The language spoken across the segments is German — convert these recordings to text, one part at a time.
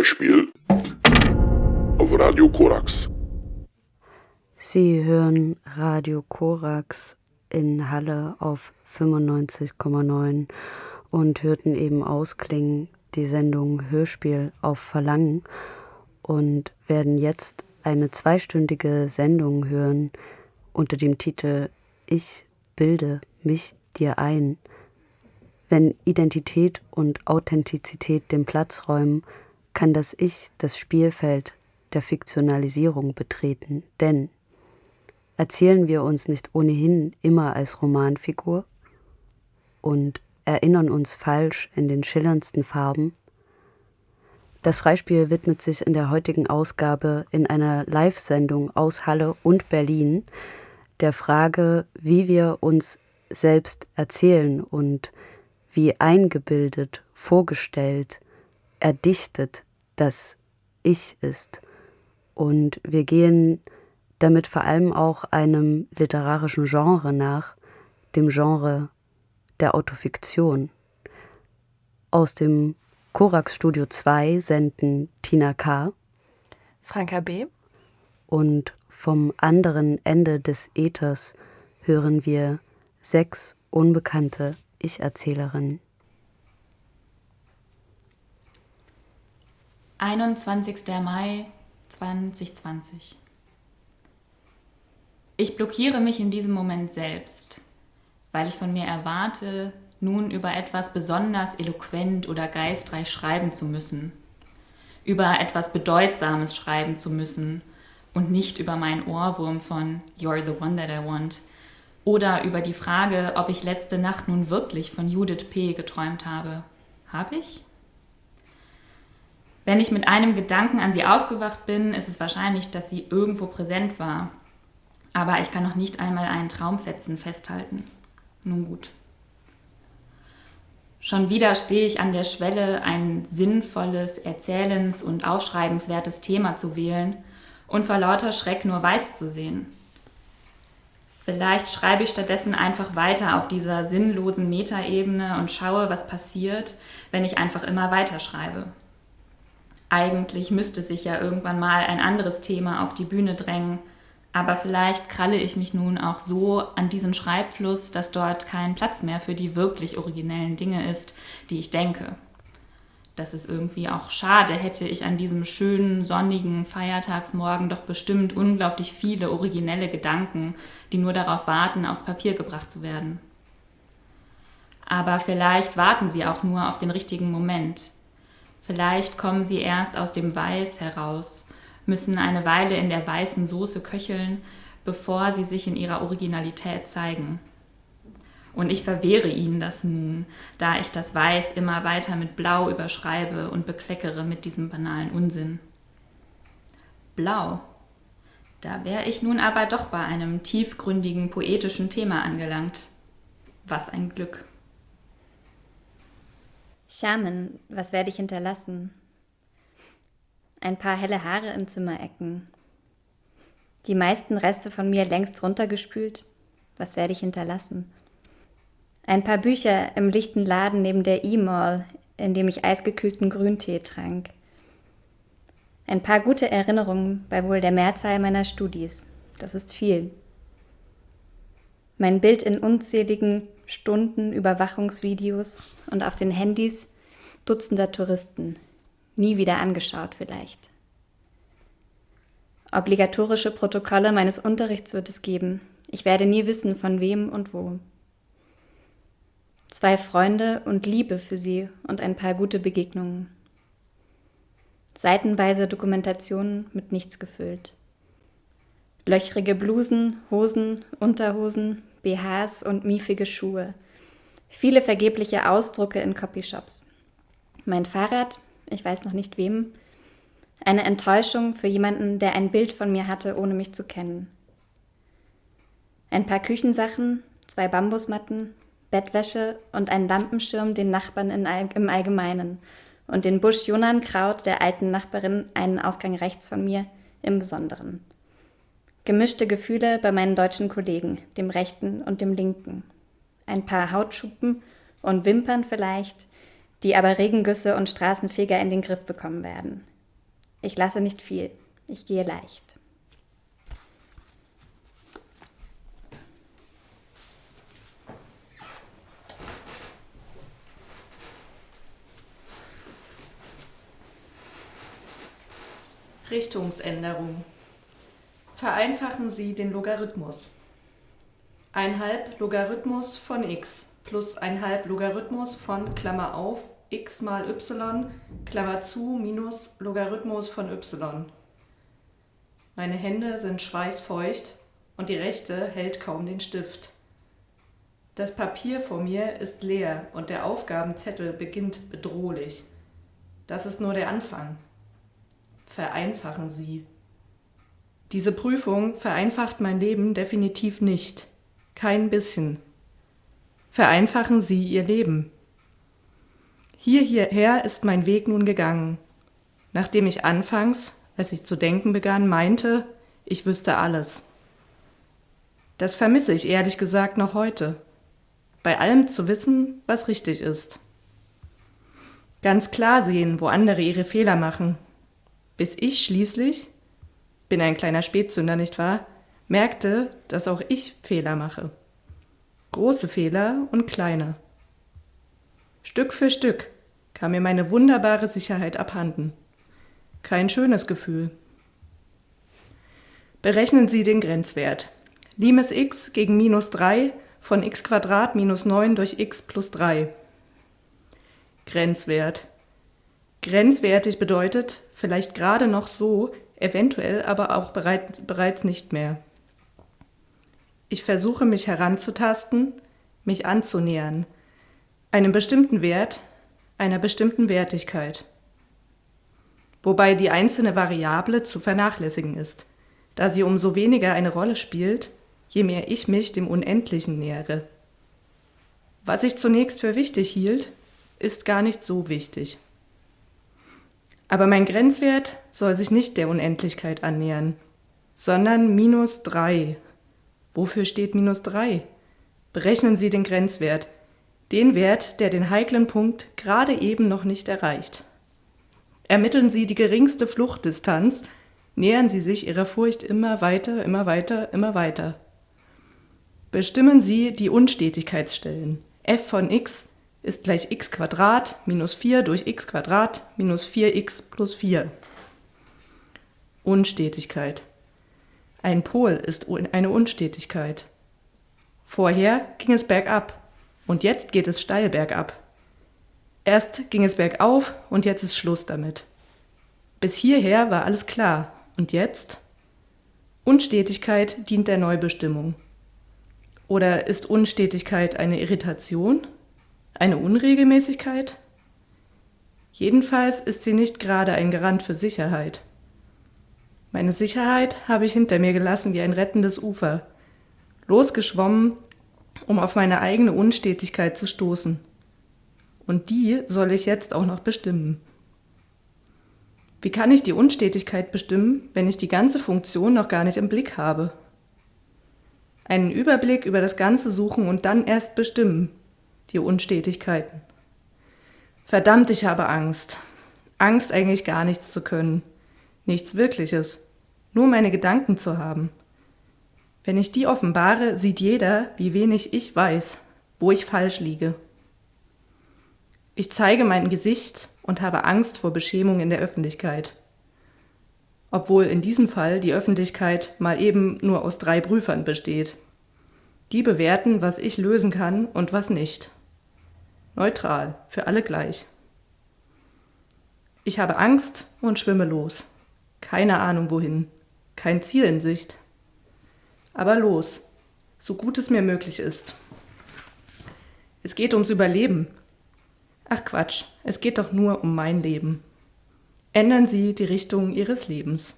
Frespiel auf Radio Korax. Sie hören Radio Korax in Halle auf 95,9 und hörten eben ausklingen die Sendung Hörspiel auf Verlangen und werden jetzt eine zweistündige Sendung hören unter dem Titel Ich bilde mich dir ein. Wenn Identität und Authentizität den Platz räumen, kann das Ich das Spielfeld der Fiktionalisierung betreten, denn erzählen wir uns nicht ohnehin immer als Romanfigur und erinnern uns falsch in den schillerndsten Farben? Das Freispiel widmet sich in der heutigen Ausgabe in einer Live-Sendung aus Halle und Berlin der Frage, wie wir uns selbst erzählen und wie eingebildet, vorgestellt, erdichtet das Ich ist. Und wir gehen damit vor allem auch einem literarischen Genre nach, dem Genre der Autofiktion. Aus dem Korax Studio 2 senden Tina K., Franka B. und vom anderen Ende des Äthers hören wir sechs unbekannte Ich-Erzählerinnen. 21. Mai 2020. Ich blockiere mich in diesem Moment selbst, weil ich von mir erwarte, nun über etwas besonders eloquent oder geistreich schreiben zu müssen, über etwas Bedeutsames schreiben zu müssen und nicht über meinen Ohrwurm von You're the one that I want oder über die Frage, ob ich letzte Nacht nun wirklich von Judith P. geträumt habe. Hab ich? Wenn ich mit einem Gedanken an sie aufgewacht bin, ist es wahrscheinlich, dass sie irgendwo präsent war. Aber ich kann noch nicht einmal einen Traumfetzen festhalten. Nun gut. Schon wieder stehe ich an der Schwelle, ein sinnvolles, erzählens- und aufschreibenswertes Thema zu wählen und vor lauter Schreck nur weiß zu sehen. Vielleicht schreibe ich stattdessen einfach weiter auf dieser sinnlosen Metaebene und schaue, was passiert, wenn ich einfach immer weiterschreibe. Eigentlich müsste sich ja irgendwann mal ein anderes Thema auf die Bühne drängen, aber vielleicht kralle ich mich nun auch so an diesen Schreibfluss, dass dort kein Platz mehr für die wirklich originellen Dinge ist, die ich denke. Das ist irgendwie auch schade, hätte ich an diesem schönen, sonnigen Feiertagsmorgen doch bestimmt unglaublich viele originelle Gedanken, die nur darauf warten, aufs Papier gebracht zu werden. Aber vielleicht warten sie auch nur auf den richtigen Moment. Vielleicht kommen sie erst aus dem Weiß heraus, müssen eine Weile in der weißen Soße köcheln, bevor sie sich in ihrer Originalität zeigen. Und ich verwehre ihnen das nun, da ich das Weiß immer weiter mit Blau überschreibe und bekleckere mit diesem banalen Unsinn. Blau. Da wäre ich nun aber doch bei einem tiefgründigen poetischen Thema angelangt. Was ein Glück. Schamen, was werde ich hinterlassen? Ein paar helle Haare in Zimmerecken. Die meisten Reste von mir längst runtergespült. Was werde ich hinterlassen? Ein paar Bücher im lichten Laden neben der E-Mall, in dem ich eisgekühlten Grüntee trank. Ein paar gute Erinnerungen bei wohl der Mehrzahl meiner Studis. Das ist viel. Mein Bild in unzähligen Stunden Überwachungsvideos und auf den Handys Dutzender Touristen, nie wieder angeschaut vielleicht. Obligatorische Protokolle meines Unterrichts wird es geben. Ich werde nie wissen, von wem und wo. Zwei Freunde und Liebe für sie und ein paar gute Begegnungen. Seitenweise Dokumentationen mit nichts gefüllt. Löchrige Blusen, Hosen, Unterhosen, BHs und miefige Schuhe. Viele vergebliche Ausdrucke in Copyshops. Mein Fahrrad, ich weiß noch nicht wem. Eine Enttäuschung für jemanden, der ein Bild von mir hatte, ohne mich zu kennen. Ein paar Küchensachen, zwei Bambusmatten, Bettwäsche und ein Lampenschirm den Nachbarn All im Allgemeinen und den Busch Jonankraut der alten Nachbarin einen Aufgang rechts von mir im Besonderen. Gemischte Gefühle bei meinen deutschen Kollegen, dem rechten und dem linken. Ein paar Hautschuppen und Wimpern vielleicht, die aber Regengüsse und Straßenfeger in den Griff bekommen werden. Ich lasse nicht viel, ich gehe leicht. Richtungsänderung. Vereinfachen Sie den Logarithmus. 1 halb Logarithmus von x plus 1 halb Logarithmus von Klammer auf x mal y Klammer zu minus Logarithmus von y. Meine Hände sind schweißfeucht und die rechte hält kaum den Stift. Das Papier vor mir ist leer und der Aufgabenzettel beginnt bedrohlich. Das ist nur der Anfang vereinfachen sie. Diese Prüfung vereinfacht mein Leben definitiv nicht. Kein bisschen. Vereinfachen Sie Ihr Leben. Hier hierher ist mein Weg nun gegangen, nachdem ich anfangs, als ich zu denken begann, meinte, ich wüsste alles. Das vermisse ich ehrlich gesagt noch heute, bei allem zu wissen, was richtig ist. Ganz klar sehen, wo andere ihre Fehler machen bis ich schließlich, bin ein kleiner Spätzünder, nicht wahr, merkte, dass auch ich Fehler mache. Große Fehler und kleine. Stück für Stück kam mir meine wunderbare Sicherheit abhanden. Kein schönes Gefühl. Berechnen Sie den Grenzwert. Limes x gegen minus 3 von x minus 9 durch x plus 3. Grenzwert. Grenzwertig bedeutet vielleicht gerade noch so, eventuell aber auch bereit, bereits nicht mehr. Ich versuche mich heranzutasten, mich anzunähern, einem bestimmten Wert, einer bestimmten Wertigkeit. Wobei die einzelne Variable zu vernachlässigen ist, da sie umso weniger eine Rolle spielt, je mehr ich mich dem Unendlichen nähere. Was ich zunächst für wichtig hielt, ist gar nicht so wichtig. Aber mein Grenzwert soll sich nicht der Unendlichkeit annähern, sondern minus 3. Wofür steht minus 3? Berechnen Sie den Grenzwert, den Wert, der den heiklen Punkt gerade eben noch nicht erreicht. Ermitteln Sie die geringste Fluchtdistanz, nähern Sie sich Ihrer Furcht immer weiter, immer weiter, immer weiter. Bestimmen Sie die Unstetigkeitsstellen. f von x ist gleich x Quadrat minus 4 durch x Quadrat minus 4x plus 4. Unstetigkeit. Ein Pol ist eine Unstetigkeit. Vorher ging es bergab und jetzt geht es steil bergab. Erst ging es bergauf und jetzt ist Schluss damit. Bis hierher war alles klar und jetzt? Unstetigkeit dient der Neubestimmung. Oder ist Unstetigkeit eine Irritation? Eine Unregelmäßigkeit? Jedenfalls ist sie nicht gerade ein Garant für Sicherheit. Meine Sicherheit habe ich hinter mir gelassen wie ein rettendes Ufer, losgeschwommen, um auf meine eigene Unstetigkeit zu stoßen. Und die soll ich jetzt auch noch bestimmen. Wie kann ich die Unstetigkeit bestimmen, wenn ich die ganze Funktion noch gar nicht im Blick habe? Einen Überblick über das Ganze suchen und dann erst bestimmen, die Unstetigkeiten. Verdammt, ich habe Angst. Angst eigentlich gar nichts zu können. Nichts Wirkliches. Nur meine Gedanken zu haben. Wenn ich die offenbare, sieht jeder, wie wenig ich weiß, wo ich falsch liege. Ich zeige mein Gesicht und habe Angst vor Beschämung in der Öffentlichkeit. Obwohl in diesem Fall die Öffentlichkeit mal eben nur aus drei Prüfern besteht. Die bewerten, was ich lösen kann und was nicht. Neutral, für alle gleich. Ich habe Angst und schwimme los. Keine Ahnung wohin, kein Ziel in Sicht. Aber los, so gut es mir möglich ist. Es geht ums Überleben. Ach Quatsch, es geht doch nur um mein Leben. Ändern Sie die Richtung Ihres Lebens.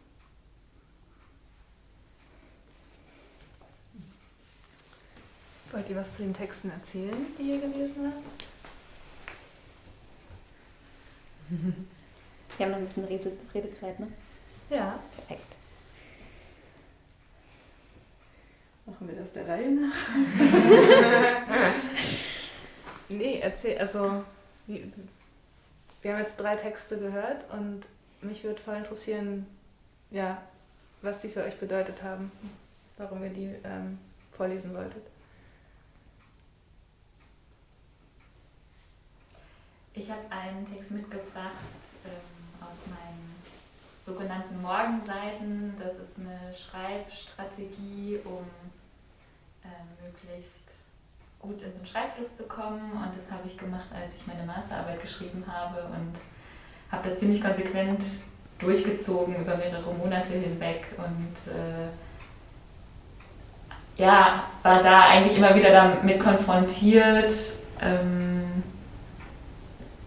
Wollt ihr was zu den Texten erzählen, die ihr gelesen habt? Wir haben noch ein bisschen Rede Redezeit, ne? Ja. Perfekt. Machen wir das der Reihe nach? nee, erzähl, also, wie, wir haben jetzt drei Texte gehört und mich würde voll interessieren, ja, was die für euch bedeutet haben, warum ihr die ähm, vorlesen wolltet. Ich habe einen Text mitgebracht ähm, aus meinen sogenannten Morgenseiten. Das ist eine Schreibstrategie, um äh, möglichst gut in so Schreibfluss zu kommen. Und das habe ich gemacht, als ich meine Masterarbeit geschrieben habe und habe da ziemlich konsequent durchgezogen über mehrere Monate hinweg und äh, ja, war da eigentlich immer wieder damit konfrontiert, ähm,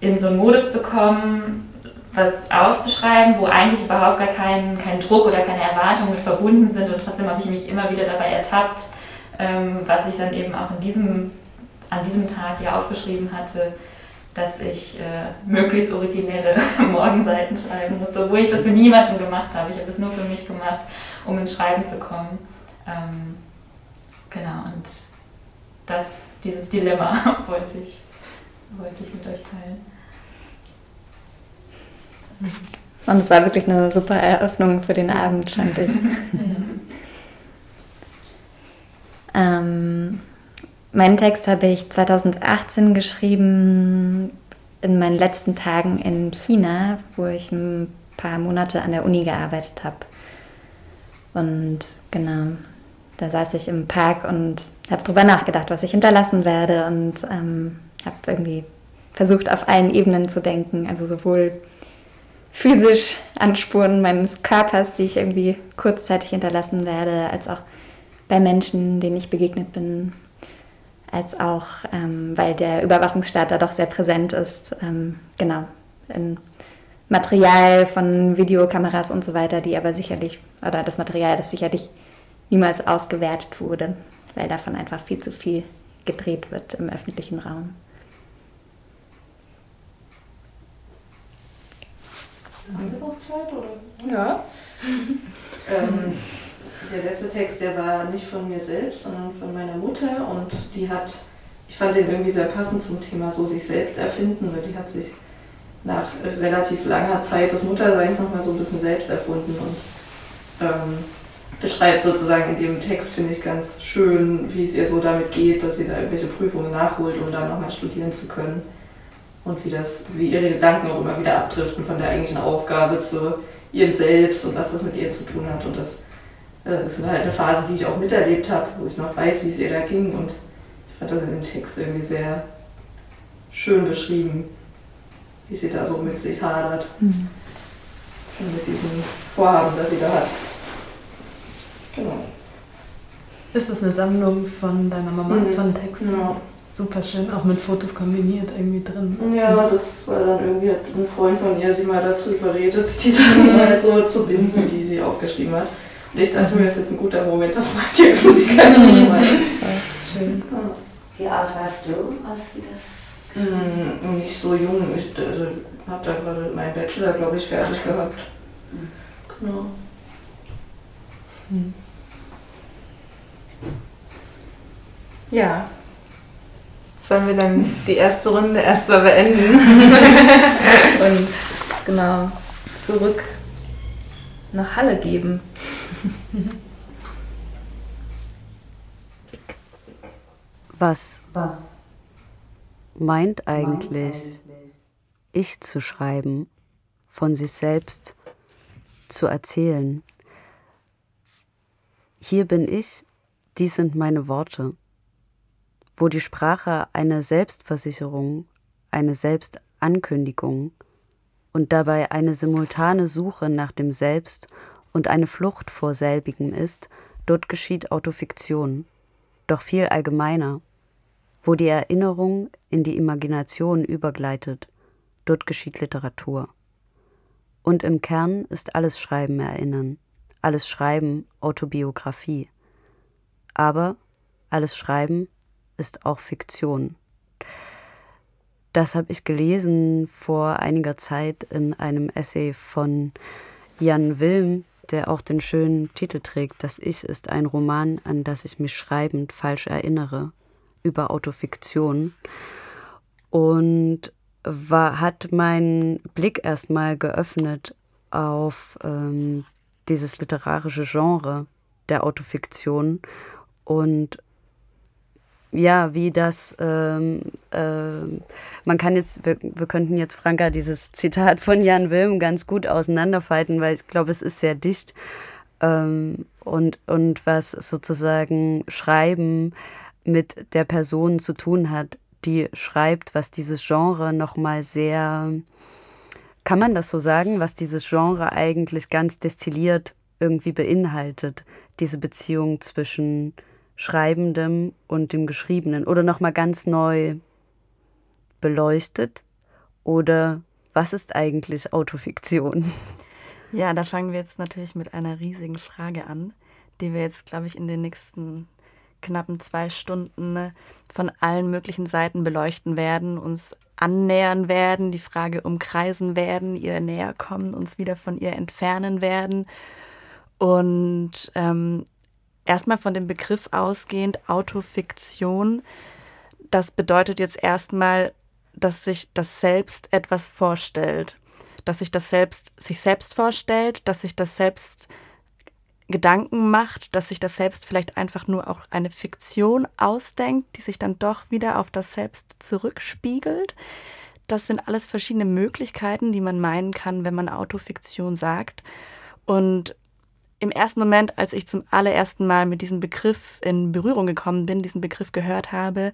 in so einen Modus zu kommen, was aufzuschreiben, wo eigentlich überhaupt gar kein, kein Druck oder keine Erwartungen mit verbunden sind und trotzdem habe ich mich immer wieder dabei ertappt, ähm, was ich dann eben auch in diesem, an diesem Tag hier aufgeschrieben hatte, dass ich äh, möglichst originelle Morgenseiten schreiben musste, obwohl ich das für niemanden gemacht habe. Ich habe das nur für mich gemacht, um ins Schreiben zu kommen. Ähm, genau, und das, dieses Dilemma wollte ich, wollte ich mit euch teilen. Und es war wirklich eine super Eröffnung für den Abend, fand ich. ähm, meinen Text habe ich 2018 geschrieben, in meinen letzten Tagen in China, wo ich ein paar Monate an der Uni gearbeitet habe. Und genau, da saß ich im Park und habe darüber nachgedacht, was ich hinterlassen werde und ähm, habe irgendwie versucht, auf allen Ebenen zu denken, also sowohl physisch an Spuren meines Körpers, die ich irgendwie kurzzeitig hinterlassen werde, als auch bei Menschen, denen ich begegnet bin, als auch, ähm, weil der Überwachungsstaat da doch sehr präsent ist, ähm, genau, in Material von Videokameras und so weiter, die aber sicherlich, oder das Material, das sicherlich niemals ausgewertet wurde, weil davon einfach viel zu viel gedreht wird im öffentlichen Raum. Haben wir noch Zeit? Oder? Ja. ähm, der letzte Text, der war nicht von mir selbst, sondern von meiner Mutter und die hat, ich fand den irgendwie sehr passend zum Thema so sich selbst erfinden, weil die hat sich nach relativ langer Zeit des Mutterseins nochmal so ein bisschen selbst erfunden und ähm, beschreibt sozusagen in dem Text, finde ich ganz schön, wie es ihr so damit geht, dass sie da irgendwelche Prüfungen nachholt, um dann nochmal studieren zu können und wie, das, wie ihre Gedanken auch immer wieder abdriften von der eigentlichen Aufgabe zu ihrem Selbst und was das mit ihr zu tun hat. Und das, äh, das ist halt eine Phase, die ich auch miterlebt habe, wo ich noch weiß, wie es ihr da ging. Und ich fand das in dem Text irgendwie sehr schön beschrieben, wie sie da so mit sich hadert. Mhm. Und mit diesem Vorhaben, das sie da hat. Genau. Ist das eine Sammlung von deiner Mama, mhm. von Texten? Ja super schön, auch mit Fotos kombiniert irgendwie drin. Ja, das war dann irgendwie, hat ein Freund von ihr sie mal dazu überredet, die Sachen mal so zu binden, die sie aufgeschrieben hat. Und ich dachte mir, das ist jetzt ein guter Moment, das macht die Öffentlichkeit so Schön. Wie alt warst du, als sie das mm, Nicht so jung. Ich also, habe da gerade meinen Bachelor, glaube ich, fertig gehabt. Mhm. Genau. Hm. Ja, wollen wir dann die erste Runde erstmal beenden und genau zurück nach Halle geben. Was, Was meint eigentlich ich zu schreiben, von sich selbst zu erzählen? Hier bin ich, dies sind meine Worte wo die Sprache eine Selbstversicherung, eine Selbstankündigung und dabei eine simultane Suche nach dem Selbst und eine Flucht vor selbigem ist, dort geschieht Autofiktion, doch viel allgemeiner. Wo die Erinnerung in die Imagination übergleitet, dort geschieht Literatur. Und im Kern ist alles Schreiben Erinnern, alles Schreiben Autobiografie. Aber alles Schreiben ist auch Fiktion. Das habe ich gelesen vor einiger Zeit in einem Essay von Jan Wilm, der auch den schönen Titel trägt, Das Ich ist ein Roman, an das ich mich schreibend falsch erinnere, über Autofiktion. Und war, hat meinen Blick erstmal geöffnet auf ähm, dieses literarische Genre der Autofiktion und ja, wie das, ähm, äh, man kann jetzt, wir, wir könnten jetzt Franka dieses Zitat von Jan Wilm ganz gut auseinanderfalten, weil ich glaube, es ist sehr dicht. Ähm, und, und was sozusagen Schreiben mit der Person zu tun hat, die schreibt, was dieses Genre nochmal sehr, kann man das so sagen, was dieses Genre eigentlich ganz destilliert irgendwie beinhaltet, diese Beziehung zwischen Schreibendem und dem Geschriebenen oder nochmal ganz neu beleuchtet? Oder was ist eigentlich Autofiktion? Ja, da fangen wir jetzt natürlich mit einer riesigen Frage an, die wir jetzt, glaube ich, in den nächsten knappen zwei Stunden ne, von allen möglichen Seiten beleuchten werden, uns annähern werden, die Frage umkreisen werden, ihr näher kommen, uns wieder von ihr entfernen werden. Und ähm, erstmal von dem Begriff ausgehend, Autofiktion, das bedeutet jetzt erstmal, dass sich das Selbst etwas vorstellt, dass sich das Selbst sich selbst vorstellt, dass sich das Selbst Gedanken macht, dass sich das Selbst vielleicht einfach nur auch eine Fiktion ausdenkt, die sich dann doch wieder auf das Selbst zurückspiegelt. Das sind alles verschiedene Möglichkeiten, die man meinen kann, wenn man Autofiktion sagt. Und im ersten Moment, als ich zum allerersten Mal mit diesem Begriff in Berührung gekommen bin, diesen Begriff gehört habe,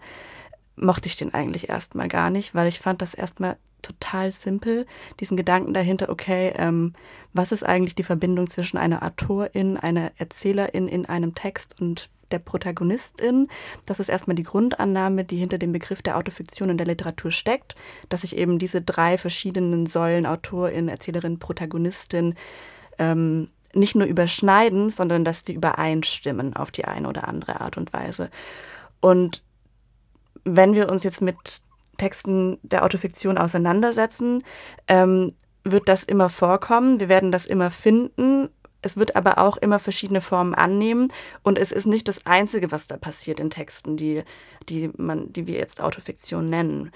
mochte ich den eigentlich erstmal gar nicht, weil ich fand das erstmal total simpel, diesen Gedanken dahinter, okay, ähm, was ist eigentlich die Verbindung zwischen einer Autorin, einer Erzählerin in einem Text und der Protagonistin. Das ist erstmal die Grundannahme, die hinter dem Begriff der Autofiktion in der Literatur steckt, dass sich eben diese drei verschiedenen Säulen, Autorin, Erzählerin, Protagonistin, ähm, nicht nur überschneiden, sondern dass die übereinstimmen auf die eine oder andere Art und Weise. Und wenn wir uns jetzt mit Texten der Autofiktion auseinandersetzen, ähm, wird das immer vorkommen. Wir werden das immer finden. Es wird aber auch immer verschiedene Formen annehmen und es ist nicht das Einzige, was da passiert in Texten, die, die, man, die wir jetzt Autofiktion nennen.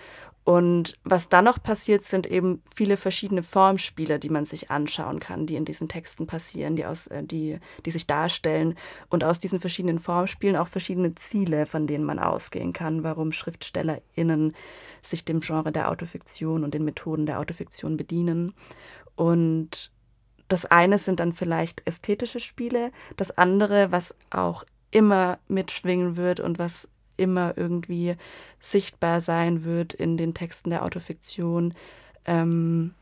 Und was dann noch passiert, sind eben viele verschiedene Formspiele, die man sich anschauen kann, die in diesen Texten passieren, die, aus, äh, die, die sich darstellen. Und aus diesen verschiedenen Formspielen auch verschiedene Ziele, von denen man ausgehen kann, warum SchriftstellerInnen sich dem Genre der Autofiktion und den Methoden der Autofiktion bedienen. Und das eine sind dann vielleicht ästhetische Spiele, das andere, was auch immer mitschwingen wird und was immer irgendwie sichtbar sein wird in den Texten der Autofiktion. Ähm,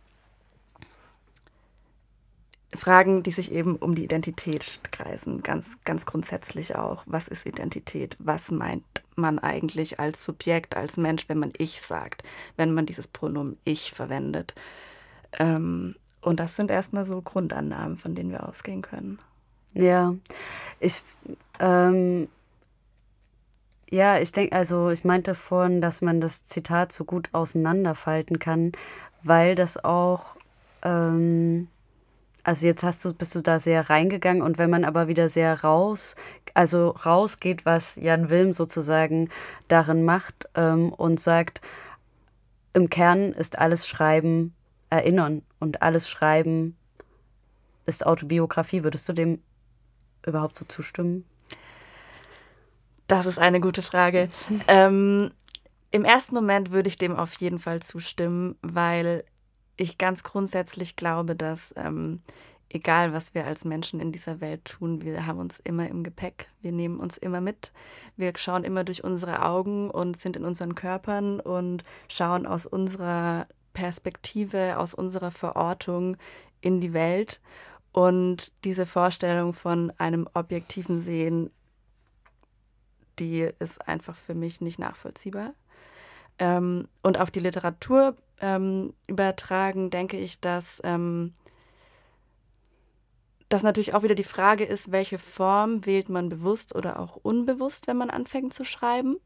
Fragen, die sich eben um die Identität kreisen, ganz, ganz grundsätzlich auch. Was ist Identität? Was meint man eigentlich als Subjekt, als Mensch, wenn man ich sagt, wenn man dieses Pronomen ich verwendet? Ähm, und das sind erstmal so Grundannahmen, von denen wir ausgehen können. Ja, ich ähm, ja, ich denke, also ich meinte vorhin, dass man das Zitat so gut auseinanderfalten kann, weil das auch, ähm, also jetzt hast du, bist du da sehr reingegangen und wenn man aber wieder sehr raus, also rausgeht, was Jan Wilm sozusagen darin macht ähm, und sagt, im Kern ist alles Schreiben Erinnern und alles Schreiben ist Autobiografie. Würdest du dem überhaupt so zustimmen? Das ist eine gute Frage. ähm, Im ersten Moment würde ich dem auf jeden Fall zustimmen, weil ich ganz grundsätzlich glaube, dass ähm, egal was wir als Menschen in dieser Welt tun, wir haben uns immer im Gepäck, wir nehmen uns immer mit, wir schauen immer durch unsere Augen und sind in unseren Körpern und schauen aus unserer Perspektive, aus unserer Verortung in die Welt. Und diese Vorstellung von einem objektiven Sehen die ist einfach für mich nicht nachvollziehbar. Ähm, und auf die Literatur ähm, übertragen, denke ich, dass ähm, das natürlich auch wieder die Frage ist, welche Form wählt man bewusst oder auch unbewusst, wenn man anfängt zu schreiben.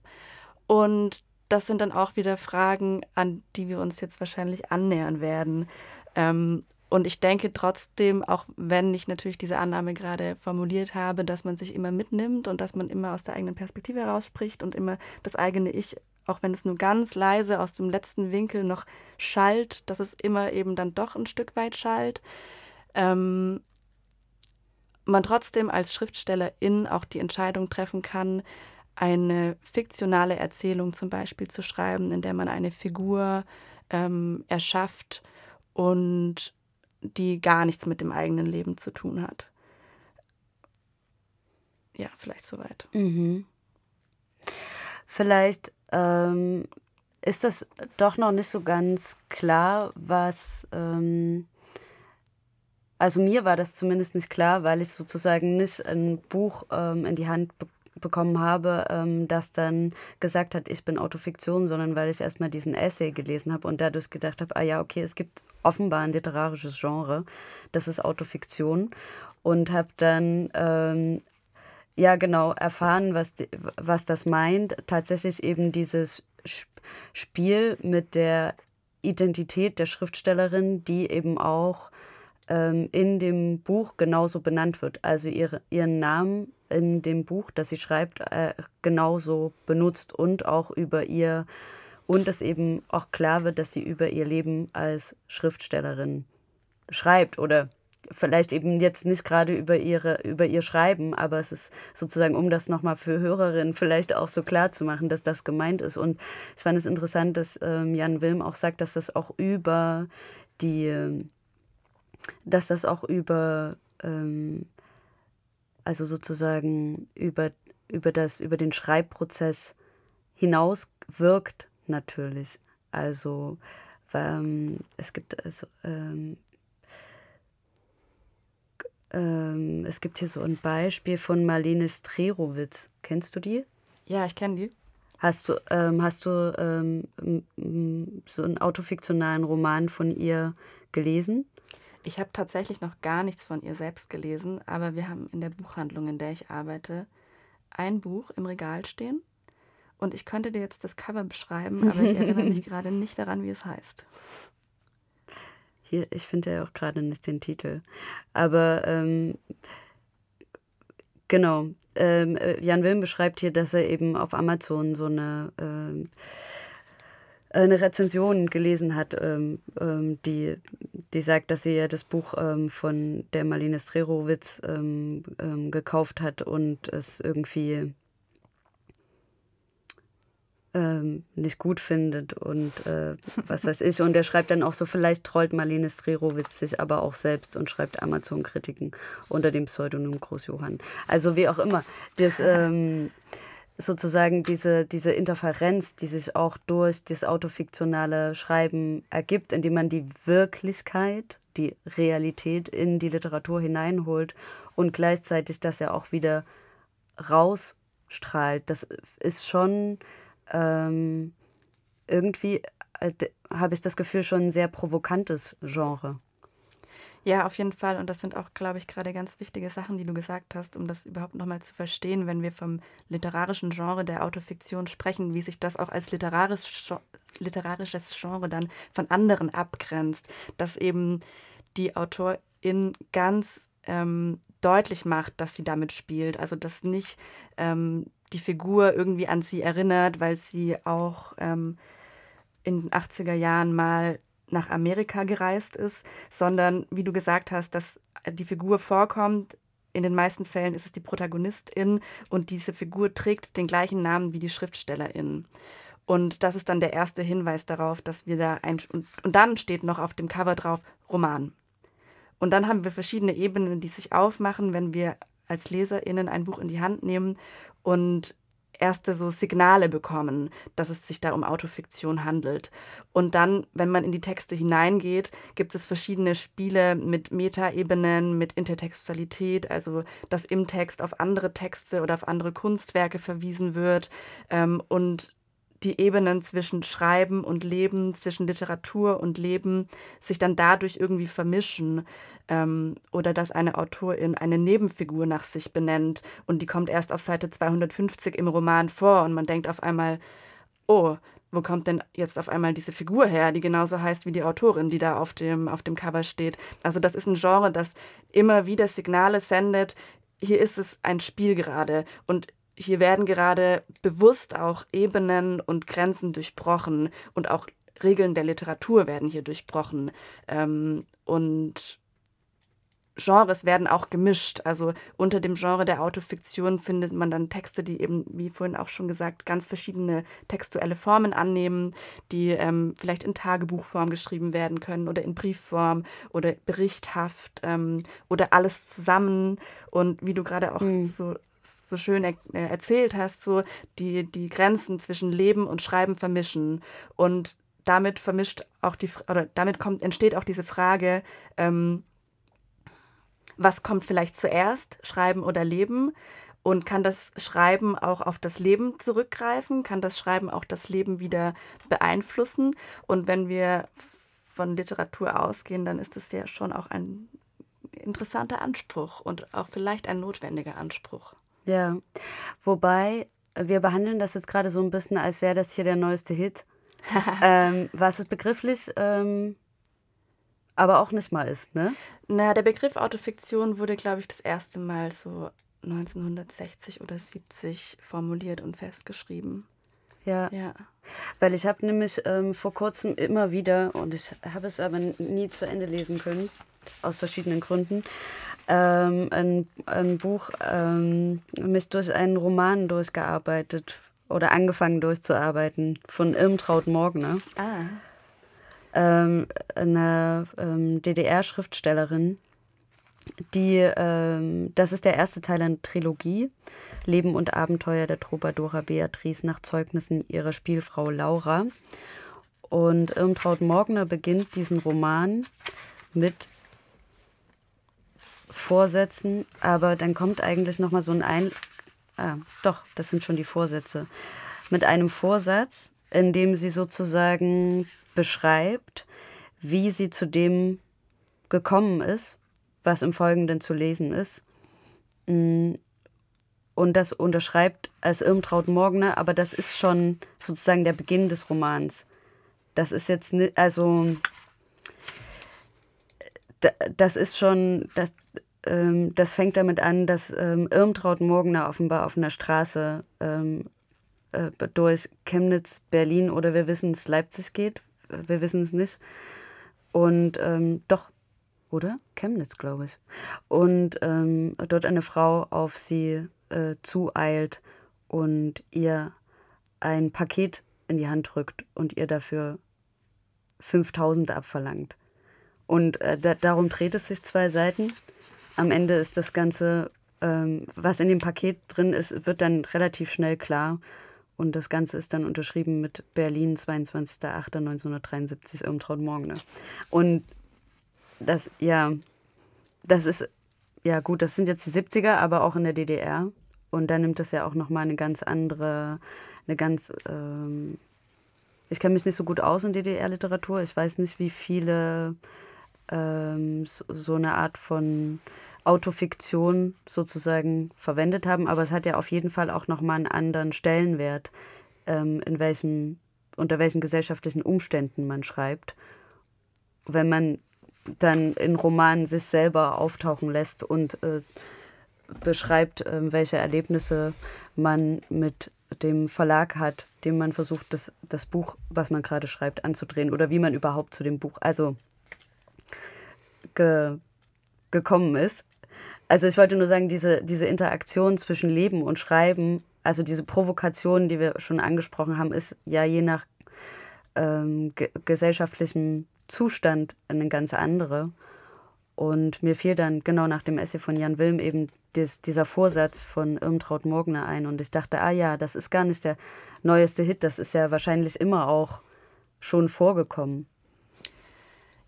Und das sind dann auch wieder Fragen, an die wir uns jetzt wahrscheinlich annähern werden. Ähm, Und ich denke trotzdem, auch wenn ich natürlich diese Annahme gerade formuliert habe, dass man sich immer mitnimmt und dass man immer aus der eigenen Perspektive herausspricht und immer das eigene Ich, auch wenn es nur ganz leise aus dem letzten Winkel noch schallt, dass es immer eben dann doch ein Stück weit schallt. Ähm, man trotzdem als Schriftstellerin auch die Entscheidung treffen kann, eine fiktionale Erzählung zum Beispiel zu schreiben, in der man eine Figur ähm, erschafft und die gar nichts mit dem eigenen Leben zu tun hat. Ja, vielleicht soweit. Mhm. Vielleicht ähm, ist das doch noch nicht so ganz klar, was. Ähm, also mir war das zumindest nicht klar, weil ich sozusagen nicht ein Buch ähm, in die Hand be bekommen habe, ähm, das dann gesagt hat, ich bin Autofiktion, sondern weil ich erstmal diesen Essay gelesen habe und dadurch gedacht habe, ah ja, okay, es gibt offenbar ein literarisches Genre, das ist Autofiktion und habe dann ähm, ja genau erfahren, was, die, was das meint. Tatsächlich eben dieses Spiel mit der Identität der Schriftstellerin, die eben auch ähm, in dem Buch genauso benannt wird. Also ihre, ihren Namen in dem Buch, das sie schreibt, äh, genauso benutzt und auch über ihr und dass eben auch klar wird, dass sie über ihr Leben als Schriftstellerin schreibt oder vielleicht eben jetzt nicht gerade über ihre über ihr Schreiben, aber es ist sozusagen, um das nochmal für Hörerinnen vielleicht auch so klar zu machen, dass das gemeint ist. Und ich fand es interessant, dass ähm, Jan Wilm auch sagt, dass das auch über die, dass das auch über ähm, also sozusagen über, über, das, über den Schreibprozess hinaus wirkt natürlich. Also ähm, es gibt also, ähm, ähm, es gibt hier so ein Beispiel von Marlene Strerowitz. Kennst du die? Ja, ich kenne die. Hast du, ähm, hast du ähm, so einen autofiktionalen Roman von ihr gelesen? Ich habe tatsächlich noch gar nichts von ihr selbst gelesen, aber wir haben in der Buchhandlung, in der ich arbeite, ein Buch im Regal stehen. Und ich könnte dir jetzt das Cover beschreiben, aber ich erinnere mich gerade nicht daran, wie es heißt. Hier, ich finde ja auch gerade nicht den Titel. Aber ähm, genau, ähm, äh, Jan Wilm beschreibt hier, dass er eben auf Amazon so eine ähm, eine Rezension gelesen hat, ähm, ähm, die, die sagt, dass sie ja das Buch ähm, von der Marlene Strerowitz ähm, ähm, gekauft hat und es irgendwie ähm, nicht gut findet und äh, was weiß ich. Und er schreibt dann auch so, vielleicht trollt Marlene Strerowitz sich aber auch selbst und schreibt Amazon-Kritiken unter dem Pseudonym Großjohann. Also wie auch immer. Das, sozusagen diese, diese Interferenz, die sich auch durch das autofiktionale Schreiben ergibt, indem man die Wirklichkeit, die Realität in die Literatur hineinholt und gleichzeitig das ja auch wieder rausstrahlt. Das ist schon ähm, irgendwie, äh, habe ich das Gefühl, schon ein sehr provokantes Genre. Ja, auf jeden Fall. Und das sind auch, glaube ich, gerade ganz wichtige Sachen, die du gesagt hast, um das überhaupt nochmal zu verstehen, wenn wir vom literarischen Genre der Autofiktion sprechen, wie sich das auch als literarisches, literarisches Genre dann von anderen abgrenzt. Dass eben die Autorin ganz ähm, deutlich macht, dass sie damit spielt. Also dass nicht ähm, die Figur irgendwie an sie erinnert, weil sie auch ähm, in den 80er Jahren mal nach Amerika gereist ist, sondern wie du gesagt hast, dass die Figur vorkommt. In den meisten Fällen ist es die Protagonistin und diese Figur trägt den gleichen Namen wie die Schriftstellerin. Und das ist dann der erste Hinweis darauf, dass wir da ein. Und, und dann steht noch auf dem Cover drauf Roman. Und dann haben wir verschiedene Ebenen, die sich aufmachen, wenn wir als LeserInnen ein Buch in die Hand nehmen und erste so Signale bekommen, dass es sich da um Autofiktion handelt. Und dann, wenn man in die Texte hineingeht, gibt es verschiedene Spiele mit Metaebenen, mit Intertextualität, also dass im Text auf andere Texte oder auf andere Kunstwerke verwiesen wird ähm, und die Ebenen zwischen Schreiben und Leben, zwischen Literatur und Leben sich dann dadurch irgendwie vermischen ähm, oder dass eine Autorin eine Nebenfigur nach sich benennt und die kommt erst auf Seite 250 im Roman vor und man denkt auf einmal, oh, wo kommt denn jetzt auf einmal diese Figur her, die genauso heißt wie die Autorin, die da auf dem, auf dem Cover steht. Also das ist ein Genre, das immer wieder Signale sendet. Hier ist es ein Spiel gerade und hier werden gerade bewusst auch Ebenen und Grenzen durchbrochen und auch Regeln der Literatur werden hier durchbrochen. Ähm, und Genres werden auch gemischt. Also unter dem Genre der Autofiktion findet man dann Texte, die eben, wie vorhin auch schon gesagt, ganz verschiedene textuelle Formen annehmen, die ähm, vielleicht in Tagebuchform geschrieben werden können oder in Briefform oder berichthaft ähm, oder alles zusammen. Und wie du gerade auch mhm. so so schön er äh, erzählt hast, so die, die Grenzen zwischen Leben und Schreiben vermischen. Und damit vermischt auch die, oder damit kommt, entsteht auch diese Frage, ähm, was kommt vielleicht zuerst, Schreiben oder Leben? Und kann das Schreiben auch auf das Leben zurückgreifen? Kann das Schreiben auch das Leben wieder beeinflussen? Und wenn wir von Literatur ausgehen, dann ist es ja schon auch ein interessanter Anspruch und auch vielleicht ein notwendiger Anspruch. Ja, wobei wir behandeln das jetzt gerade so ein bisschen, als wäre das hier der neueste Hit. ähm, was es begrifflich ähm, aber auch nicht mal ist, ne? Na, der Begriff Autofiktion wurde, glaube ich, das erste Mal so 1960 oder 70 formuliert und festgeschrieben. Ja. ja. Weil ich habe nämlich ähm, vor kurzem immer wieder, und ich habe es aber nie zu Ende lesen können, aus verschiedenen Gründen, ähm, ein, ein Buch ähm, mich durch einen Roman durchgearbeitet oder angefangen durchzuarbeiten von Irmtraut Morgner. Ah ähm, eine ähm, DDR-Schriftstellerin, die, ähm, das ist der erste Teil einer Trilogie, Leben und Abenteuer der Troubadoura Beatrice nach Zeugnissen ihrer Spielfrau Laura. Und Irmtraut Morgner beginnt diesen Roman mit Vorsätzen, aber dann kommt eigentlich nochmal so ein ein ah, doch, das sind schon die Vorsätze. Mit einem Vorsatz, in dem sie sozusagen beschreibt, wie sie zu dem gekommen ist, was im Folgenden zu lesen ist. Mm, und das unterschreibt als Irmtraut Morgner, aber das ist schon sozusagen der Beginn des Romans. Das ist jetzt also, das ist schon, das, ähm, das fängt damit an, dass ähm, Irmtraut Morgner offenbar auf einer Straße ähm, äh, durch Chemnitz, Berlin oder wir wissen es Leipzig geht, wir wissen es nicht. Und ähm, doch, oder? Chemnitz, glaube ich. Und ähm, dort eine Frau auf sie äh, zueilt und ihr ein Paket in die Hand drückt und ihr dafür 5000 abverlangt. Und äh, da, darum dreht es sich zwei Seiten. Am Ende ist das Ganze, ähm, was in dem Paket drin ist, wird dann relativ schnell klar. Und das Ganze ist dann unterschrieben mit Berlin, 22.08.1973, Irmtraut Morgen. Ne? Und das, ja, das ist, ja gut, das sind jetzt die 70er, aber auch in der DDR. Und da nimmt das ja auch nochmal eine ganz andere, eine ganz, ähm, ich kenne mich nicht so gut aus in DDR-Literatur. Ich weiß nicht, wie viele ähm, so, so eine Art von Autofiktion sozusagen verwendet haben, aber es hat ja auf jeden Fall auch nochmal einen anderen Stellenwert, ähm, in welchem, unter welchen gesellschaftlichen Umständen man schreibt. Wenn man dann in Romanen sich selber auftauchen lässt und äh, beschreibt, äh, welche Erlebnisse man mit dem Verlag hat, dem man versucht, das, das Buch, was man gerade schreibt, anzudrehen oder wie man überhaupt zu dem Buch, also ge, gekommen ist. Also ich wollte nur sagen, diese, diese Interaktion zwischen Leben und Schreiben, also diese Provokation, die wir schon angesprochen haben, ist ja je nach ähm, ge gesellschaftlichem Zustand eine ganz andere. Und mir fiel dann genau nach dem Essay von Jan Wilm eben dies, dieser Vorsatz von Irmtraut Morgner ein. Und ich dachte, ah ja, das ist gar nicht der neueste Hit, das ist ja wahrscheinlich immer auch schon vorgekommen.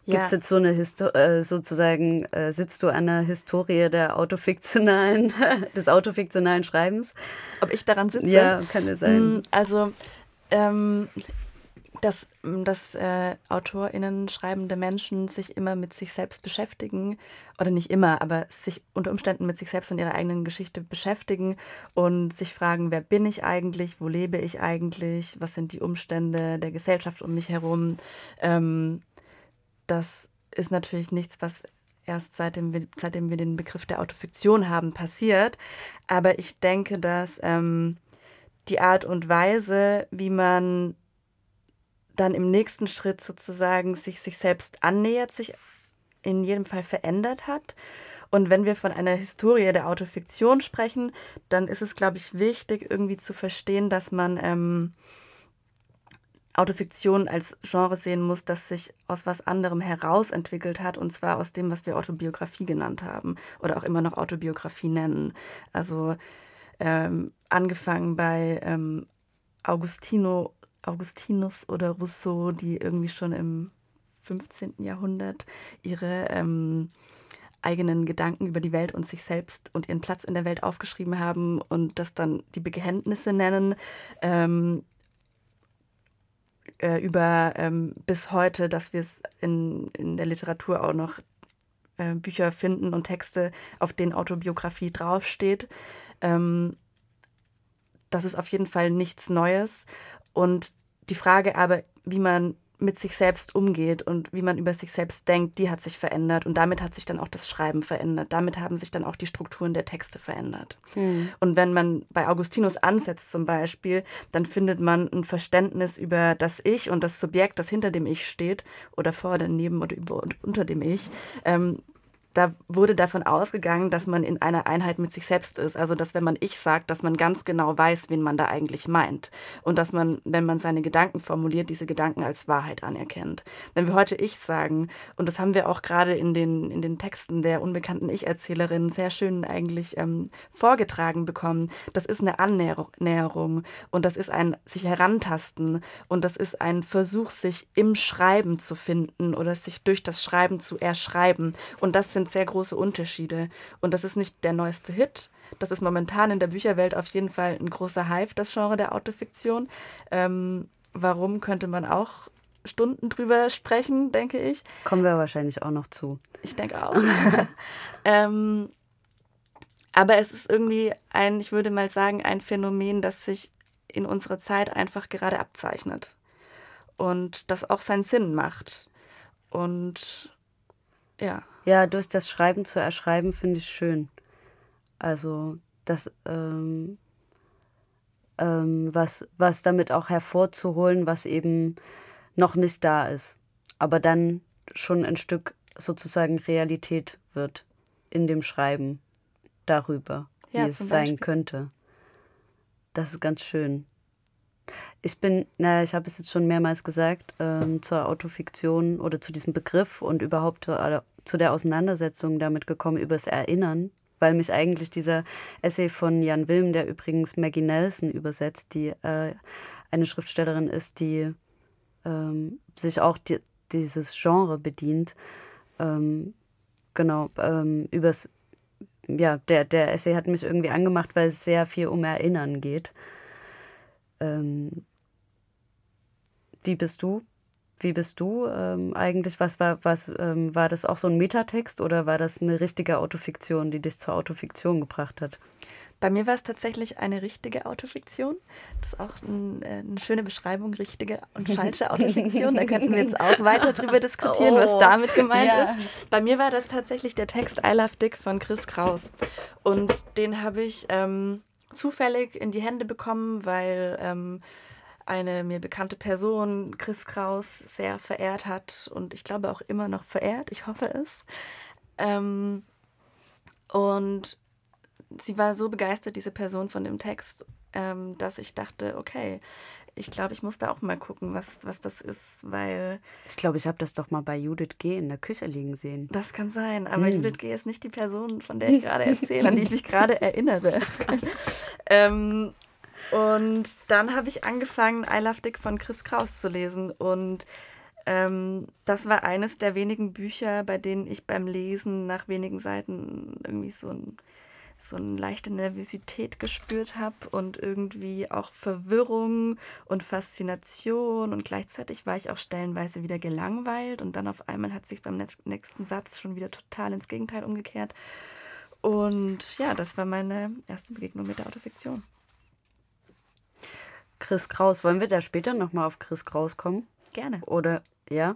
Ja. Gibt es jetzt so eine Histo äh, sozusagen, äh, sitzt du an der Historie der autofiktionalen, des autofiktionalen Schreibens? Ob ich daran sitze? Ja, kann es sein. Mm, also, ähm, dass, dass äh, AutorInnen, schreibende Menschen sich immer mit sich selbst beschäftigen, oder nicht immer, aber sich unter Umständen mit sich selbst und ihrer eigenen Geschichte beschäftigen und sich fragen, wer bin ich eigentlich, wo lebe ich eigentlich, was sind die Umstände der Gesellschaft um mich herum. Ähm, das ist natürlich nichts, was erst seitdem wir, seitdem wir den Begriff der Autofiktion haben, passiert. Aber ich denke, dass ähm, die Art und Weise, wie man dann im nächsten Schritt sozusagen sich sich selbst annähert, sich in jedem Fall verändert hat. Und wenn wir von einer Historie der Autofiktion sprechen, dann ist es, glaube ich, wichtig, irgendwie zu verstehen, dass man ähm, Autofiktion als Genre sehen muss, das sich aus was anderem herausentwickelt hat, und zwar aus dem, was wir Autobiografie genannt haben oder auch immer noch Autobiografie nennen. Also ähm, angefangen bei ähm, Augustino Augustinus oder Rousseau, die irgendwie schon im 15. Jahrhundert ihre ähm, eigenen Gedanken über die Welt und sich selbst und ihren Platz in der Welt aufgeschrieben haben und das dann die Bekenntnisse nennen. Ähm, äh, über ähm, bis heute, dass wir es in, in der Literatur auch noch äh, Bücher finden und Texte, auf denen Autobiografie draufsteht. Ähm, das ist auf jeden Fall nichts Neues. Und die Frage aber, wie man mit sich selbst umgeht und wie man über sich selbst denkt, die hat sich verändert und damit hat sich dann auch das Schreiben verändert. Damit haben sich dann auch die Strukturen der Texte verändert. Mhm. Und wenn man bei Augustinus ansetzt zum Beispiel, dann findet man ein Verständnis über das Ich und das Subjekt, das hinter dem Ich steht oder vor, daneben oder über und unter dem Ich, ähm, da wurde davon ausgegangen, dass man in einer Einheit mit sich selbst ist. Also, dass wenn man ich sagt, dass man ganz genau weiß, wen man da eigentlich meint. Und dass man, wenn man seine Gedanken formuliert, diese Gedanken als Wahrheit anerkennt. Wenn wir heute ich sagen, und das haben wir auch gerade in den, in den Texten der unbekannten Ich-Erzählerin sehr schön eigentlich ähm, vorgetragen bekommen, das ist eine Annäherung und das ist ein sich herantasten und das ist ein Versuch, sich im Schreiben zu finden oder sich durch das Schreiben zu erschreiben. Und das sind sind sehr große Unterschiede. Und das ist nicht der neueste Hit. Das ist momentan in der Bücherwelt auf jeden Fall ein großer Hype, das Genre der Autofiktion. Ähm, warum könnte man auch Stunden drüber sprechen, denke ich. Kommen wir wahrscheinlich auch noch zu. Ich denke auch. ähm, aber es ist irgendwie ein, ich würde mal sagen, ein Phänomen, das sich in unserer Zeit einfach gerade abzeichnet. Und das auch seinen Sinn macht. Und ja. Ja, durch das Schreiben zu erschreiben finde ich schön. Also das, ähm, ähm, was, was damit auch hervorzuholen, was eben noch nicht da ist, aber dann schon ein Stück sozusagen Realität wird in dem Schreiben darüber, ja, wie es sein könnte. Das ist ganz schön. Ich bin, naja, ich habe es jetzt schon mehrmals gesagt, ähm, zur Autofiktion oder zu diesem Begriff und überhaupt zu, zu der Auseinandersetzung damit gekommen, übers Erinnern, weil mich eigentlich dieser Essay von Jan Wilm, der übrigens Maggie Nelson übersetzt, die äh, eine Schriftstellerin ist, die ähm, sich auch die, dieses Genre bedient, ähm, genau, ähm, übers, ja, der, der Essay hat mich irgendwie angemacht, weil es sehr viel um Erinnern geht. Ähm, wie bist du? Wie bist du ähm, eigentlich? Was war, was, ähm, war das auch so ein Metatext oder war das eine richtige Autofiktion, die dich zur Autofiktion gebracht hat? Bei mir war es tatsächlich eine richtige Autofiktion. Das ist auch ein, äh, eine schöne Beschreibung, richtige und falsche Autofiktion. Da könnten wir jetzt auch weiter drüber diskutieren, oh, was damit gemeint ja. ist. Bei mir war das tatsächlich der Text I Love Dick von Chris Kraus. Und den habe ich ähm, zufällig in die Hände bekommen, weil ähm, eine mir bekannte Person Chris Kraus sehr verehrt hat und ich glaube auch immer noch verehrt, ich hoffe es. Ähm, und sie war so begeistert, diese Person von dem Text, ähm, dass ich dachte, okay, ich glaube, ich muss da auch mal gucken, was, was das ist, weil. Ich glaube, ich habe das doch mal bei Judith G. in der Küche liegen sehen. Das kann sein, aber hm. Judith G. ist nicht die Person, von der ich gerade erzähle, an die ich mich gerade erinnere. ähm, und dann habe ich angefangen, I Love Dick von Chris Kraus zu lesen. Und ähm, das war eines der wenigen Bücher, bei denen ich beim Lesen nach wenigen Seiten irgendwie so ein so eine leichte Nervosität gespürt habe und irgendwie auch Verwirrung und Faszination und gleichzeitig war ich auch stellenweise wieder gelangweilt und dann auf einmal hat sich beim nächsten Satz schon wieder total ins Gegenteil umgekehrt. Und ja, das war meine erste Begegnung mit der Autofiktion. Chris Kraus, wollen wir da später nochmal auf Chris Kraus kommen? Gerne. Oder, ja?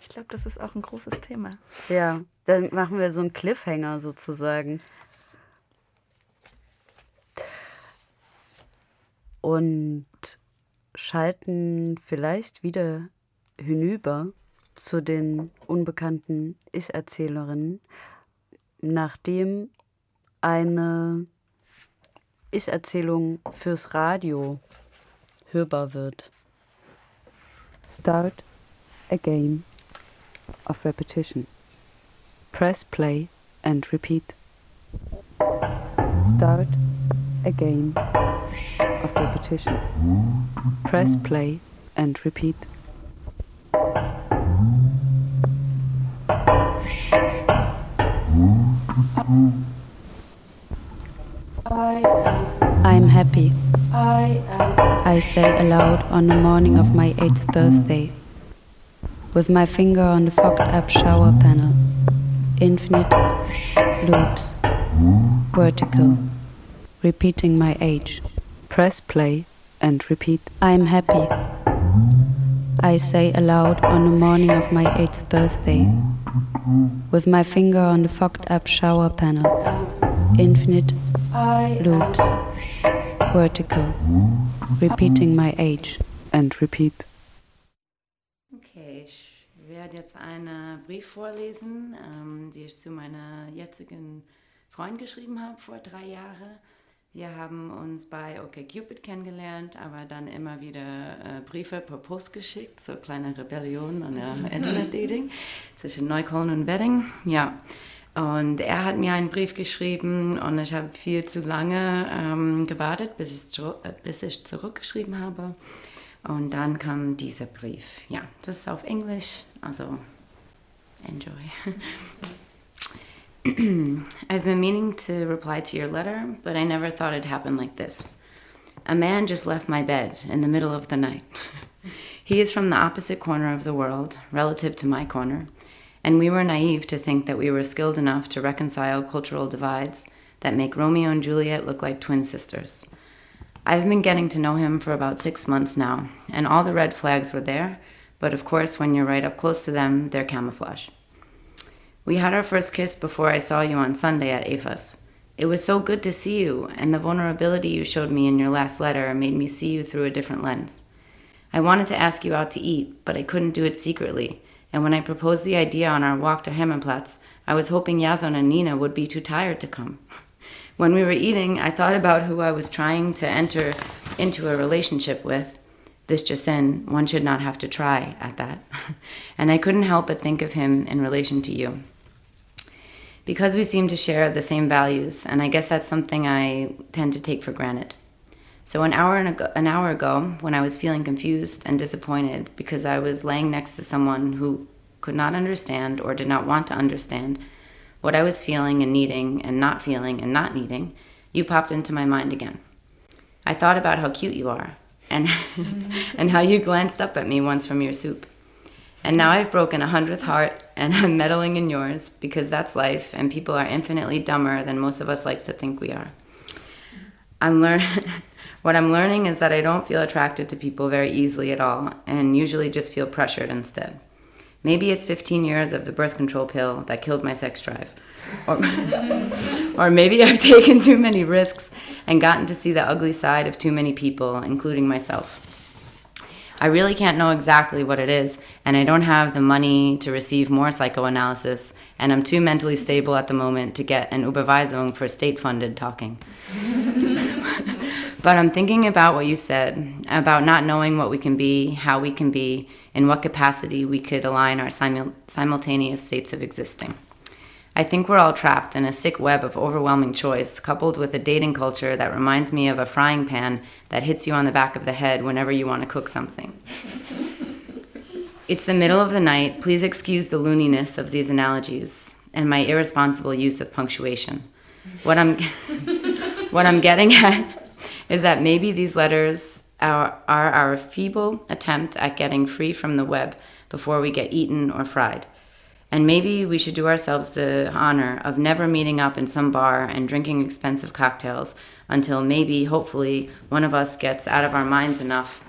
Ich glaube, das ist auch ein großes Thema. Ja, dann machen wir so einen Cliffhanger sozusagen. Und schalten vielleicht wieder hinüber zu den unbekannten Ich-Erzählerinnen, nachdem eine Ich-Erzählung fürs Radio hörbar wird. Start a game of repetition. Press play and repeat. Start a game of repetition. Press play and repeat. I am happy. I am. I say aloud on the morning of my eighth birthday. With my finger on the fogged up shower panel. Infinite loops. Vertical. Repeating my age. Press play and repeat. I am happy. I say aloud on the morning of my eighth birthday. With my finger on the fogged up shower panel. Infinite loops, vertical, repeating my age and repeat. Okay, ich werde jetzt einen Brief vorlesen, ähm, den ich zu meiner jetzigen Freund geschrieben habe vor drei Jahren. Wir haben uns bei OkCupid kennengelernt, aber dann immer wieder äh, Briefe per Post geschickt, so kleine Rebellion an der Internet-Dating zwischen Neukölln und Wedding. Ja, und er hat mir einen Brief geschrieben und ich habe viel zu lange ähm, gewartet, bis ich, äh, bis ich zurückgeschrieben habe. Und dann kam dieser Brief. Ja, das ist auf Englisch, also enjoy. I've been meaning to reply to your letter, but I never thought it'd happen like this. A man just left my bed in the middle of the night. he is from the opposite corner of the world, relative to my corner and we were naive to think that we were skilled enough to reconcile cultural divides that make Romeo and Juliet look like twin sisters. I've been getting to know him for about six months now, and all the red flags were there, but of course, when you're right up close to them, they're camouflage. We had our first kiss before I saw you on Sunday at AFAS. It was so good to see you, and the vulnerability you showed me in your last letter made me see you through a different lens. I wanted to ask you out to eat, but I couldn't do it secretly and when I proposed the idea on our walk to Hermannplatz, I was hoping Yazon and Nina would be too tired to come. When we were eating, I thought about who I was trying to enter into a relationship with. This just in, one should not have to try at that. and I couldn't help but think of him in relation to you. Because we seem to share the same values, and I guess that's something I tend to take for granted. So an hour ago, an hour ago, when I was feeling confused and disappointed because I was laying next to someone who could not understand or did not want to understand what I was feeling and needing and not feeling and not needing, you popped into my mind again. I thought about how cute you are and and how you glanced up at me once from your soup. And now I've broken a hundredth heart and I'm meddling in yours because that's life and people are infinitely dumber than most of us likes to think we are. I'm learning What I'm learning is that I don't feel attracted to people very easily at all, and usually just feel pressured instead. Maybe it's 15 years of the birth control pill that killed my sex drive. Or, or maybe I've taken too many risks and gotten to see the ugly side of too many people, including myself. I really can't know exactly what it is, and I don't have the money to receive more psychoanalysis, and I'm too mentally stable at the moment to get an Überweisung for state funded talking. But I'm thinking about what you said about not knowing what we can be, how we can be, in what capacity we could align our simul- simultaneous states of existing. I think we're all trapped in a sick web of overwhelming choice, coupled with a dating culture that reminds me of a frying pan that hits you on the back of the head whenever you want to cook something. it's the middle of the night. Please excuse the looniness of these analogies and my irresponsible use of punctuation. What I'm, what I'm getting at is that maybe these letters are, are our feeble attempt at getting free from the web before we get eaten or fried. And maybe we should do ourselves the honor of never meeting up in some bar and drinking expensive cocktails until maybe, hopefully, one of us gets out of our minds enough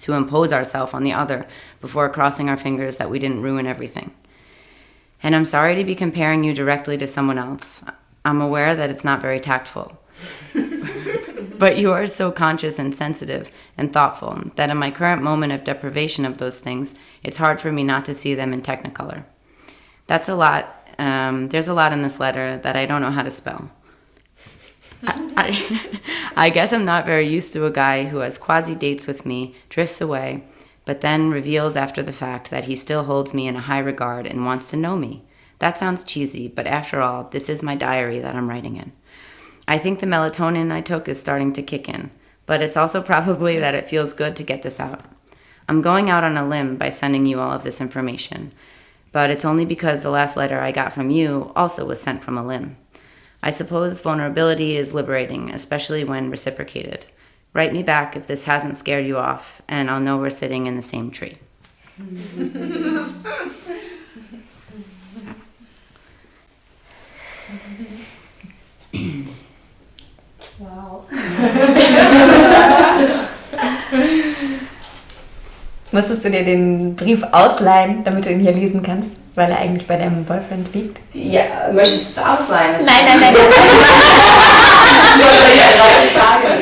to impose ourselves on the other before crossing our fingers that we didn't ruin everything. And I'm sorry to be comparing you directly to someone else. I'm aware that it's not very tactful. But you are so conscious and sensitive and thoughtful that in my current moment of deprivation of those things, it's hard for me not to see them in Technicolor. That's a lot. Um, there's a lot in this letter that I don't know how to spell. I, I, I guess I'm not very used to a guy who has quasi dates with me, drifts away, but then reveals after the fact that he still holds me in a high regard and wants to know me. That sounds cheesy, but after all, this is my diary that I'm writing in. I think the melatonin I took is starting to kick in, but it's also probably that it feels good to get this out. I'm going out on a limb by sending you all of this information, but it's only because the last letter I got from you also was sent from a limb. I suppose vulnerability is liberating, especially when reciprocated. Write me back if this hasn't scared you off, and I'll know we're sitting in the same tree. wow. Musstest du dir den Brief ausleihen, damit du ihn hier lesen kannst, weil er eigentlich bei deinem Boyfriend liegt? Ja, möchtest du es ausleihen? Nein, nein, nein. du musstest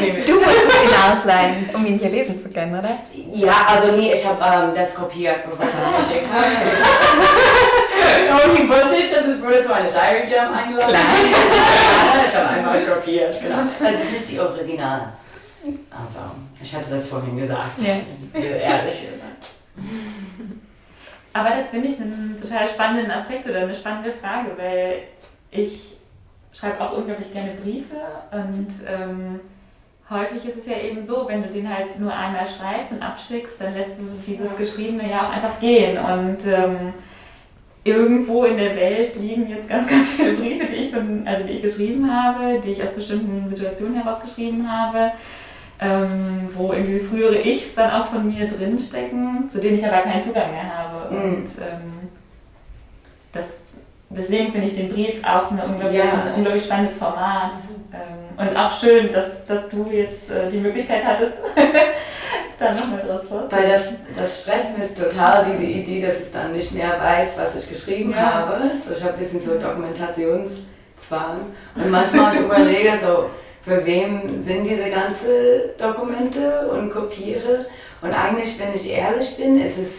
ihn ausleihen, um ihn hier lesen zu können, oder? Ja, also nee, ich habe ähm, das kopiert, bevor ich das geschickt habe. Und ich wusste nicht, dass es wurde zu einer Diary Jam eingeladen. Klar. ich habe einfach kopiert, genau. Das ist nicht die Original. Also, ich hatte das vorhin gesagt. Ja. Ehrlich. Aber das finde ich einen total spannenden Aspekt oder eine spannende Frage, weil ich schreibe auch unglaublich gerne Briefe und ähm, häufig ist es ja eben so, wenn du den halt nur einmal schreibst und abschickst, dann lässt du dieses Geschriebene ja auch einfach gehen und ähm, irgendwo in der Welt liegen jetzt ganz, ganz viele Briefe, die ich, von, also die ich geschrieben habe, die ich aus bestimmten Situationen herausgeschrieben habe ähm, wo irgendwie frühere Ichs dann auch von mir drinstecken, zu denen ich aber keinen Zugang mehr habe. Mhm. Und ähm, das, deswegen finde ich den Brief auch eine unglaublich, ja. ein unglaublich spannendes Format. Ähm, und auch schön, dass, dass du jetzt äh, die Möglichkeit hattest, da nochmal draus vorzulesen. Weil das, das stresst mich total, diese Idee, dass ich dann nicht mehr weiß, was ich geschrieben ja. habe. So, ich habe ein bisschen so Dokumentationszwang. Und manchmal ich überlege so, für wem sind diese ganzen Dokumente und kopiere. Und eigentlich, wenn ich ehrlich bin, ist es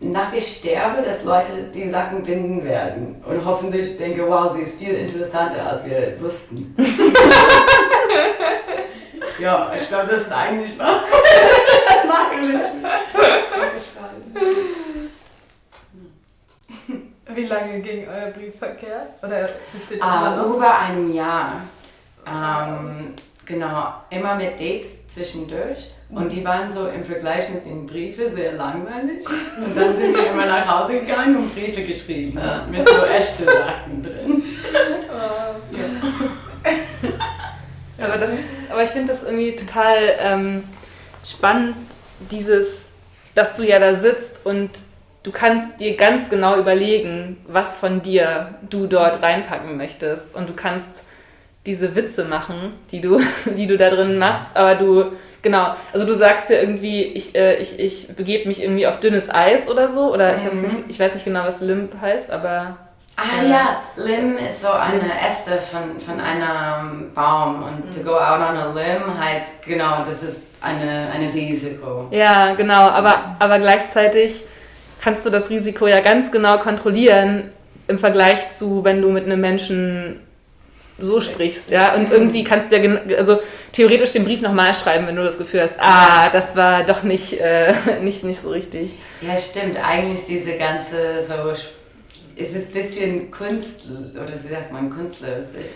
nach ich sterbe, dass Leute die Sachen binden werden und hoffentlich denke, wow, sie ist viel interessanter, als wir wussten. ja, ich glaube, das ist eigentlich was. das mag ich nicht. Wie lange ging euer Briefverkehr? Oder besteht immer noch? Über einem Jahr. Ähm, genau, immer mit Dates zwischendurch. Und die waren so im Vergleich mit den Briefen sehr langweilig. Und dann sind wir immer nach Hause gegangen und Briefe geschrieben. Mit so echten Sachen drin. Oh. Ja. aber, das, aber ich finde das irgendwie total ähm, spannend, dieses, dass du ja da sitzt und du kannst dir ganz genau überlegen, was von dir du dort reinpacken möchtest. Und du kannst diese Witze machen, die du, die du da drin machst, aber du, genau, also du sagst ja irgendwie, ich, äh, ich, ich begebe mich irgendwie auf dünnes Eis oder so, oder ich, mhm. nicht, ich weiß nicht genau, was Limp heißt, aber... Ah äh, ja, Limb ist so eine Äste von, von einem Baum und mhm. to go out on a limb heißt, genau, das ist eine, eine Risiko. Ja, genau, aber, aber gleichzeitig kannst du das Risiko ja ganz genau kontrollieren im Vergleich zu, wenn du mit einem Menschen so sprichst, ja. Und irgendwie kannst du ja, also theoretisch den Brief nochmal schreiben, wenn du das Gefühl hast, ah, das war doch nicht, äh, nicht, nicht so richtig. Ja, stimmt. Eigentlich diese ganze so es ist ein bisschen Kunst, oder wie sagt man, Künstler.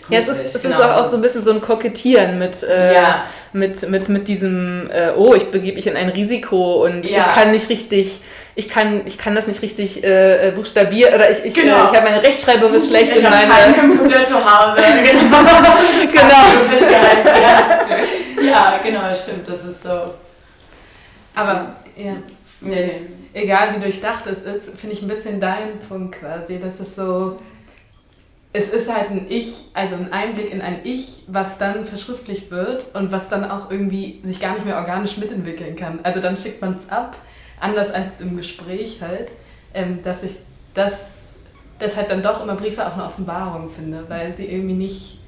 Ja, es ist, es genau. ist auch, auch, so ein bisschen so ein Kokettieren mit, äh, ja. mit, mit, mit diesem, äh, oh, ich begebe mich in ein Risiko und ja. ich kann nicht richtig ich kann, ich kann das nicht richtig äh, äh buchstabieren oder ich, ich, genau. äh, ich habe meine Rechtschreibung ist schlecht. Ich habe keinen Computer zu Hause. Genau. genau. ja. ja, genau, stimmt, das ist so. Aber, ja. Nee, nee. Egal wie durchdacht es ist, finde ich ein bisschen dein Punkt quasi, dass es so, es ist halt ein Ich, also ein Einblick in ein Ich, was dann verschriftlicht wird und was dann auch irgendwie sich gar nicht mehr organisch mitentwickeln kann. Also dann schickt man es ab anders als im Gespräch halt, ähm, dass ich das, das halt dann doch immer Briefe auch eine Offenbarung finde, weil sie irgendwie nicht,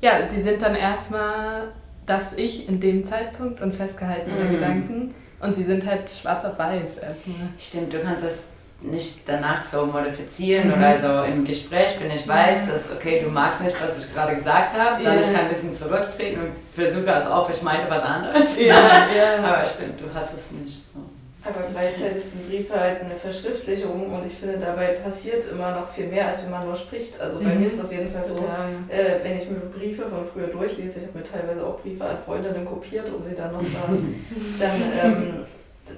ja, sie sind dann erstmal das Ich in dem Zeitpunkt und festgehalten mhm. Gedanken und sie sind halt schwarz auf weiß erstmal. Stimmt, du kannst das nicht danach so modifizieren mhm. oder so im Gespräch, wenn ich weiß, dass, okay, du magst nicht, was ich gerade gesagt habe, dann yeah. ich kann ein bisschen zurücktreten und versuche, als ob ich meinte was anderes. Ja, ja. Aber stimmt, du hast es nicht so. Aber gleichzeitig sind Briefe halt eine Verschriftlichung und ich finde, dabei passiert immer noch viel mehr, als wenn man nur spricht. Also bei mhm. mir ist das jedenfalls so, ja. äh, wenn ich mir Briefe von früher durchlese, ich habe mir teilweise auch Briefe an Freundinnen kopiert, um sie dann noch zu haben, dann ähm,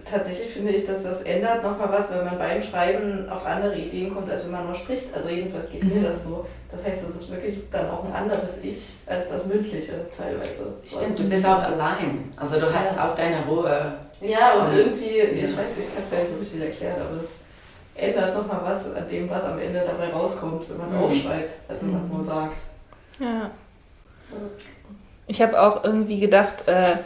tatsächlich finde ich, dass das ändert nochmal was, wenn man beim Schreiben auf andere Ideen kommt, als wenn man nur spricht. Also jedenfalls geht mhm. mir das so. Das heißt, es ist wirklich dann auch ein anderes Ich als das Mündliche teilweise. Stimmt, du bist auch allein. Also du hast ja. auch deine Ruhe. Ja, und irgendwie, ja. ich weiß nicht, ich kann es ja nicht so richtig erklären, aber es ändert nochmal was an dem, was am Ende dabei rauskommt, wenn man es mhm. aufschreibt, als wenn man es nur sagt. Ja. Ich habe auch irgendwie gedacht, äh,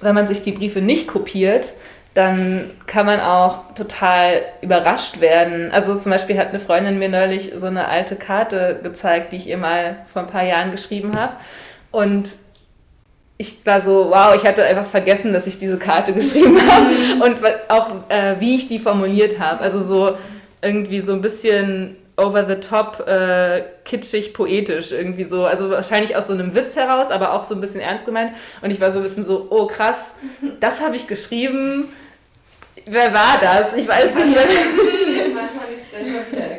wenn man sich die Briefe nicht kopiert, dann kann man auch total überrascht werden. Also zum Beispiel hat eine Freundin mir neulich so eine alte Karte gezeigt, die ich ihr mal vor ein paar Jahren geschrieben habe. Und ich war so, wow, ich hatte einfach vergessen, dass ich diese Karte geschrieben habe und auch äh, wie ich die formuliert habe. Also so irgendwie so ein bisschen over the top, äh, kitschig, poetisch irgendwie so. Also wahrscheinlich aus so einem Witz heraus, aber auch so ein bisschen ernst gemeint. Und ich war so ein bisschen so, oh krass, das habe ich geschrieben Wer war das? Ich weiß nicht mehr.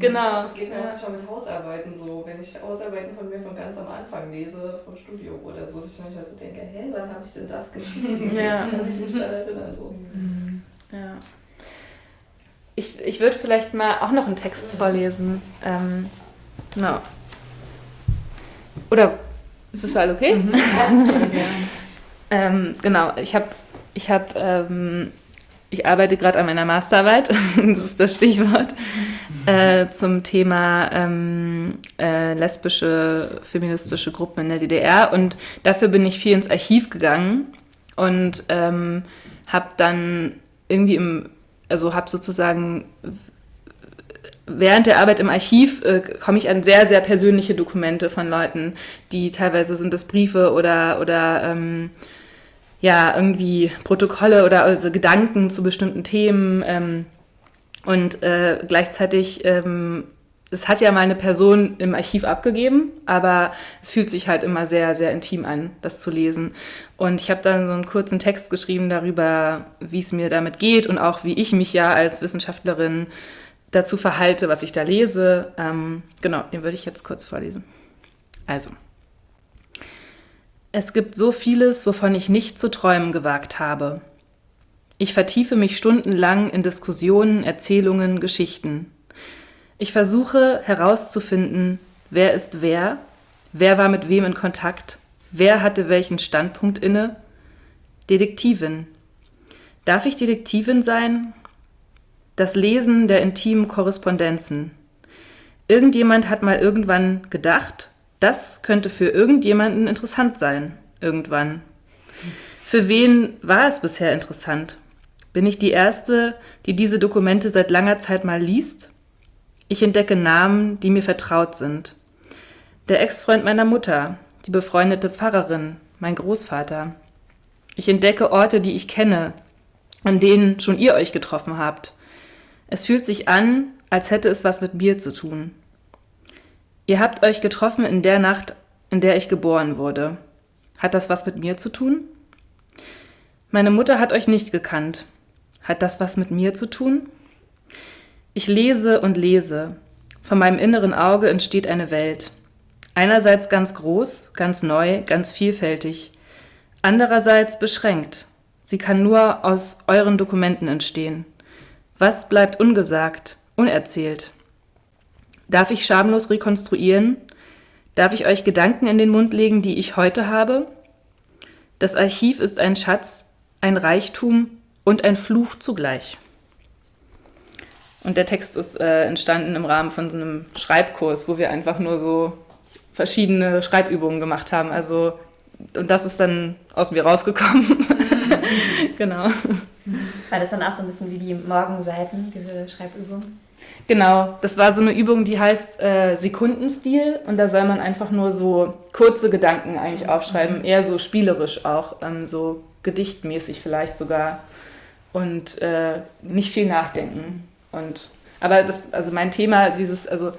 Wiedererkennen. Ne? Genau. Das geht mir ja. manchmal mit Hausarbeiten so. Wenn ich Hausarbeiten von mir von ganz am Anfang lese, vom Studio oder so, dass ich manchmal so denke, hä, wann habe ich denn das geschrieben? Ja. Ich kann mich nicht daran erinnern. So. Mhm. Ja. Ich, ich würde vielleicht mal auch noch einen Text vorlesen. Ähm, no. Oder ist das für alle okay? Mhm. Ja, ähm, genau, ich habe ich hab, ähm, ich arbeite gerade an meiner Masterarbeit, das ist das Stichwort, äh, zum Thema ähm, äh, lesbische feministische Gruppen in der DDR. Und dafür bin ich viel ins Archiv gegangen und ähm, habe dann irgendwie im, also habe sozusagen während der Arbeit im Archiv äh, komme ich an sehr, sehr persönliche Dokumente von Leuten, die teilweise sind das Briefe oder, oder ähm, ja, irgendwie Protokolle oder also Gedanken zu bestimmten Themen. Ähm, und äh, gleichzeitig, ähm, es hat ja mal eine Person im Archiv abgegeben, aber es fühlt sich halt immer sehr, sehr intim an, das zu lesen. Und ich habe dann so einen kurzen Text geschrieben darüber, wie es mir damit geht und auch wie ich mich ja als Wissenschaftlerin dazu verhalte, was ich da lese. Ähm, genau, den würde ich jetzt kurz vorlesen. Also. Es gibt so vieles, wovon ich nicht zu träumen gewagt habe. Ich vertiefe mich stundenlang in Diskussionen, Erzählungen, Geschichten. Ich versuche herauszufinden, wer ist wer, wer war mit wem in Kontakt, wer hatte welchen Standpunkt inne. Detektivin. Darf ich Detektivin sein? Das Lesen der intimen Korrespondenzen. Irgendjemand hat mal irgendwann gedacht, das könnte für irgendjemanden interessant sein, irgendwann. Für wen war es bisher interessant? Bin ich die Erste, die diese Dokumente seit langer Zeit mal liest? Ich entdecke Namen, die mir vertraut sind. Der Ex-Freund meiner Mutter, die befreundete Pfarrerin, mein Großvater. Ich entdecke Orte, die ich kenne, an denen schon ihr euch getroffen habt. Es fühlt sich an, als hätte es was mit mir zu tun. Ihr habt euch getroffen in der Nacht, in der ich geboren wurde. Hat das was mit mir zu tun? Meine Mutter hat euch nicht gekannt. Hat das was mit mir zu tun? Ich lese und lese. Von meinem inneren Auge entsteht eine Welt. Einerseits ganz groß, ganz neu, ganz vielfältig. Andererseits beschränkt. Sie kann nur aus euren Dokumenten entstehen. Was bleibt ungesagt, unerzählt? Darf ich schamlos rekonstruieren? Darf ich euch Gedanken in den Mund legen, die ich heute habe? Das Archiv ist ein Schatz, ein Reichtum und ein Fluch zugleich. Und der Text ist äh, entstanden im Rahmen von so einem Schreibkurs, wo wir einfach nur so verschiedene Schreibübungen gemacht haben. Also, und das ist dann aus mir rausgekommen. Mhm. genau. War das dann auch so ein bisschen wie die Morgenseiten, diese Schreibübung? Genau, das war so eine Übung, die heißt äh, Sekundenstil und da soll man einfach nur so kurze Gedanken eigentlich aufschreiben, eher so spielerisch auch, ähm, so gedichtmäßig vielleicht sogar und äh, nicht viel nachdenken. Und, aber das, also mein Thema, dieses, also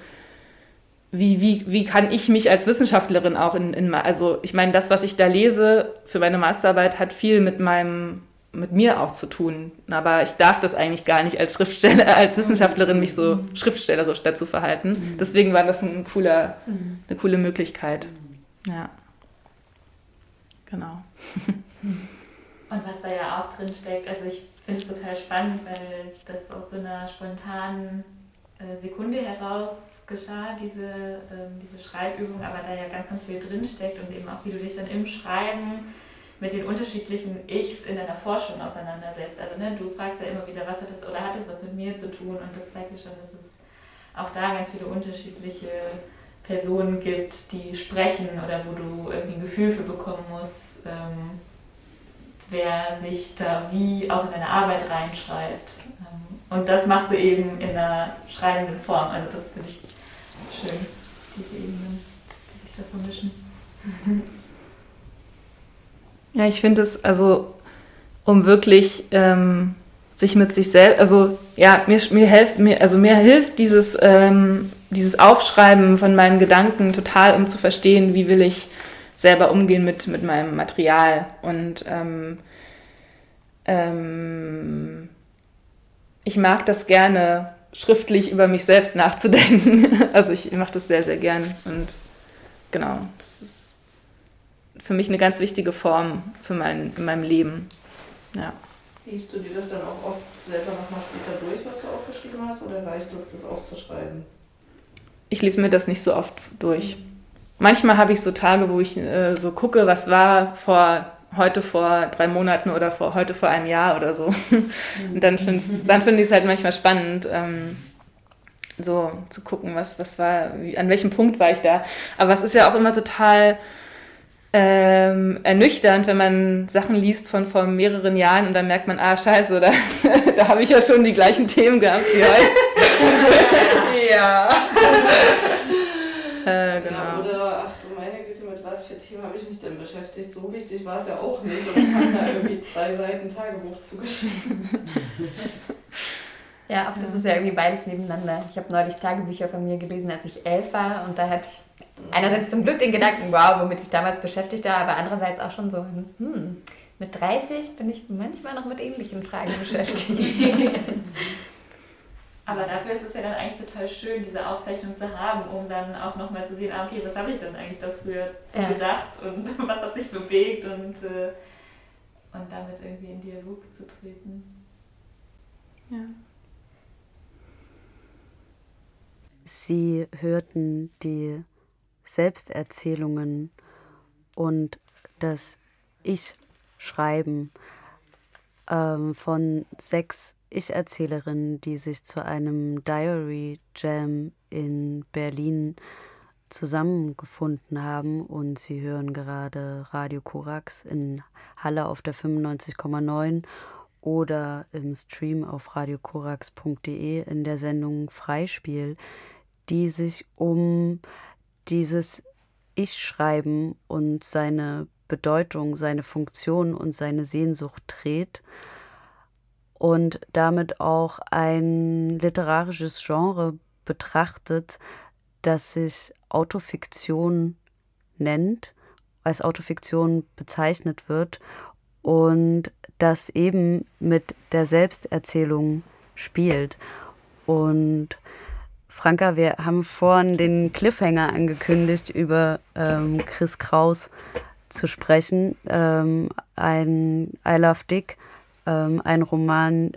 wie, wie, wie kann ich mich als Wissenschaftlerin auch in, in also ich meine, das, was ich da lese für meine Masterarbeit, hat viel mit meinem, mit mir auch zu tun. Aber ich darf das eigentlich gar nicht als Schriftsteller, als Wissenschaftlerin mich so schriftstellerisch dazu verhalten. Deswegen war das ein cooler, eine coole Möglichkeit. Ja. Genau. Und was da ja auch drin steckt, also ich finde es total spannend, weil das aus so einer spontanen äh, Sekunde heraus geschah, diese, ähm, diese Schreibübung, aber da ja ganz, ganz viel drinsteckt und eben auch, wie du dich dann im Schreiben mit den unterschiedlichen Ichs in deiner Forschung auseinandersetzt. Also ne, du fragst ja immer wieder, was hat das oder hat das was mit mir zu tun und das zeigt dir schon, dass es auch da ganz viele unterschiedliche Personen gibt, die sprechen oder wo du irgendwie ein Gefühl für bekommen musst. Ähm, wer sich da wie auch in deine Arbeit reinschreibt. Ähm, und das machst du eben in einer schreibenden Form. Also das finde ich schön, diese Ebenen, die sich da vermischen. Ja, ich finde es, also um wirklich ähm, sich mit sich selbst, also ja, mir, mir, helft, mir, also mir hilft dieses, ähm, dieses Aufschreiben von meinen Gedanken total, um zu verstehen, wie will ich selber umgehen mit, mit meinem Material. Und ähm, ähm, ich mag das gerne, schriftlich über mich selbst nachzudenken. Also ich mache das sehr, sehr gern. Und genau, das ist für mich eine ganz wichtige Form für mein, in meinem Leben. Ja. Liest du dir das dann auch oft selber nochmal später durch, was du aufgeschrieben hast, oder reicht es, das aufzuschreiben? Ich lese mir das nicht so oft durch. Manchmal habe ich so Tage, wo ich äh, so gucke, was war vor heute vor drei Monaten oder vor heute vor einem Jahr oder so. Und dann finde ich dann find es halt manchmal spannend, ähm, so zu gucken, was, was war, wie, an welchem Punkt war ich da. Aber es ist ja auch immer total ähm, ernüchternd, wenn man Sachen liest von vor mehreren Jahren und dann merkt man, ah, scheiße, da, da habe ich ja schon die gleichen Themen gehabt wie heute. ja. äh, genau. Ja, oder, ach du meine Güte, Themen habe ich mich denn beschäftigt? So wichtig war es ja auch nicht. Und ich habe da irgendwie drei Seiten Tagebuch zugeschrieben. Ja, oft ja. ist es ja irgendwie beides nebeneinander. Ich habe neulich Tagebücher von mir gelesen, als ich elf war und da hatte ich einerseits zum Glück den Gedanken, wow, womit ich damals beschäftigt war, aber andererseits auch schon so, hm, mit 30 bin ich manchmal noch mit ähnlichen Fragen beschäftigt. Aber dafür ist es ja dann eigentlich total schön, diese Aufzeichnung zu haben, um dann auch nochmal zu sehen, ah, okay, was habe ich denn eigentlich dafür zu ja. gedacht und was hat sich bewegt und, äh, und damit irgendwie in Dialog zu treten. Ja. Sie hörten die Selbsterzählungen und das Ich-Schreiben ähm, von sechs ich-Erzählerin, die sich zu einem Diary Jam in Berlin zusammengefunden haben. Und sie hören gerade Radio Korax in Halle auf der 95,9 oder im Stream auf radiokorax.de in der Sendung Freispiel, die sich um dieses Ich-Schreiben und seine Bedeutung, seine Funktion und seine Sehnsucht dreht und damit auch ein literarisches Genre betrachtet, das sich Autofiktion nennt, als Autofiktion bezeichnet wird und das eben mit der Selbsterzählung spielt. und Franka, wir haben vorhin den Cliffhanger angekündigt, über ähm, Chris Kraus zu sprechen. Ähm, ein I Love Dick, ähm, ein Roman,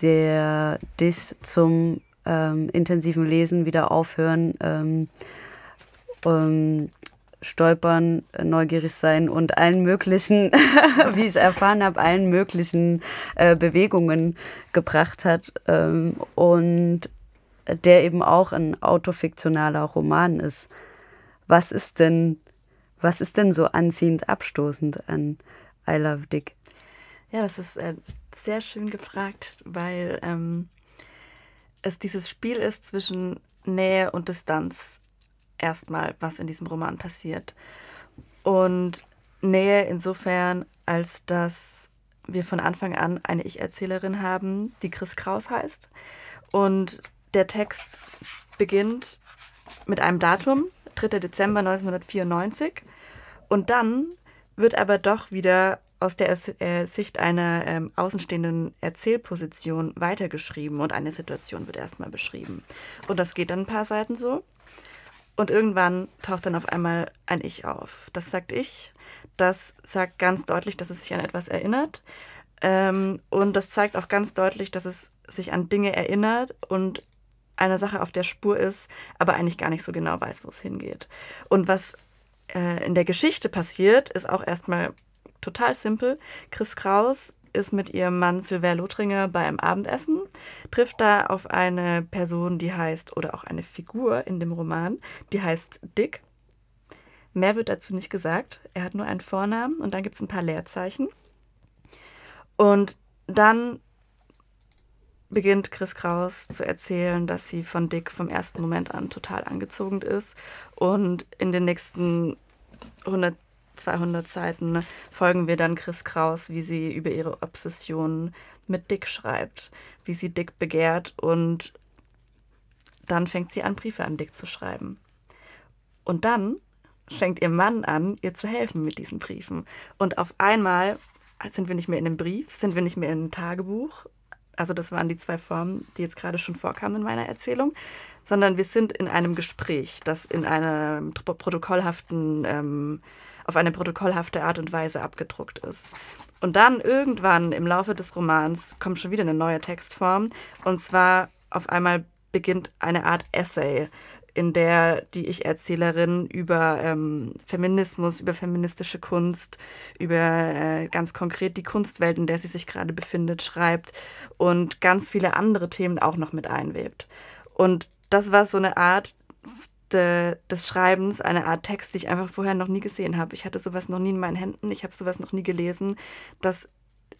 der dich zum ähm, intensiven Lesen wieder aufhören, ähm, ähm, stolpern, neugierig sein und allen möglichen, wie ich erfahren habe, allen möglichen äh, Bewegungen gebracht hat. Ähm, und der eben auch ein autofiktionaler Roman ist. Was ist denn, was ist denn so anziehend abstoßend an I Love Dick? Ja, das ist äh, sehr schön gefragt, weil ähm, es dieses Spiel ist zwischen Nähe und Distanz erstmal, was in diesem Roman passiert. Und Nähe insofern, als dass wir von Anfang an eine Ich-Erzählerin haben, die Chris Kraus heißt. Und der Text beginnt mit einem Datum, 3. Dezember 1994. Und dann wird aber doch wieder aus der äh, Sicht einer ähm, außenstehenden Erzählposition weitergeschrieben und eine Situation wird erstmal beschrieben. Und das geht dann ein paar Seiten so. Und irgendwann taucht dann auf einmal ein Ich auf. Das sagt Ich. Das sagt ganz deutlich, dass es sich an etwas erinnert. Ähm, und das zeigt auch ganz deutlich, dass es sich an Dinge erinnert und einer Sache auf der Spur ist, aber eigentlich gar nicht so genau weiß, wo es hingeht. Und was äh, in der Geschichte passiert, ist auch erstmal total simpel. Chris Kraus ist mit ihrem Mann Sylvain Lothringer bei einem Abendessen, trifft da auf eine Person, die heißt, oder auch eine Figur in dem Roman, die heißt Dick. Mehr wird dazu nicht gesagt. Er hat nur einen Vornamen und dann gibt es ein paar Leerzeichen. Und dann beginnt Chris Kraus zu erzählen, dass sie von Dick vom ersten Moment an total angezogen ist. Und in den nächsten 100, 200 Seiten folgen wir dann Chris Kraus, wie sie über ihre Obsession mit Dick schreibt, wie sie Dick begehrt und dann fängt sie an, Briefe an Dick zu schreiben. Und dann fängt ihr Mann an, ihr zu helfen mit diesen Briefen. Und auf einmal sind wir nicht mehr in einem Brief, sind wir nicht mehr in einem Tagebuch, also das waren die zwei Formen, die jetzt gerade schon vorkamen in meiner Erzählung, sondern wir sind in einem Gespräch, das in einer protokollhaften, ähm, auf eine protokollhafte Art und Weise abgedruckt ist. Und dann irgendwann im Laufe des Romans kommt schon wieder eine neue Textform. Und zwar auf einmal beginnt eine Art Essay, in der die Ich-Erzählerin über ähm, Feminismus, über feministische Kunst, über äh, ganz konkret die Kunstwelt, in der sie sich gerade befindet, schreibt und ganz viele andere Themen auch noch mit einwebt. Und das war so eine Art de, des Schreibens, eine Art Text, die ich einfach vorher noch nie gesehen habe. Ich hatte sowas noch nie in meinen Händen, ich habe sowas noch nie gelesen, dass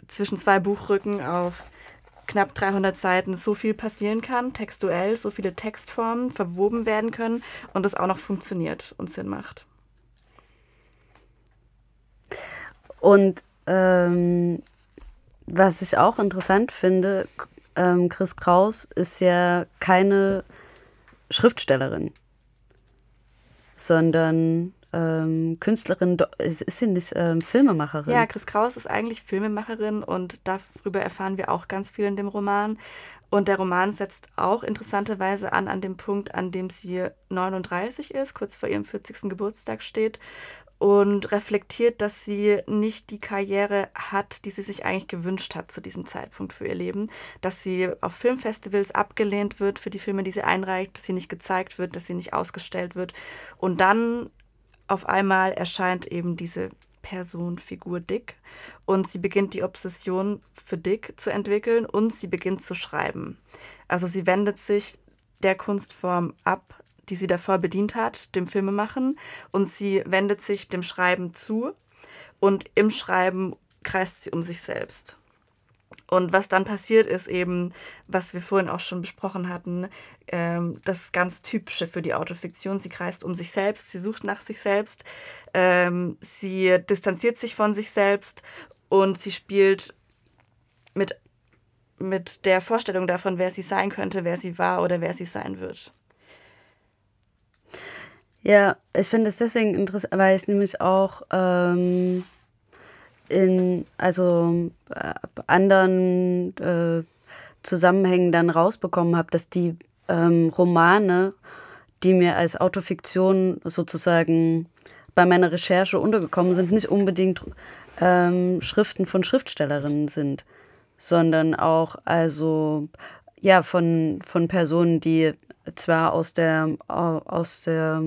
zwischen zwei Buchrücken auf knapp 300 Seiten so viel passieren kann, textuell, so viele Textformen verwoben werden können und es auch noch funktioniert und Sinn macht. Und ähm, was ich auch interessant finde, ähm, Chris Kraus ist ja keine Schriftstellerin, sondern ähm, Künstlerin, ist, sie nicht ähm, Filmemacherin? Ja, Chris Kraus ist eigentlich Filmemacherin und darüber erfahren wir auch ganz viel in dem Roman. Und der Roman setzt auch interessanterweise an, an dem Punkt, an dem sie 39 ist, kurz vor ihrem 40. Geburtstag steht und reflektiert, dass sie nicht die Karriere hat, die sie sich eigentlich gewünscht hat zu diesem Zeitpunkt für ihr Leben, dass sie auf Filmfestivals abgelehnt wird für die Filme, die sie einreicht, dass sie nicht gezeigt wird, dass sie nicht ausgestellt wird und dann auf einmal erscheint eben diese Person, Figur Dick und sie beginnt die Obsession für Dick zu entwickeln und sie beginnt zu schreiben. Also sie wendet sich der Kunstform ab, die sie davor bedient hat, dem Filmemachen und sie wendet sich dem Schreiben zu und im Schreiben kreist sie um sich selbst. Und was dann passiert, ist eben, was wir vorhin auch schon besprochen hatten, ähm, das ganz Typische für die Autofiktion. Sie kreist um sich selbst, sie sucht nach sich selbst, ähm, sie distanziert sich von sich selbst und sie spielt mit, mit der Vorstellung davon, wer sie sein könnte, wer sie war oder wer sie sein wird. Ja, ich finde es deswegen interessant, weil ich nämlich auch ähm, in also äh, anderen äh, Zusammenhängen dann rausbekommen habe, dass die ähm, Romane, die mir als Autofiktion sozusagen bei meiner Recherche untergekommen sind, nicht unbedingt ähm, Schriften von Schriftstellerinnen sind, sondern auch also ja von, von Personen, die zwar aus der aus der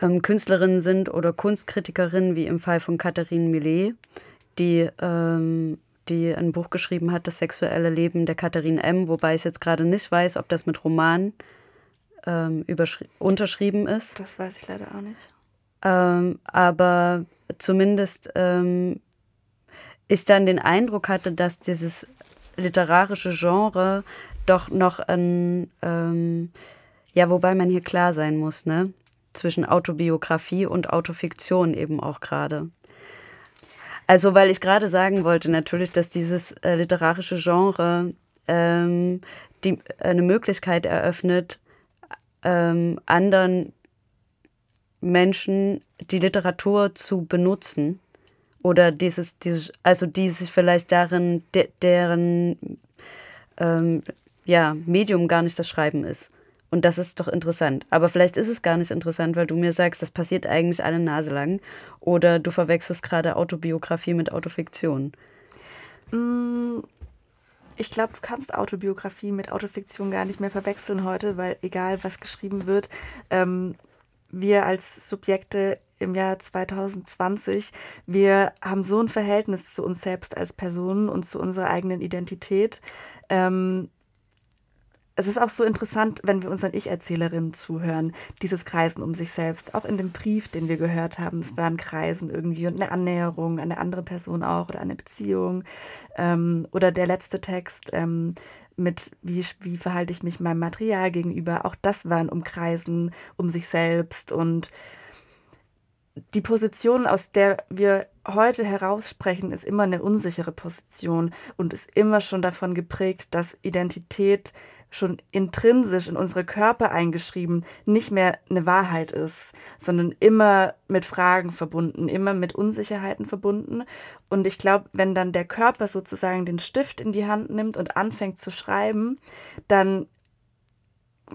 ähm, Künstlerinnen sind oder Kunstkritikerinnen, wie im Fall von Katharine Millet, die ähm, die ein Buch geschrieben hat, Das sexuelle Leben der Katharine M., wobei ich jetzt gerade nicht weiß, ob das mit Roman ähm, unterschrieben ist. Das weiß ich leider auch nicht. Ähm, aber zumindest ähm, ich dann den Eindruck hatte, dass dieses literarische Genre doch noch ein, ähm, ja, wobei man hier klar sein muss, ne? Zwischen Autobiografie und Autofiktion eben auch gerade. Also, weil ich gerade sagen wollte, natürlich, dass dieses äh, literarische Genre ähm, die, eine Möglichkeit eröffnet, ähm, anderen Menschen die Literatur zu benutzen oder dieses, dieses also die sich vielleicht darin, de, deren ähm, ja, Medium gar nicht das Schreiben ist. Und das ist doch interessant. Aber vielleicht ist es gar nicht interessant, weil du mir sagst, das passiert eigentlich alle Nase lang. Oder du verwechselst gerade Autobiografie mit Autofiktion. Mm, ich glaube, du kannst Autobiografie mit Autofiktion gar nicht mehr verwechseln heute, weil egal was geschrieben wird, ähm, wir als Subjekte im Jahr 2020, wir haben so ein Verhältnis zu uns selbst als Personen und zu unserer eigenen Identität. Ähm, es ist auch so interessant, wenn wir unseren Ich-Erzählerinnen zuhören, dieses Kreisen um sich selbst. Auch in dem Brief, den wir gehört haben, es waren Kreisen irgendwie und eine Annäherung an eine andere Person auch oder eine Beziehung. Ähm, oder der letzte Text ähm, mit, wie, wie verhalte ich mich meinem Material gegenüber. Auch das waren Umkreisen um sich selbst und die Position, aus der wir heute heraussprechen, ist immer eine unsichere Position und ist immer schon davon geprägt, dass Identität schon intrinsisch in unsere Körper eingeschrieben nicht mehr eine Wahrheit ist, sondern immer mit Fragen verbunden, immer mit Unsicherheiten verbunden. Und ich glaube, wenn dann der Körper sozusagen den Stift in die Hand nimmt und anfängt zu schreiben, dann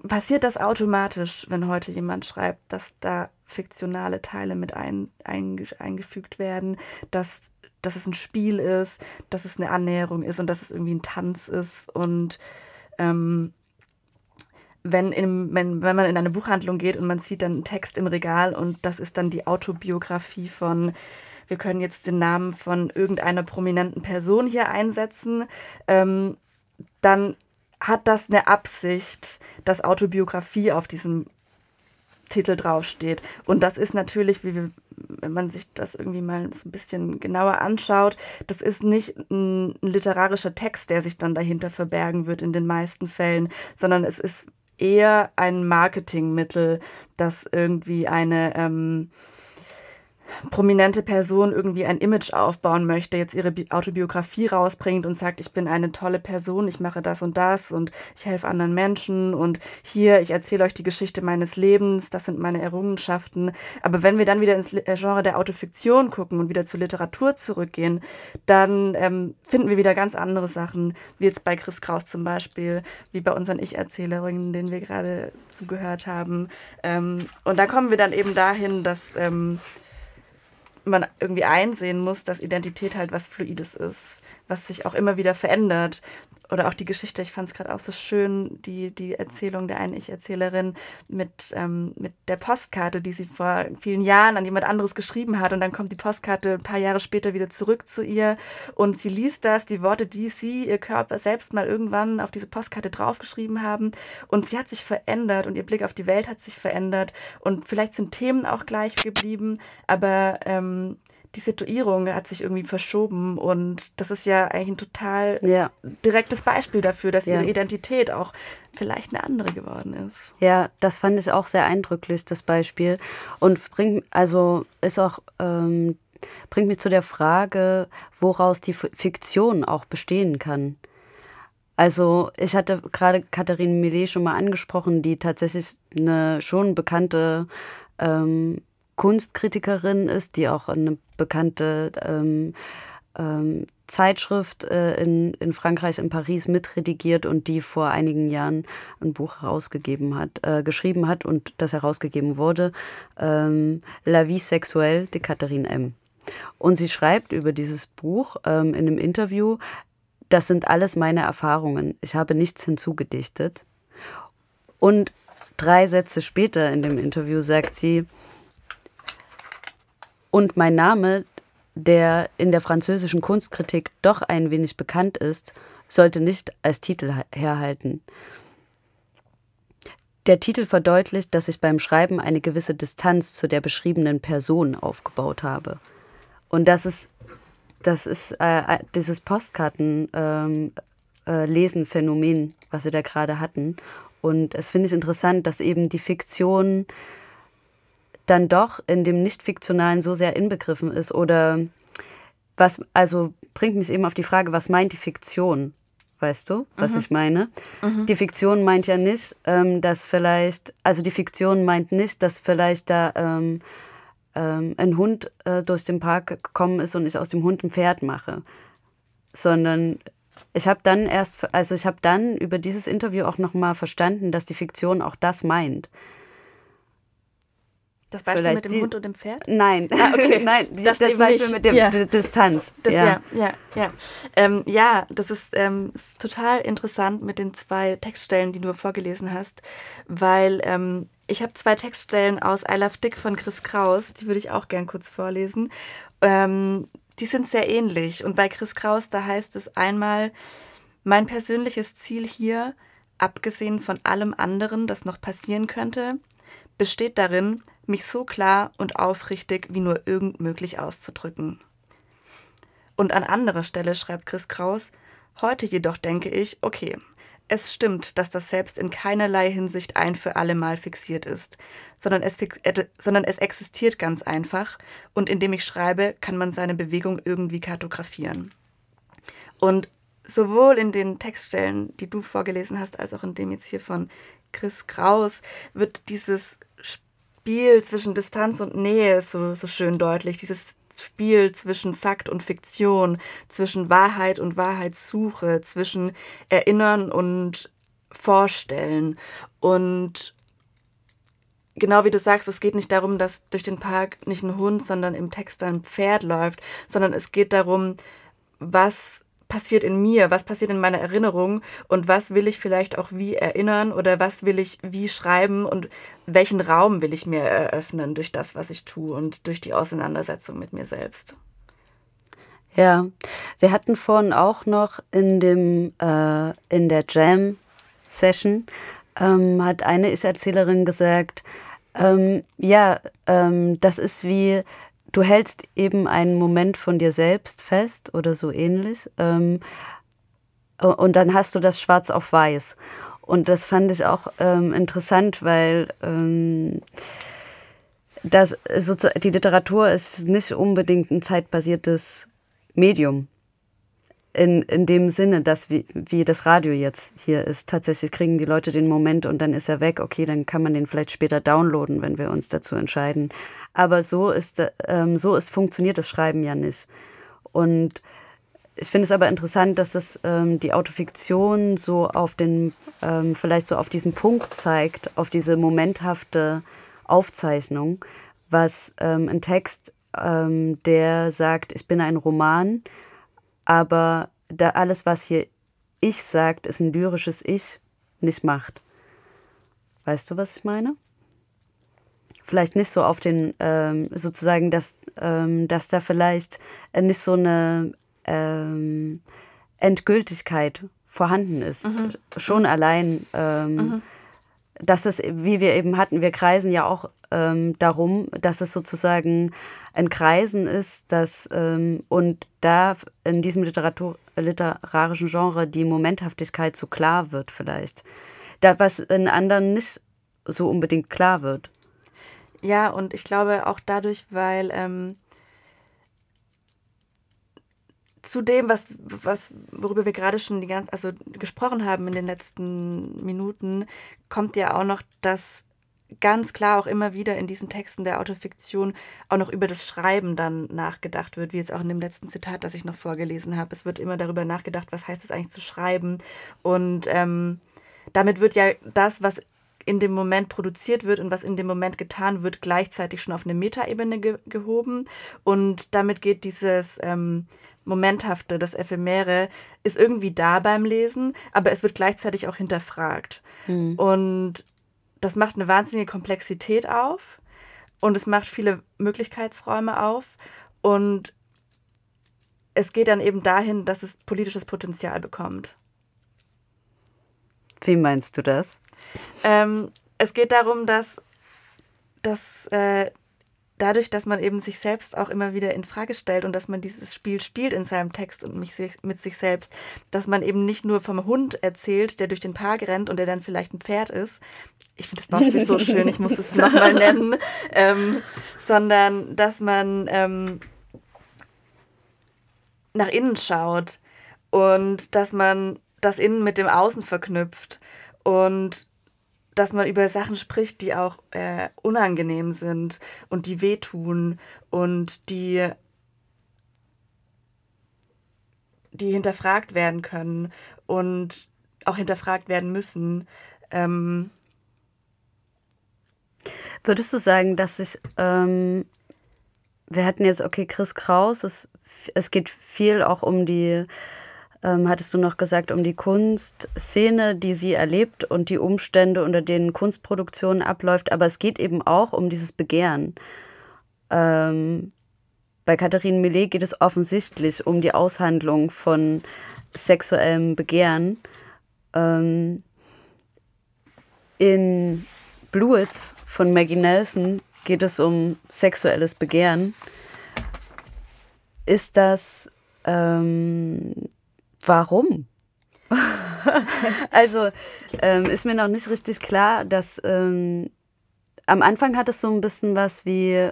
passiert das automatisch, wenn heute jemand schreibt, dass da fiktionale Teile mit ein, ein, eingefügt werden, dass, dass es ein Spiel ist, dass es eine Annäherung ist und dass es irgendwie ein Tanz ist und ähm, wenn, in, wenn, wenn man in eine Buchhandlung geht und man sieht dann einen Text im Regal und das ist dann die Autobiografie von, wir können jetzt den Namen von irgendeiner prominenten Person hier einsetzen, ähm, dann hat das eine Absicht, dass Autobiografie auf diesem Titel draufsteht. Und das ist natürlich, wie wir, wenn man sich das irgendwie mal so ein bisschen genauer anschaut, das ist nicht ein, literarischer Text, der sich dann dahinter verbergen wird in den meisten Fällen, sondern es ist eher ein Marketingmittel, das irgendwie eine ähm, prominente Person irgendwie ein Image aufbauen möchte, jetzt ihre Autobiografie rausbringt und sagt, ich bin eine tolle Person, ich mache das und das und ich helfe anderen Menschen und hier, ich erzähle euch die Geschichte meines Lebens, das sind meine Errungenschaften. Aber wenn wir dann wieder ins äh, Genre der Autofiktion gucken und wieder zur Literatur zurückgehen, dann ähm, finden wir wieder ganz andere Sachen, wie jetzt bei Chris Kraus zum Beispiel, wie bei unseren Ich-Erzählerinnen, denen wir gerade zugehört haben. Ähm, und da kommen wir dann eben dahin, dass ähm, man irgendwie einsehen muss, dass Identität halt was Fluides ist, was sich auch immer wieder verändert oder auch die Geschichte, ich fand es gerade auch so schön, die, die Erzählung der einen Ich-Erzählerin mit, ähm, mit der Postkarte, die sie vor vielen Jahren an jemand anderes geschrieben hat. Und dann kommt die Postkarte ein paar Jahre später wieder zurück zu ihr und sie liest das, die Worte, die sie, ihr Körper selbst mal irgendwann auf diese Postkarte draufgeschrieben haben. Und sie hat sich verändert und ihr Blick auf die Welt hat sich verändert. Und vielleicht sind Themen auch gleich geblieben, aber ähm, die Situierung hat sich irgendwie verschoben und das ist ja eigentlich ein total ja. direktes Beispiel dafür, dass ja. ihre Identität auch vielleicht eine andere geworden ist. Ja, das fand ich auch sehr eindrücklich, das Beispiel. Und bringt, also ist auch, ähm, bringt mich zu der Frage, woraus die Fiktion auch bestehen kann. Also ich hatte gerade Katharine Millet schon mal angesprochen, die tatsächlich eine schon bekannte ähm, Kunstkritikerin ist, die auch eine bekannte ähm, ähm, Zeitschrift äh, in, in Frankreich, in Paris mitredigiert und die vor einigen Jahren ein Buch herausgegeben hat, äh, geschrieben hat und das herausgegeben wurde, ähm, La vie sexuelle de Catherine M. Und sie schreibt über dieses Buch ähm, in einem Interview, das sind alles meine Erfahrungen. Ich habe nichts hinzugedichtet. Und drei Sätze später in dem Interview sagt sie, und mein Name, der in der französischen Kunstkritik doch ein wenig bekannt ist, sollte nicht als Titel herhalten. Der Titel verdeutlicht, dass ich beim Schreiben eine gewisse Distanz zu der beschriebenen Person aufgebaut habe. Und das ist, das ist äh, äh dieses Postkarten-Lesen-Phänomen, ähm, äh, was wir da gerade hatten. Und es finde ich interessant, dass eben die Fiktion dann doch in dem Nicht-Fiktionalen so sehr inbegriffen ist oder was, also bringt mich eben auf die Frage, was meint die Fiktion? Weißt du, was mhm. ich meine? Mhm. Die Fiktion meint ja nicht, ähm, dass vielleicht, also die Fiktion meint nicht, dass vielleicht da ähm, ähm, ein Hund äh, durch den Park gekommen ist und ich aus dem Hund ein Pferd mache, sondern ich habe dann erst, also ich habe dann über dieses Interview auch nochmal verstanden, dass die Fiktion auch das meint. Das Beispiel Vielleicht mit dem die, Hund und dem Pferd? Nein, ah, okay. nein, das, das Beispiel nicht. mit der ja. Distanz. Das, ja. ja, ja, ja. Ähm, ja, das ist, ähm, ist, total interessant mit den zwei Textstellen, die du vorgelesen hast, weil ähm, ich habe zwei Textstellen aus I Love Dick von Chris Kraus, die würde ich auch gern kurz vorlesen. Ähm, die sind sehr ähnlich und bei Chris Kraus, da heißt es einmal, mein persönliches Ziel hier, abgesehen von allem anderen, das noch passieren könnte, besteht darin, mich so klar und aufrichtig wie nur irgend möglich auszudrücken. Und an anderer Stelle schreibt Chris Kraus, heute jedoch denke ich, okay, es stimmt, dass das Selbst in keinerlei Hinsicht ein für alle Mal fixiert ist, sondern es, äh, sondern es existiert ganz einfach und indem ich schreibe, kann man seine Bewegung irgendwie kartografieren. Und sowohl in den Textstellen, die du vorgelesen hast, als auch in dem jetzt hier von Chris Kraus, wird dieses Spiel zwischen Distanz und Nähe ist so, so schön deutlich. Dieses Spiel zwischen Fakt und Fiktion, zwischen Wahrheit und Wahrheitssuche, zwischen Erinnern und Vorstellen. Und genau wie du sagst, es geht nicht darum, dass durch den Park nicht ein Hund, sondern im Text ein Pferd läuft, sondern es geht darum, was passiert in mir, was passiert in meiner Erinnerung? Und was will ich vielleicht auch wie erinnern? Oder was will ich wie schreiben? Und welchen Raum will ich mir eröffnen durch das, was ich tue und durch die Auseinandersetzung mit mir selbst. Ja, wir hatten vorhin auch noch in dem äh, in der Jam Session ähm, hat eine Ich-Erzählerin gesagt, ähm, ja, ähm, das ist wie du hältst eben einen Moment von dir selbst fest oder so ähnlich. Ähm, und dann hast du das schwarz auf weiß. Und das fand ich auch ähm, interessant, weil ähm, das, die Literatur ist nicht unbedingt ein zeitbasiertes Medium. In, in dem Sinne, dass wie, wie das Radio jetzt hier ist. Tatsächlich kriegen die Leute den Moment und dann ist er weg. Okay, dann kann man den vielleicht später downloaden, wenn wir uns dazu entscheiden. Aber so ist, ähm, so ist funktioniert das Schreiben ja nicht. Und ich finde es aber interessant, dass es ähm, die Autofiktion so auf den, ähm, vielleicht so auf diesen Punkt zeigt, auf diese momenthafte Aufzeichnung, was ähm, ein Text, ähm, der sagt, ich bin ein Roman, aber da alles, was hier ich sagt, ist ein lyrisches Ich, nicht macht. Weißt du, was ich meine? vielleicht nicht so auf den, ähm, sozusagen, dass, ähm, dass da vielleicht nicht so eine ähm, Endgültigkeit vorhanden ist. Mhm. Schon allein, ähm, mhm. Dass es, wie wir eben hatten, wir kreisen ja auch ähm, darum, dass es sozusagen ein Kreisen ist, dass ähm, und da in diesem Literatur, literarischen Genre die Momenthaftigkeit so klar wird vielleicht. Da, was in anderen nicht so unbedingt klar wird. Ja, und ich glaube auch dadurch, weil ähm, zu dem, was, was, worüber wir gerade schon die ganze, also gesprochen haben in den letzten Minuten, kommt ja auch noch, dass ganz klar auch immer wieder in diesen Texten der Autofiktion auch noch über das Schreiben dann nachgedacht wird, wie jetzt auch in dem letzten Zitat, das ich noch vorgelesen habe. Es wird immer darüber nachgedacht, was heißt es eigentlich zu schreiben. Und ähm, damit wird ja das, was in dem Moment produziert wird und was in dem Moment getan wird, gleichzeitig schon auf eine Metaebene ge gehoben. Und damit geht dieses ähm, Momenthafte, das Ephemere, ist irgendwie da beim Lesen, aber es wird gleichzeitig auch hinterfragt. Mhm. Und das macht eine wahnsinnige Komplexität auf und es macht viele Möglichkeitsräume auf und es geht dann eben dahin, dass es politisches Potenzial bekommt. Wie meinst du das? Ähm, es geht darum, dass, dass äh, dadurch, dass man eben sich selbst auch immer wieder in Frage stellt und dass man dieses Spiel spielt in seinem Text und mich, mit sich selbst, dass man eben nicht nur vom Hund erzählt, der durch den Park rennt und der dann vielleicht ein Pferd ist. Ich finde das Beispiel so schön, ich muss es nochmal nennen, ähm, sondern dass man ähm, nach innen schaut und dass man das Innen mit dem Außen verknüpft und dass man über Sachen spricht, die auch äh, unangenehm sind und die wehtun und die, die hinterfragt werden können und auch hinterfragt werden müssen. Ähm Würdest du sagen, dass ich, ähm, wir hatten jetzt, okay, Chris Kraus, es, es geht viel auch um die ähm, hattest du noch gesagt, um die Kunstszene, die sie erlebt und die Umstände, unter denen Kunstproduktion abläuft. Aber es geht eben auch um dieses Begehren. Ähm, bei Katharine Millet geht es offensichtlich um die Aushandlung von sexuellem Begehren. Ähm, in Bluets von Maggie Nelson geht es um sexuelles Begehren. Ist das ähm, Warum? also ähm, ist mir noch nicht richtig klar, dass ähm, am Anfang hat es so ein bisschen was wie,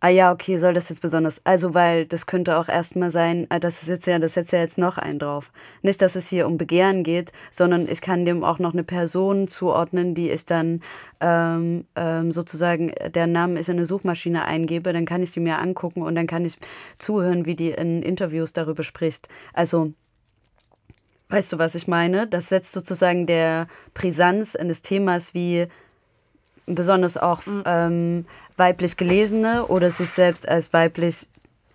ah ja, okay, soll das jetzt besonders, also weil das könnte auch erstmal sein, ah, das ist jetzt ja, das setzt ja jetzt noch einen drauf. Nicht, dass es hier um Begehren geht, sondern ich kann dem auch noch eine Person zuordnen, die ich dann ähm, ähm, sozusagen, der Name ist in eine Suchmaschine eingebe, dann kann ich die mir angucken und dann kann ich zuhören, wie die in Interviews darüber spricht. Also Weißt du, was ich meine? Das setzt sozusagen der Brisanz eines Themas wie besonders auch mhm. ähm, weiblich gelesene oder sich selbst als weiblich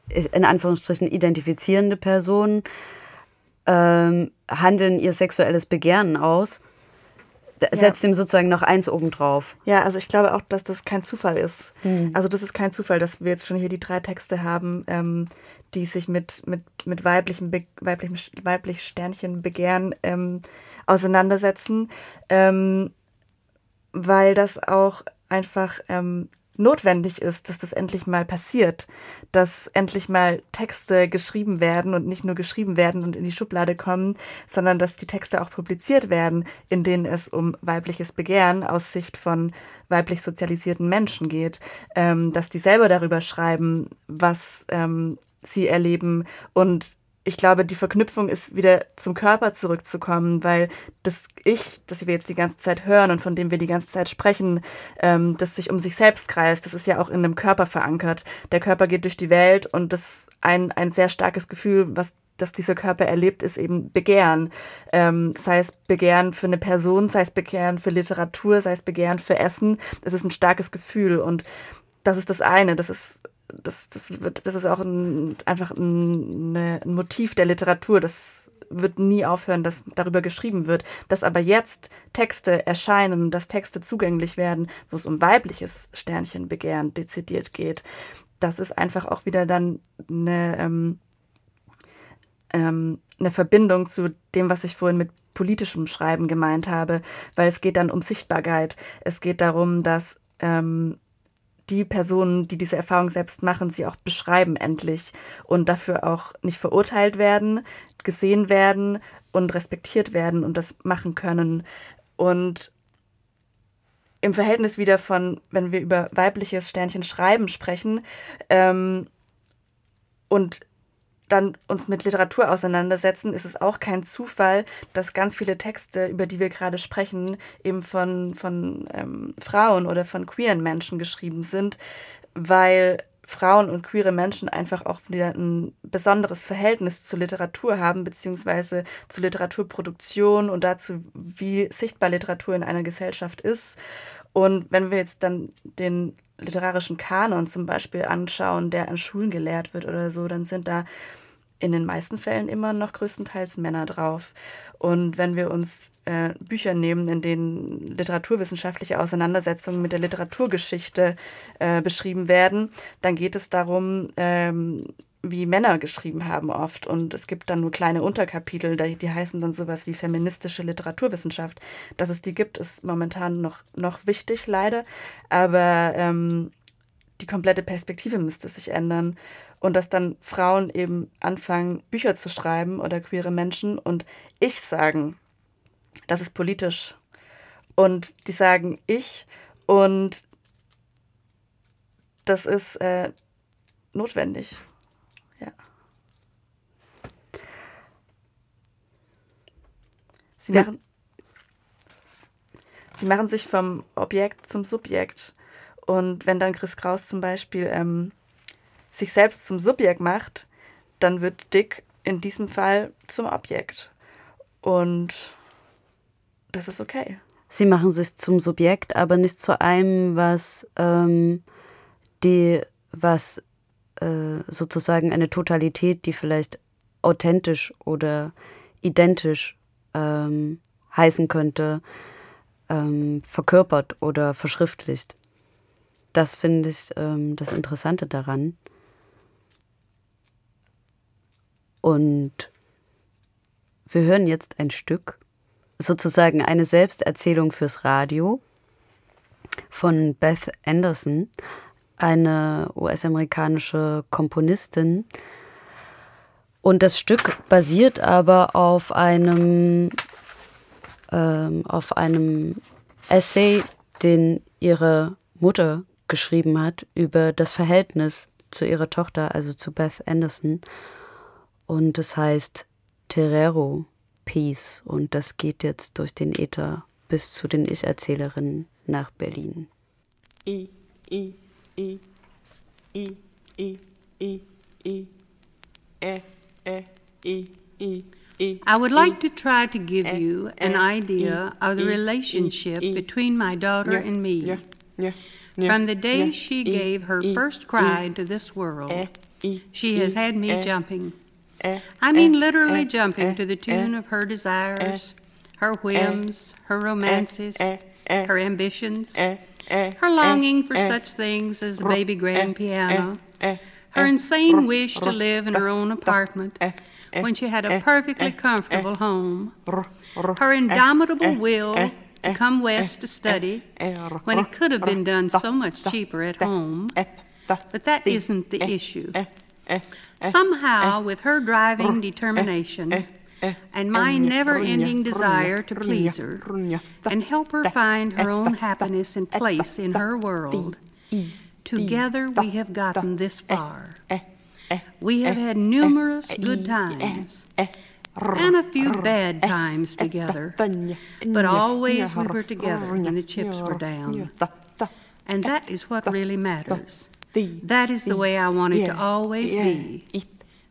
in Anführungsstrichen identifizierende Personen ähm, handeln ihr sexuelles Begehren aus setzt ja. ihm sozusagen noch eins obendrauf. Ja, also ich glaube auch, dass das kein Zufall ist. Hm. Also das ist kein Zufall, dass wir jetzt schon hier die drei Texte haben, ähm, die sich mit, mit, mit weiblichem, Be weiblichem, weiblich Sternchen Begehren ähm, auseinandersetzen, ähm, weil das auch einfach ähm, notwendig ist, dass das endlich mal passiert, dass endlich mal Texte geschrieben werden und nicht nur geschrieben werden und in die Schublade kommen, sondern dass die Texte auch publiziert werden, in denen es um weibliches Begehren aus Sicht von weiblich sozialisierten Menschen geht, ähm, dass die selber darüber schreiben, was ähm, sie erleben und ich glaube, die Verknüpfung ist wieder zum Körper zurückzukommen, weil das Ich, das wir jetzt die ganze Zeit hören und von dem wir die ganze Zeit sprechen, ähm, das sich um sich selbst kreist, das ist ja auch in einem Körper verankert. Der Körper geht durch die Welt und das ein, ein sehr starkes Gefühl, was dass dieser Körper erlebt, ist eben Begehren. Ähm, sei es Begehren für eine Person, sei es Begehren für Literatur, sei es Begehren für Essen. Das ist ein starkes Gefühl und das ist das eine. Das ist das, das, wird, das ist auch ein, einfach ein, ein Motiv der Literatur. Das wird nie aufhören, dass darüber geschrieben wird. Dass aber jetzt Texte erscheinen, dass Texte zugänglich werden, wo es um weibliches Sternchenbegehren dezidiert geht, das ist einfach auch wieder dann eine, ähm, ähm, eine Verbindung zu dem, was ich vorhin mit politischem Schreiben gemeint habe, weil es geht dann um Sichtbarkeit. Es geht darum, dass ähm, die Personen, die diese Erfahrung selbst machen, sie auch beschreiben endlich und dafür auch nicht verurteilt werden, gesehen werden und respektiert werden und das machen können. Und im Verhältnis wieder von, wenn wir über weibliches Sternchen schreiben sprechen ähm, und dann uns mit Literatur auseinandersetzen, ist es auch kein Zufall, dass ganz viele Texte, über die wir gerade sprechen, eben von, von ähm, Frauen oder von queeren Menschen geschrieben sind, weil Frauen und queere Menschen einfach auch wieder ein besonderes Verhältnis zur Literatur haben, beziehungsweise zur Literaturproduktion und dazu, wie sichtbar Literatur in einer Gesellschaft ist. Und wenn wir jetzt dann den literarischen Kanon zum Beispiel anschauen, der an Schulen gelehrt wird oder so, dann sind da in den meisten Fällen immer noch größtenteils Männer drauf. Und wenn wir uns äh, Bücher nehmen, in denen literaturwissenschaftliche Auseinandersetzungen mit der Literaturgeschichte äh, beschrieben werden, dann geht es darum, ähm, wie Männer geschrieben haben oft. Und es gibt dann nur kleine Unterkapitel, die, die heißen dann sowas wie feministische Literaturwissenschaft. Dass es die gibt, ist momentan noch, noch wichtig, leider. Aber ähm, die komplette Perspektive müsste sich ändern. Und dass dann Frauen eben anfangen, Bücher zu schreiben oder queere Menschen und ich sagen, das ist politisch. Und die sagen ich und das ist äh, notwendig. Ja. Sie machen, sie machen sich vom Objekt zum Subjekt. Und wenn dann Chris Kraus zum Beispiel ähm, sich selbst zum Subjekt macht, dann wird Dick in diesem Fall zum Objekt. Und das ist okay. Sie machen sich zum Subjekt, aber nicht zu einem, was ähm, die, was äh, sozusagen eine Totalität, die vielleicht authentisch oder identisch ähm, heißen könnte, ähm, verkörpert oder verschriftlicht. Das finde ich ähm, das Interessante daran. Und wir hören jetzt ein Stück, sozusagen eine Selbsterzählung fürs Radio von Beth Anderson, eine US-amerikanische Komponistin. Und das Stück basiert aber auf einem, ähm, auf einem Essay, den ihre Mutter geschrieben hat über das Verhältnis zu ihrer Tochter, also zu Beth Anderson. Und es heißt Terrero Peace. Und das geht jetzt durch den Äther bis zu den Ich-Erzählerinnen nach Berlin. I, I, I, I, I, I, I, E, E, I, I. I would like to try to give you an idea of the relationship between my daughter and me. From the day she gave her first cry to this world, she has had me jumping. I mean, literally jumping to the tune of her desires, her whims, her romances, her ambitions, her longing for such things as a baby grand piano, her insane wish to live in her own apartment when she had a perfectly comfortable home, her indomitable will to come west to study when it could have been done so much cheaper at home. But that isn't the issue. Somehow, with her driving determination and my never ending desire to please her and help her find her own happiness and place in her world, together we have gotten this far. We have had numerous good times and a few bad times together, but always we were together when the chips were down. And that is what really matters. That is the way I want it to always be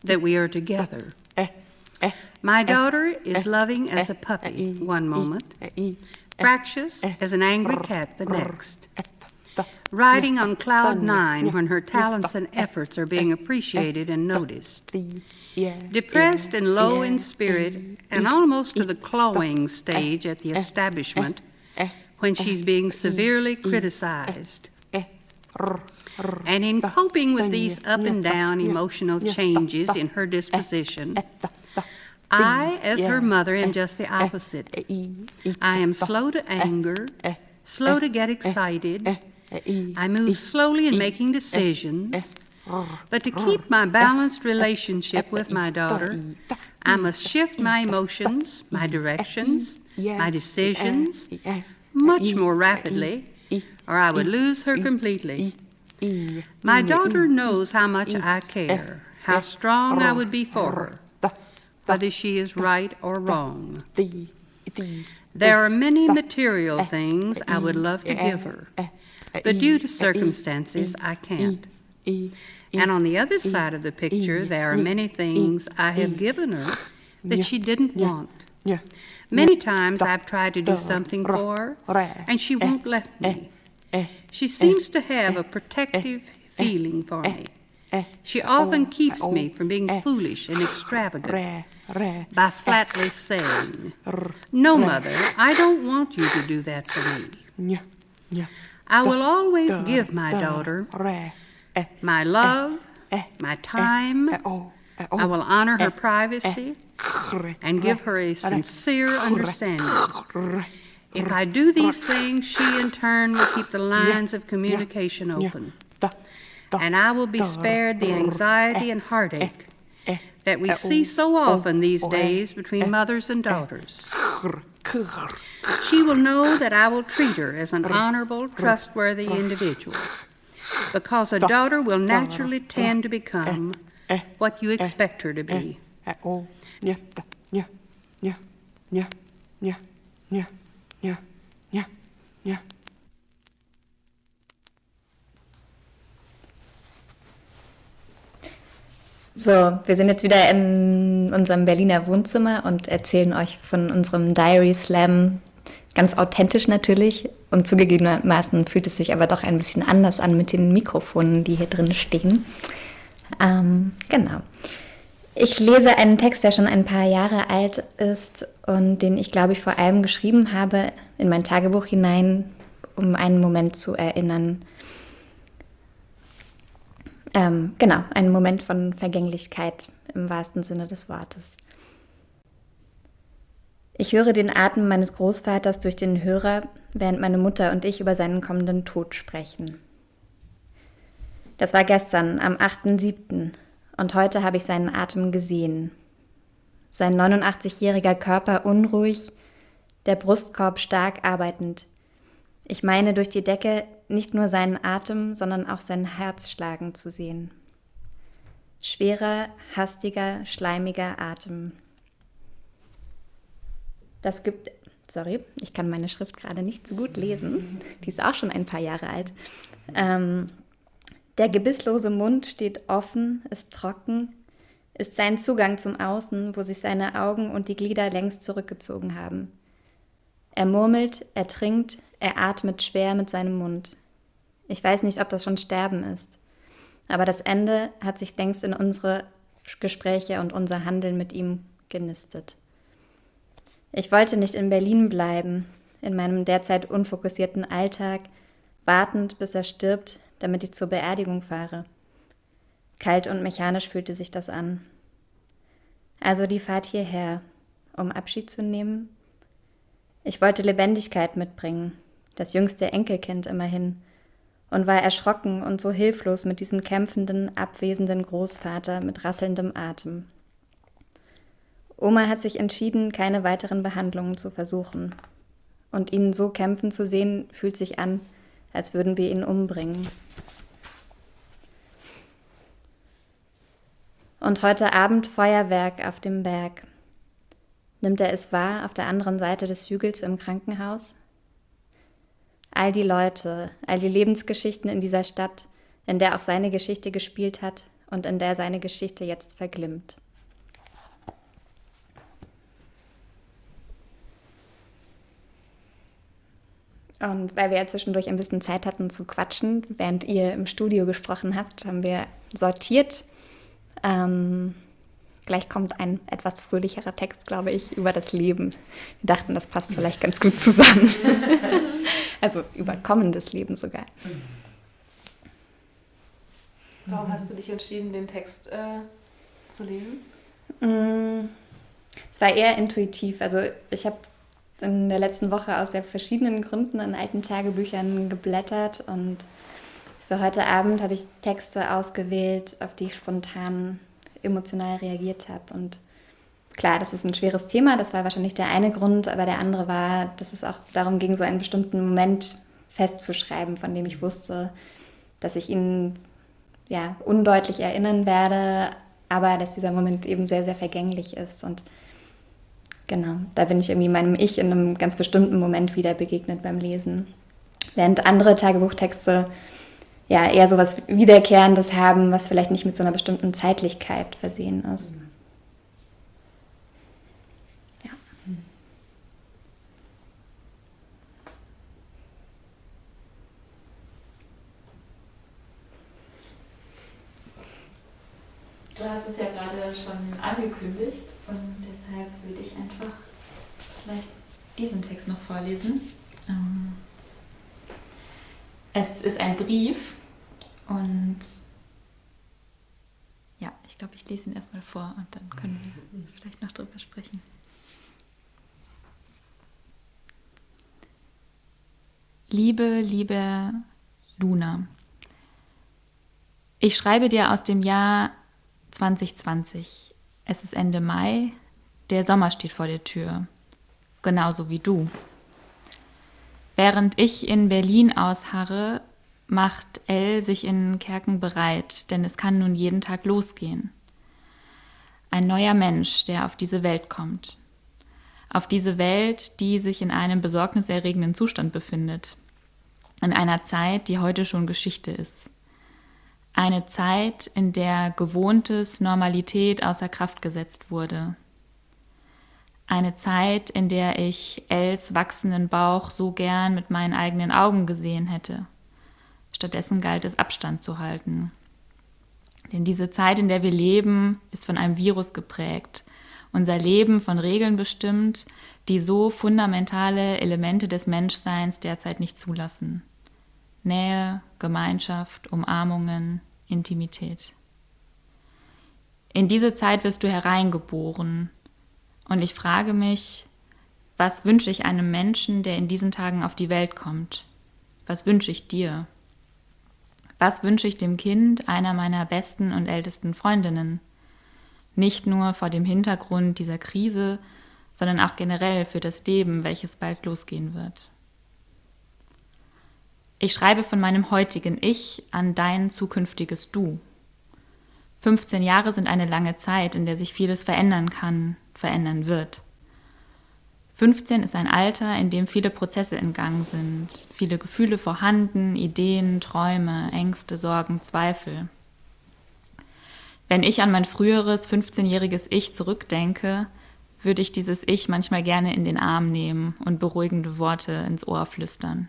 that we are together. My daughter is loving as a puppy one moment, fractious as an angry cat the next, riding on cloud nine when her talents and efforts are being appreciated and noticed, depressed and low in spirit and almost to the clawing stage at the establishment when she's being severely criticized. And in coping with these up and down emotional changes in her disposition, I, as her mother, am just the opposite. I am slow to anger, slow to get excited. I move slowly in making decisions. But to keep my balanced relationship with my daughter, I must shift my emotions, my directions, my decisions much more rapidly, or I would lose her completely. My daughter knows how much I care, how strong I would be for her, whether she is right or wrong. There are many material things I would love to give her, but due to circumstances, I can't. And on the other side of the picture, there are many things I have given her that she didn't want. Many times I've tried to do something for her, and she won't let me. She seems to have a protective feeling for me. She often keeps me from being foolish and extravagant by flatly saying, No, mother, I don't want you to do that for me. I will always give my daughter my love, my time. I will honor her privacy and give her a sincere understanding. If I do these things, she in turn will keep the lines of communication open. And I will be spared the anxiety and heartache that we see so often these days between mothers and daughters. She will know that I will treat her as an honorable, trustworthy individual, because a daughter will naturally tend to become what you expect her to be. So, wir sind jetzt wieder in unserem Berliner Wohnzimmer und erzählen euch von unserem Diary Slam. Ganz authentisch natürlich und zugegebenermaßen fühlt es sich aber doch ein bisschen anders an mit den Mikrofonen, die hier drin stehen. Ähm, genau. Ich lese einen Text, der schon ein paar Jahre alt ist und den ich, glaube ich, vor allem geschrieben habe in mein Tagebuch hinein, um einen Moment zu erinnern, ähm, genau, ein Moment von Vergänglichkeit im wahrsten Sinne des Wortes. Ich höre den Atem meines Großvaters durch den Hörer, während meine Mutter und ich über seinen kommenden Tod sprechen. Das war gestern, am 8.7. und heute habe ich seinen Atem gesehen. Sein 89-jähriger Körper unruhig, der Brustkorb stark arbeitend. Ich meine durch die Decke nicht nur seinen Atem, sondern auch sein Herz schlagen zu sehen. Schwerer, hastiger, schleimiger Atem. Das gibt, sorry, ich kann meine Schrift gerade nicht so gut lesen, die ist auch schon ein paar Jahre alt. Ähm, der gebisslose Mund steht offen, ist trocken, ist sein Zugang zum Außen, wo sich seine Augen und die Glieder längst zurückgezogen haben. Er murmelt, er trinkt, er atmet schwer mit seinem Mund. Ich weiß nicht, ob das schon Sterben ist. Aber das Ende hat sich längst in unsere Gespräche und unser Handeln mit ihm genistet. Ich wollte nicht in Berlin bleiben, in meinem derzeit unfokussierten Alltag, wartend, bis er stirbt, damit ich zur Beerdigung fahre. Kalt und mechanisch fühlte sich das an. Also die Fahrt hierher, um Abschied zu nehmen. Ich wollte Lebendigkeit mitbringen, das jüngste Enkelkind immerhin, und war erschrocken und so hilflos mit diesem kämpfenden, abwesenden Großvater mit rasselndem Atem. Oma hat sich entschieden, keine weiteren Behandlungen zu versuchen. Und ihn so kämpfen zu sehen, fühlt sich an, als würden wir ihn umbringen. Und heute Abend Feuerwerk auf dem Berg. Nimmt er es wahr auf der anderen Seite des Hügels im Krankenhaus? all die Leute, all die Lebensgeschichten in dieser Stadt, in der auch seine Geschichte gespielt hat und in der seine Geschichte jetzt verglimmt. Und weil wir ja zwischendurch ein bisschen Zeit hatten zu quatschen, während ihr im Studio gesprochen habt, haben wir sortiert. Ähm, gleich kommt ein etwas fröhlicherer Text, glaube ich, über das Leben. Wir dachten, das passt vielleicht ganz gut zusammen. Also über kommendes Leben sogar. Warum hast du dich entschieden, den Text äh, zu lesen? Mm, es war eher intuitiv. Also ich habe in der letzten Woche aus sehr verschiedenen Gründen in alten Tagebüchern geblättert und für heute Abend habe ich Texte ausgewählt, auf die ich spontan emotional reagiert habe und klar, das ist ein schweres Thema, das war wahrscheinlich der eine Grund, aber der andere war, dass es auch darum ging, so einen bestimmten Moment festzuschreiben, von dem ich wusste, dass ich ihn ja, undeutlich erinnern werde, aber dass dieser Moment eben sehr, sehr vergänglich ist. Und genau, da bin ich irgendwie meinem Ich in einem ganz bestimmten Moment wieder begegnet beim Lesen. Während andere Tagebuchtexte ja eher so was Wiederkehrendes haben, was vielleicht nicht mit so einer bestimmten Zeitlichkeit versehen ist. Ja. Du hast es ja gerade schon angekündigt und deshalb würde ich einfach vielleicht diesen Text noch vorlesen. Ähm, es ist ein Brief und ja, ich glaube, ich lese ihn erstmal vor und dann können wir vielleicht noch drüber sprechen. Liebe, liebe Luna, ich schreibe dir aus dem Jahr 2020. Es ist Ende Mai, der Sommer steht vor der Tür, genauso wie du. Während ich in Berlin ausharre, macht Elle sich in Kerken bereit, denn es kann nun jeden Tag losgehen. Ein neuer Mensch, der auf diese Welt kommt. Auf diese Welt, die sich in einem besorgniserregenden Zustand befindet. In einer Zeit, die heute schon Geschichte ist. Eine Zeit, in der gewohntes Normalität außer Kraft gesetzt wurde, eine Zeit, in der ich Els wachsenden Bauch so gern mit meinen eigenen Augen gesehen hätte. Stattdessen galt es Abstand zu halten. Denn diese Zeit, in der wir leben, ist von einem Virus geprägt. Unser Leben von Regeln bestimmt, die so fundamentale Elemente des Menschseins derzeit nicht zulassen. Nähe, Gemeinschaft, Umarmungen, Intimität. In diese Zeit wirst du hereingeboren, und ich frage mich, was wünsche ich einem Menschen, der in diesen Tagen auf die Welt kommt? Was wünsche ich dir? Was wünsche ich dem Kind einer meiner besten und ältesten Freundinnen? Nicht nur vor dem Hintergrund dieser Krise, sondern auch generell für das Leben, welches bald losgehen wird. Ich schreibe von meinem heutigen Ich an dein zukünftiges Du. 15 Jahre sind eine lange Zeit, in der sich vieles verändern kann, verändern wird. 15 ist ein Alter, in dem viele Prozesse in Gang sind, viele Gefühle vorhanden, Ideen, Träume, Ängste, Sorgen, Zweifel. Wenn ich an mein früheres 15-jähriges Ich zurückdenke, würde ich dieses Ich manchmal gerne in den Arm nehmen und beruhigende Worte ins Ohr flüstern.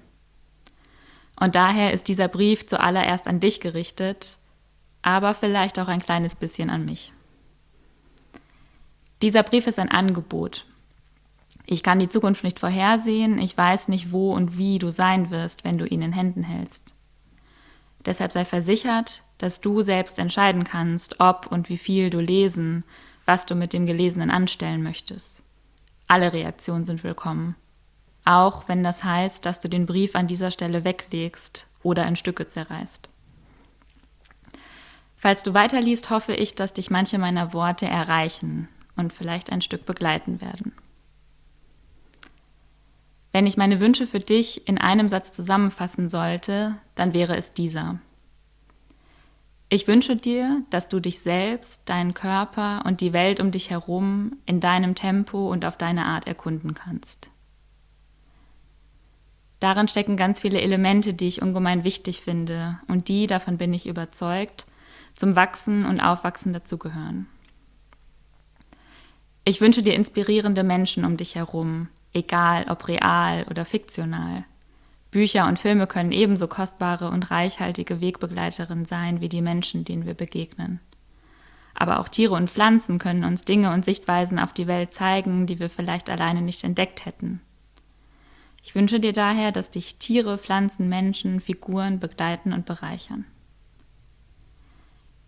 Und daher ist dieser Brief zuallererst an dich gerichtet, aber vielleicht auch ein kleines bisschen an mich. Dieser Brief ist ein Angebot. Ich kann die Zukunft nicht vorhersehen, ich weiß nicht, wo und wie du sein wirst, wenn du ihn in Händen hältst. Deshalb sei versichert, dass du selbst entscheiden kannst, ob und wie viel du lesen, was du mit dem Gelesenen anstellen möchtest. Alle Reaktionen sind willkommen. Auch wenn das heißt, dass du den Brief an dieser Stelle weglegst oder in Stücke zerreißt. Falls du weiterliest, hoffe ich, dass dich manche meiner Worte erreichen und vielleicht ein Stück begleiten werden. Wenn ich meine Wünsche für dich in einem Satz zusammenfassen sollte, dann wäre es dieser. Ich wünsche dir, dass du dich selbst, deinen Körper und die Welt um dich herum in deinem Tempo und auf deine Art erkunden kannst. Darin stecken ganz viele Elemente, die ich ungemein wichtig finde und die, davon bin ich überzeugt, zum Wachsen und Aufwachsen dazugehören. Ich wünsche dir inspirierende Menschen um dich herum, egal ob real oder fiktional. Bücher und Filme können ebenso kostbare und reichhaltige Wegbegleiterinnen sein wie die Menschen, denen wir begegnen. Aber auch Tiere und Pflanzen können uns Dinge und Sichtweisen auf die Welt zeigen, die wir vielleicht alleine nicht entdeckt hätten. Ich wünsche dir daher, dass dich Tiere, Pflanzen, Menschen, Figuren begleiten und bereichern.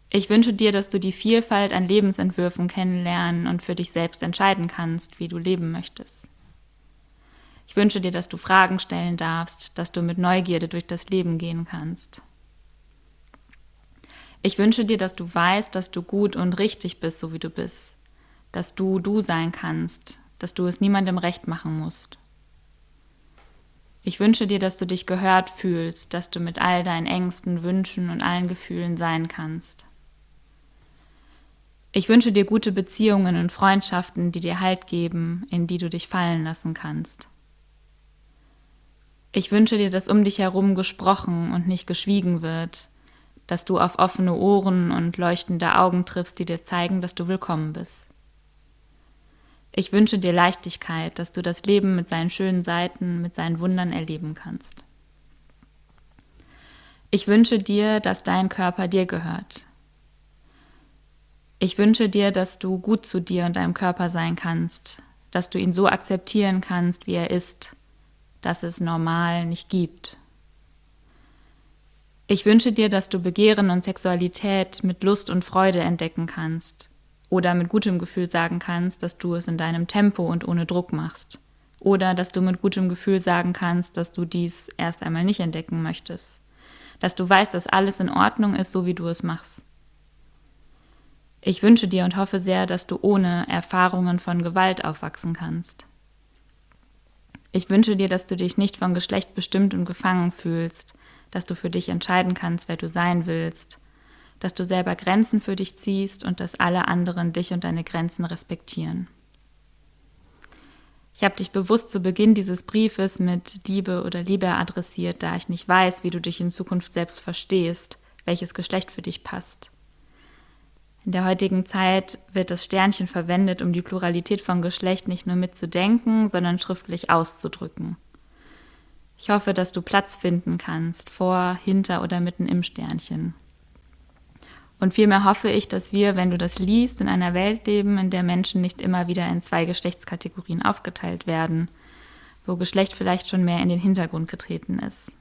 Ich wünsche dir, dass du die Vielfalt an Lebensentwürfen kennenlernen und für dich selbst entscheiden kannst, wie du leben möchtest. Ich wünsche dir, dass du Fragen stellen darfst, dass du mit Neugierde durch das Leben gehen kannst. Ich wünsche dir, dass du weißt, dass du gut und richtig bist, so wie du bist, dass du du sein kannst, dass du es niemandem recht machen musst. Ich wünsche dir, dass du dich gehört fühlst, dass du mit all deinen Ängsten, Wünschen und allen Gefühlen sein kannst. Ich wünsche dir gute Beziehungen und Freundschaften, die dir Halt geben, in die du dich fallen lassen kannst. Ich wünsche dir, dass um dich herum gesprochen und nicht geschwiegen wird, dass du auf offene Ohren und leuchtende Augen triffst, die dir zeigen, dass du willkommen bist. Ich wünsche dir Leichtigkeit, dass du das Leben mit seinen schönen Seiten, mit seinen Wundern erleben kannst. Ich wünsche dir, dass dein Körper dir gehört. Ich wünsche dir, dass du gut zu dir und deinem Körper sein kannst, dass du ihn so akzeptieren kannst, wie er ist, dass es normal nicht gibt. Ich wünsche dir, dass du Begehren und Sexualität mit Lust und Freude entdecken kannst oder mit gutem Gefühl sagen kannst, dass du es in deinem Tempo und ohne Druck machst. Oder dass du mit gutem Gefühl sagen kannst, dass du dies erst einmal nicht entdecken möchtest. Dass du weißt, dass alles in Ordnung ist, so wie du es machst. Ich wünsche dir und hoffe sehr, dass du ohne Erfahrungen von Gewalt aufwachsen kannst. Ich wünsche dir, dass du dich nicht von Geschlecht bestimmt und gefangen fühlst, dass du für dich entscheiden kannst, wer du sein willst, dass du selber Grenzen für dich ziehst und dass alle anderen dich und deine Grenzen respektieren. Ich habe dich bewusst zu Beginn dieses Briefes mit Liebe oder Liebe adressiert, da ich nicht weiß, wie du dich in Zukunft selbst verstehst, welches Geschlecht für dich passt. In der heutigen Zeit wird das Sternchen verwendet, um die Pluralität von Geschlecht nicht nur mitzudenken, sondern schriftlich auszudrücken. Ich hoffe, dass du Platz finden kannst, vor, hinter oder mitten im Sternchen. Und vielmehr hoffe ich, dass wir, wenn du das liest, in einer Welt leben, in der Menschen nicht immer wieder in zwei Geschlechtskategorien aufgeteilt werden, wo Geschlecht vielleicht schon mehr in den Hintergrund getreten ist.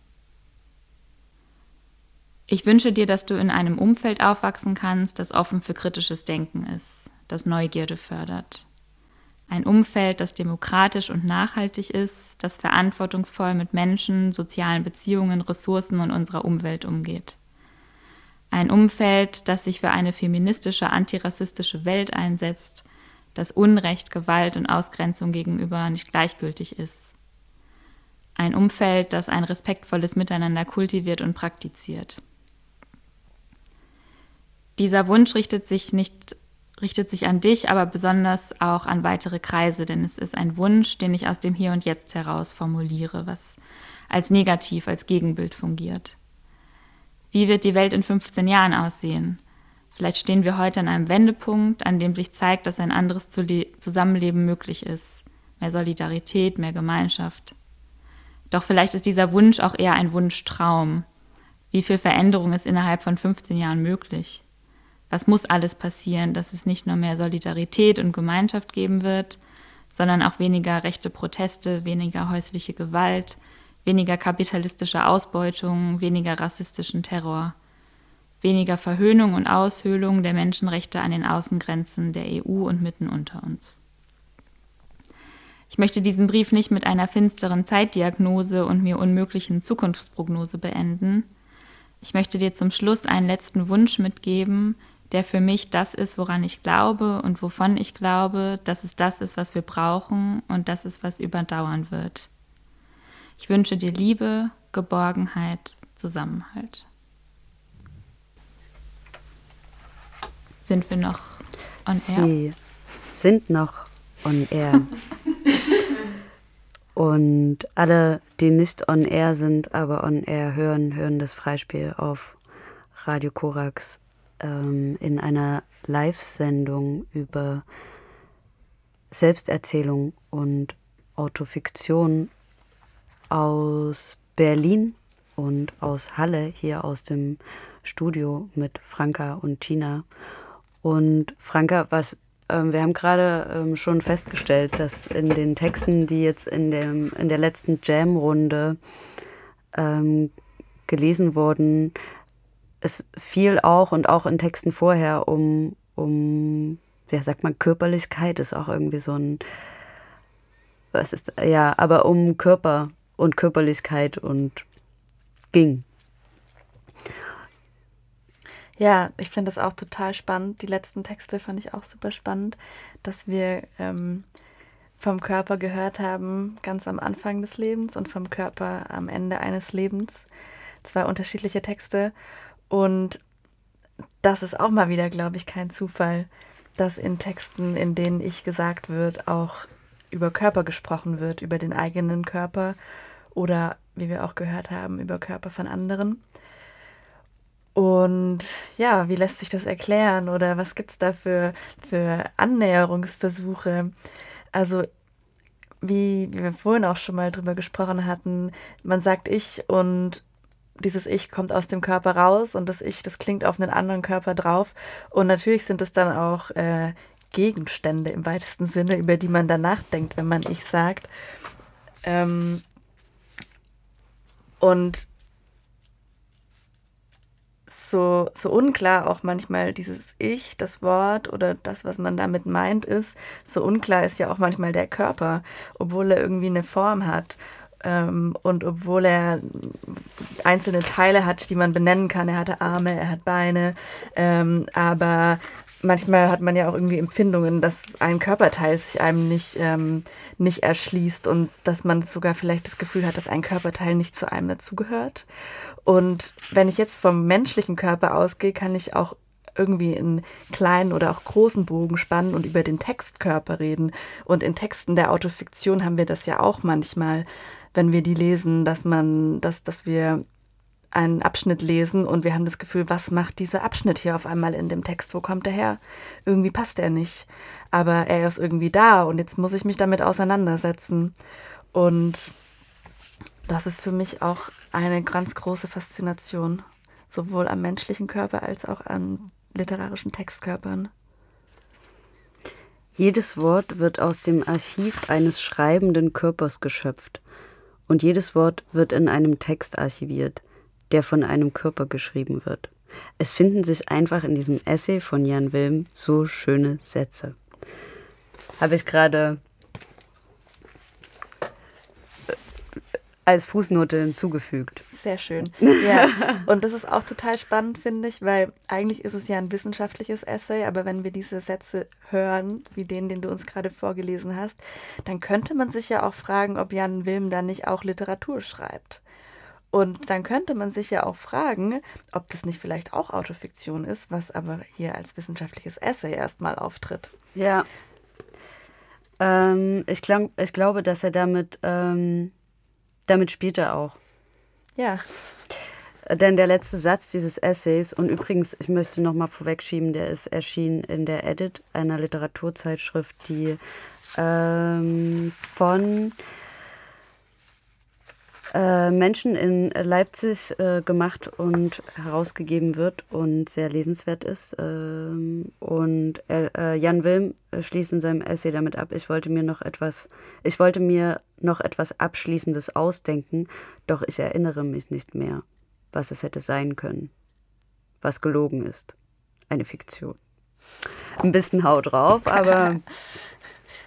Ich wünsche dir, dass du in einem Umfeld aufwachsen kannst, das offen für kritisches Denken ist, das Neugierde fördert. Ein Umfeld, das demokratisch und nachhaltig ist, das verantwortungsvoll mit Menschen, sozialen Beziehungen, Ressourcen und unserer Umwelt umgeht. Ein Umfeld, das sich für eine feministische, antirassistische Welt einsetzt, das Unrecht, Gewalt und Ausgrenzung gegenüber nicht gleichgültig ist. Ein Umfeld, das ein respektvolles Miteinander kultiviert und praktiziert. Dieser Wunsch richtet sich nicht richtet sich an dich, aber besonders auch an weitere Kreise, denn es ist ein Wunsch, den ich aus dem Hier und Jetzt heraus formuliere, was als negativ, als Gegenbild fungiert. Wie wird die Welt in 15 Jahren aussehen? Vielleicht stehen wir heute an einem Wendepunkt, an dem sich zeigt, dass ein anderes Zusammenleben möglich ist. Mehr Solidarität, mehr Gemeinschaft. Doch vielleicht ist dieser Wunsch auch eher ein Wunschtraum. Wie viel Veränderung ist innerhalb von 15 Jahren möglich? Was muss alles passieren, dass es nicht nur mehr Solidarität und Gemeinschaft geben wird, sondern auch weniger rechte Proteste, weniger häusliche Gewalt, weniger kapitalistische Ausbeutung, weniger rassistischen Terror, weniger Verhöhnung und Aushöhlung der Menschenrechte an den Außengrenzen der EU und mitten unter uns. Ich möchte diesen Brief nicht mit einer finsteren Zeitdiagnose und mir unmöglichen Zukunftsprognose beenden. Ich möchte dir zum Schluss einen letzten Wunsch mitgeben, der für mich das ist, woran ich glaube und wovon ich glaube, dass es das ist, was wir brauchen und das ist, was überdauern wird. Ich wünsche dir Liebe, Geborgenheit, Zusammenhalt. Sind wir noch on air? Sie sind noch on air. Und alle, die nicht on air sind, aber on air hören, hören das Freispiel auf Radio Korax ähm, in einer Live-Sendung über Selbsterzählung und Autofiktion aus Berlin und aus Halle, hier aus dem Studio mit Franka und Tina. Und Franka, was ähm, wir haben gerade ähm, schon festgestellt, dass in den Texten, die jetzt in, dem, in der letzten Jam-Runde ähm, gelesen wurden, es fiel auch und auch in Texten vorher um, um, ja, sagt man, Körperlichkeit ist auch irgendwie so ein, was ist, ja, aber um Körper und Körperlichkeit und ging. Ja, ich finde das auch total spannend. Die letzten Texte fand ich auch super spannend, dass wir ähm, vom Körper gehört haben, ganz am Anfang des Lebens und vom Körper am Ende eines Lebens. Zwei unterschiedliche Texte. Und das ist auch mal wieder, glaube ich, kein Zufall, dass in Texten, in denen ich gesagt wird, auch über Körper gesprochen wird, über den eigenen Körper oder, wie wir auch gehört haben, über Körper von anderen. Und ja, wie lässt sich das erklären oder was gibt es da für, für Annäherungsversuche? Also, wie, wie wir vorhin auch schon mal drüber gesprochen hatten, man sagt ich und dieses Ich kommt aus dem Körper raus und das Ich, das klingt auf einen anderen Körper drauf. Und natürlich sind es dann auch äh, Gegenstände im weitesten Sinne, über die man dann nachdenkt, wenn man Ich sagt. Ähm, und so, so unklar auch manchmal dieses Ich, das Wort oder das, was man damit meint, ist. So unklar ist ja auch manchmal der Körper, obwohl er irgendwie eine Form hat. Ähm, und obwohl er einzelne Teile hat, die man benennen kann, er hatte Arme, er hat Beine, ähm, aber manchmal hat man ja auch irgendwie Empfindungen, dass ein Körperteil sich einem nicht, ähm, nicht erschließt und dass man sogar vielleicht das Gefühl hat, dass ein Körperteil nicht zu einem dazugehört. Und wenn ich jetzt vom menschlichen Körper ausgehe, kann ich auch irgendwie in kleinen oder auch großen Bogen spannen und über den Textkörper reden. Und in Texten der Autofiktion haben wir das ja auch manchmal, wenn wir die lesen, dass man, dass, dass wir einen Abschnitt lesen und wir haben das Gefühl, was macht dieser Abschnitt hier auf einmal in dem Text? Wo kommt er her? Irgendwie passt er nicht. Aber er ist irgendwie da und jetzt muss ich mich damit auseinandersetzen. Und das ist für mich auch eine ganz große Faszination, sowohl am menschlichen Körper als auch an literarischen Textkörpern. Jedes Wort wird aus dem Archiv eines schreibenden Körpers geschöpft und jedes Wort wird in einem Text archiviert, der von einem Körper geschrieben wird. Es finden sich einfach in diesem Essay von Jan Wilm so schöne Sätze. Habe ich gerade als Fußnote hinzugefügt. Sehr schön. Ja, und das ist auch total spannend, finde ich, weil eigentlich ist es ja ein wissenschaftliches Essay, aber wenn wir diese Sätze hören, wie den, den du uns gerade vorgelesen hast, dann könnte man sich ja auch fragen, ob Jan Wilm da nicht auch Literatur schreibt. Und dann könnte man sich ja auch fragen, ob das nicht vielleicht auch Autofiktion ist, was aber hier als wissenschaftliches Essay erstmal auftritt. Ja. Ähm, ich, glaub, ich glaube, dass er damit ähm damit spielt er auch. Ja. Denn der letzte Satz dieses Essays, und übrigens, ich möchte noch mal vorwegschieben, der ist erschienen in der Edit, einer Literaturzeitschrift, die ähm, von äh, Menschen in Leipzig äh, gemacht und herausgegeben wird und sehr lesenswert ist. Ähm, und äh, Jan Wilm schließt in seinem Essay damit ab, ich wollte mir noch etwas, ich wollte mir noch etwas Abschließendes ausdenken, doch ich erinnere mich nicht mehr, was es hätte sein können, was gelogen ist. Eine Fiktion. Ein bisschen Hau drauf, aber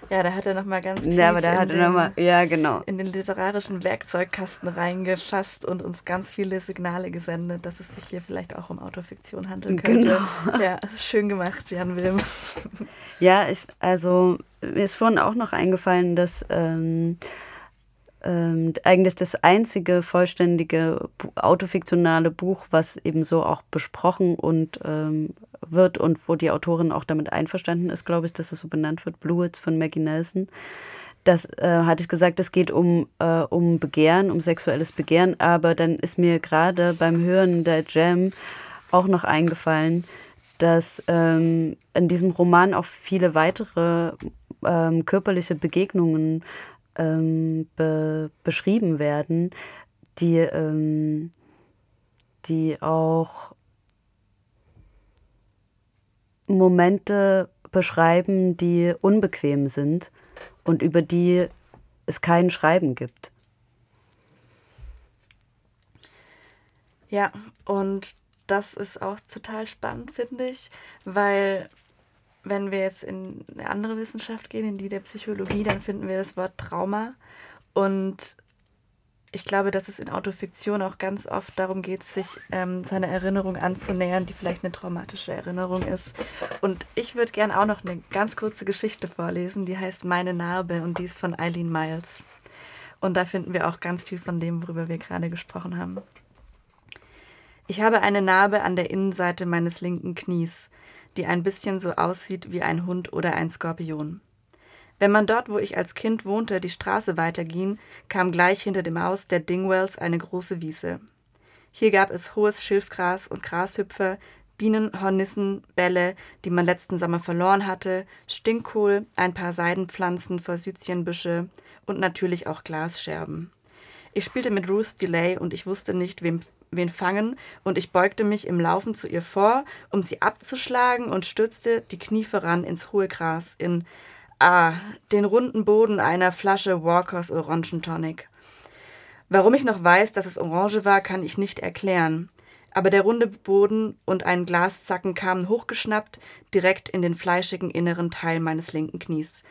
Ja, da hat er nochmal ganz tief ja, aber da hat er noch mal, ja, genau. in den literarischen Werkzeugkasten reingefasst und uns ganz viele Signale gesendet, dass es sich hier vielleicht auch um Autofiktion handeln könnte. Genau. Ja, schön gemacht, Jan Wilm. Ja, ich, also mir ist vorhin auch noch eingefallen, dass ähm, ähm, eigentlich das einzige vollständige autofiktionale Buch, was eben so auch besprochen und ähm, wird und wo die Autorin auch damit einverstanden ist, glaube ich, dass es so benannt wird, Bluets von Maggie Nelson. Das äh, hatte ich gesagt, es geht um, äh, um Begehren, um sexuelles Begehren, aber dann ist mir gerade beim Hören der Jam auch noch eingefallen, dass ähm, in diesem Roman auch viele weitere ähm, körperliche Begegnungen ähm, be beschrieben werden, die, ähm, die auch Momente beschreiben, die unbequem sind und über die es kein Schreiben gibt. Ja, und das ist auch total spannend, finde ich, weil wenn wir jetzt in eine andere Wissenschaft gehen, in die der Psychologie, dann finden wir das Wort Trauma. Und ich glaube, dass es in Autofiktion auch ganz oft darum geht, sich ähm, seiner Erinnerung anzunähern, die vielleicht eine traumatische Erinnerung ist. Und ich würde gerne auch noch eine ganz kurze Geschichte vorlesen, die heißt Meine Narbe und die ist von Eileen Miles. Und da finden wir auch ganz viel von dem, worüber wir gerade gesprochen haben. Ich habe eine Narbe an der Innenseite meines linken Knies, die ein bisschen so aussieht wie ein Hund oder ein Skorpion. Wenn man dort, wo ich als Kind wohnte, die Straße weiterging, kam gleich hinter dem Haus der Dingwells eine große Wiese. Hier gab es hohes Schilfgras und Grashüpfer, Bienen, Hornissen, Bälle, die man letzten Sommer verloren hatte, Stinkkohl, ein paar Seidenpflanzen, Forsythienbüsche und natürlich auch Glasscherben. Ich spielte mit Ruth Delay und ich wusste nicht, wem, wen fangen, und ich beugte mich im Laufen zu ihr vor, um sie abzuschlagen und stürzte die Knie voran ins hohe Gras in Ah, den runden Boden einer Flasche Walkers Orangentonic. Warum ich noch weiß, dass es Orange war, kann ich nicht erklären. Aber der runde Boden und ein Glaszacken kamen hochgeschnappt direkt in den fleischigen inneren Teil meines linken Knies.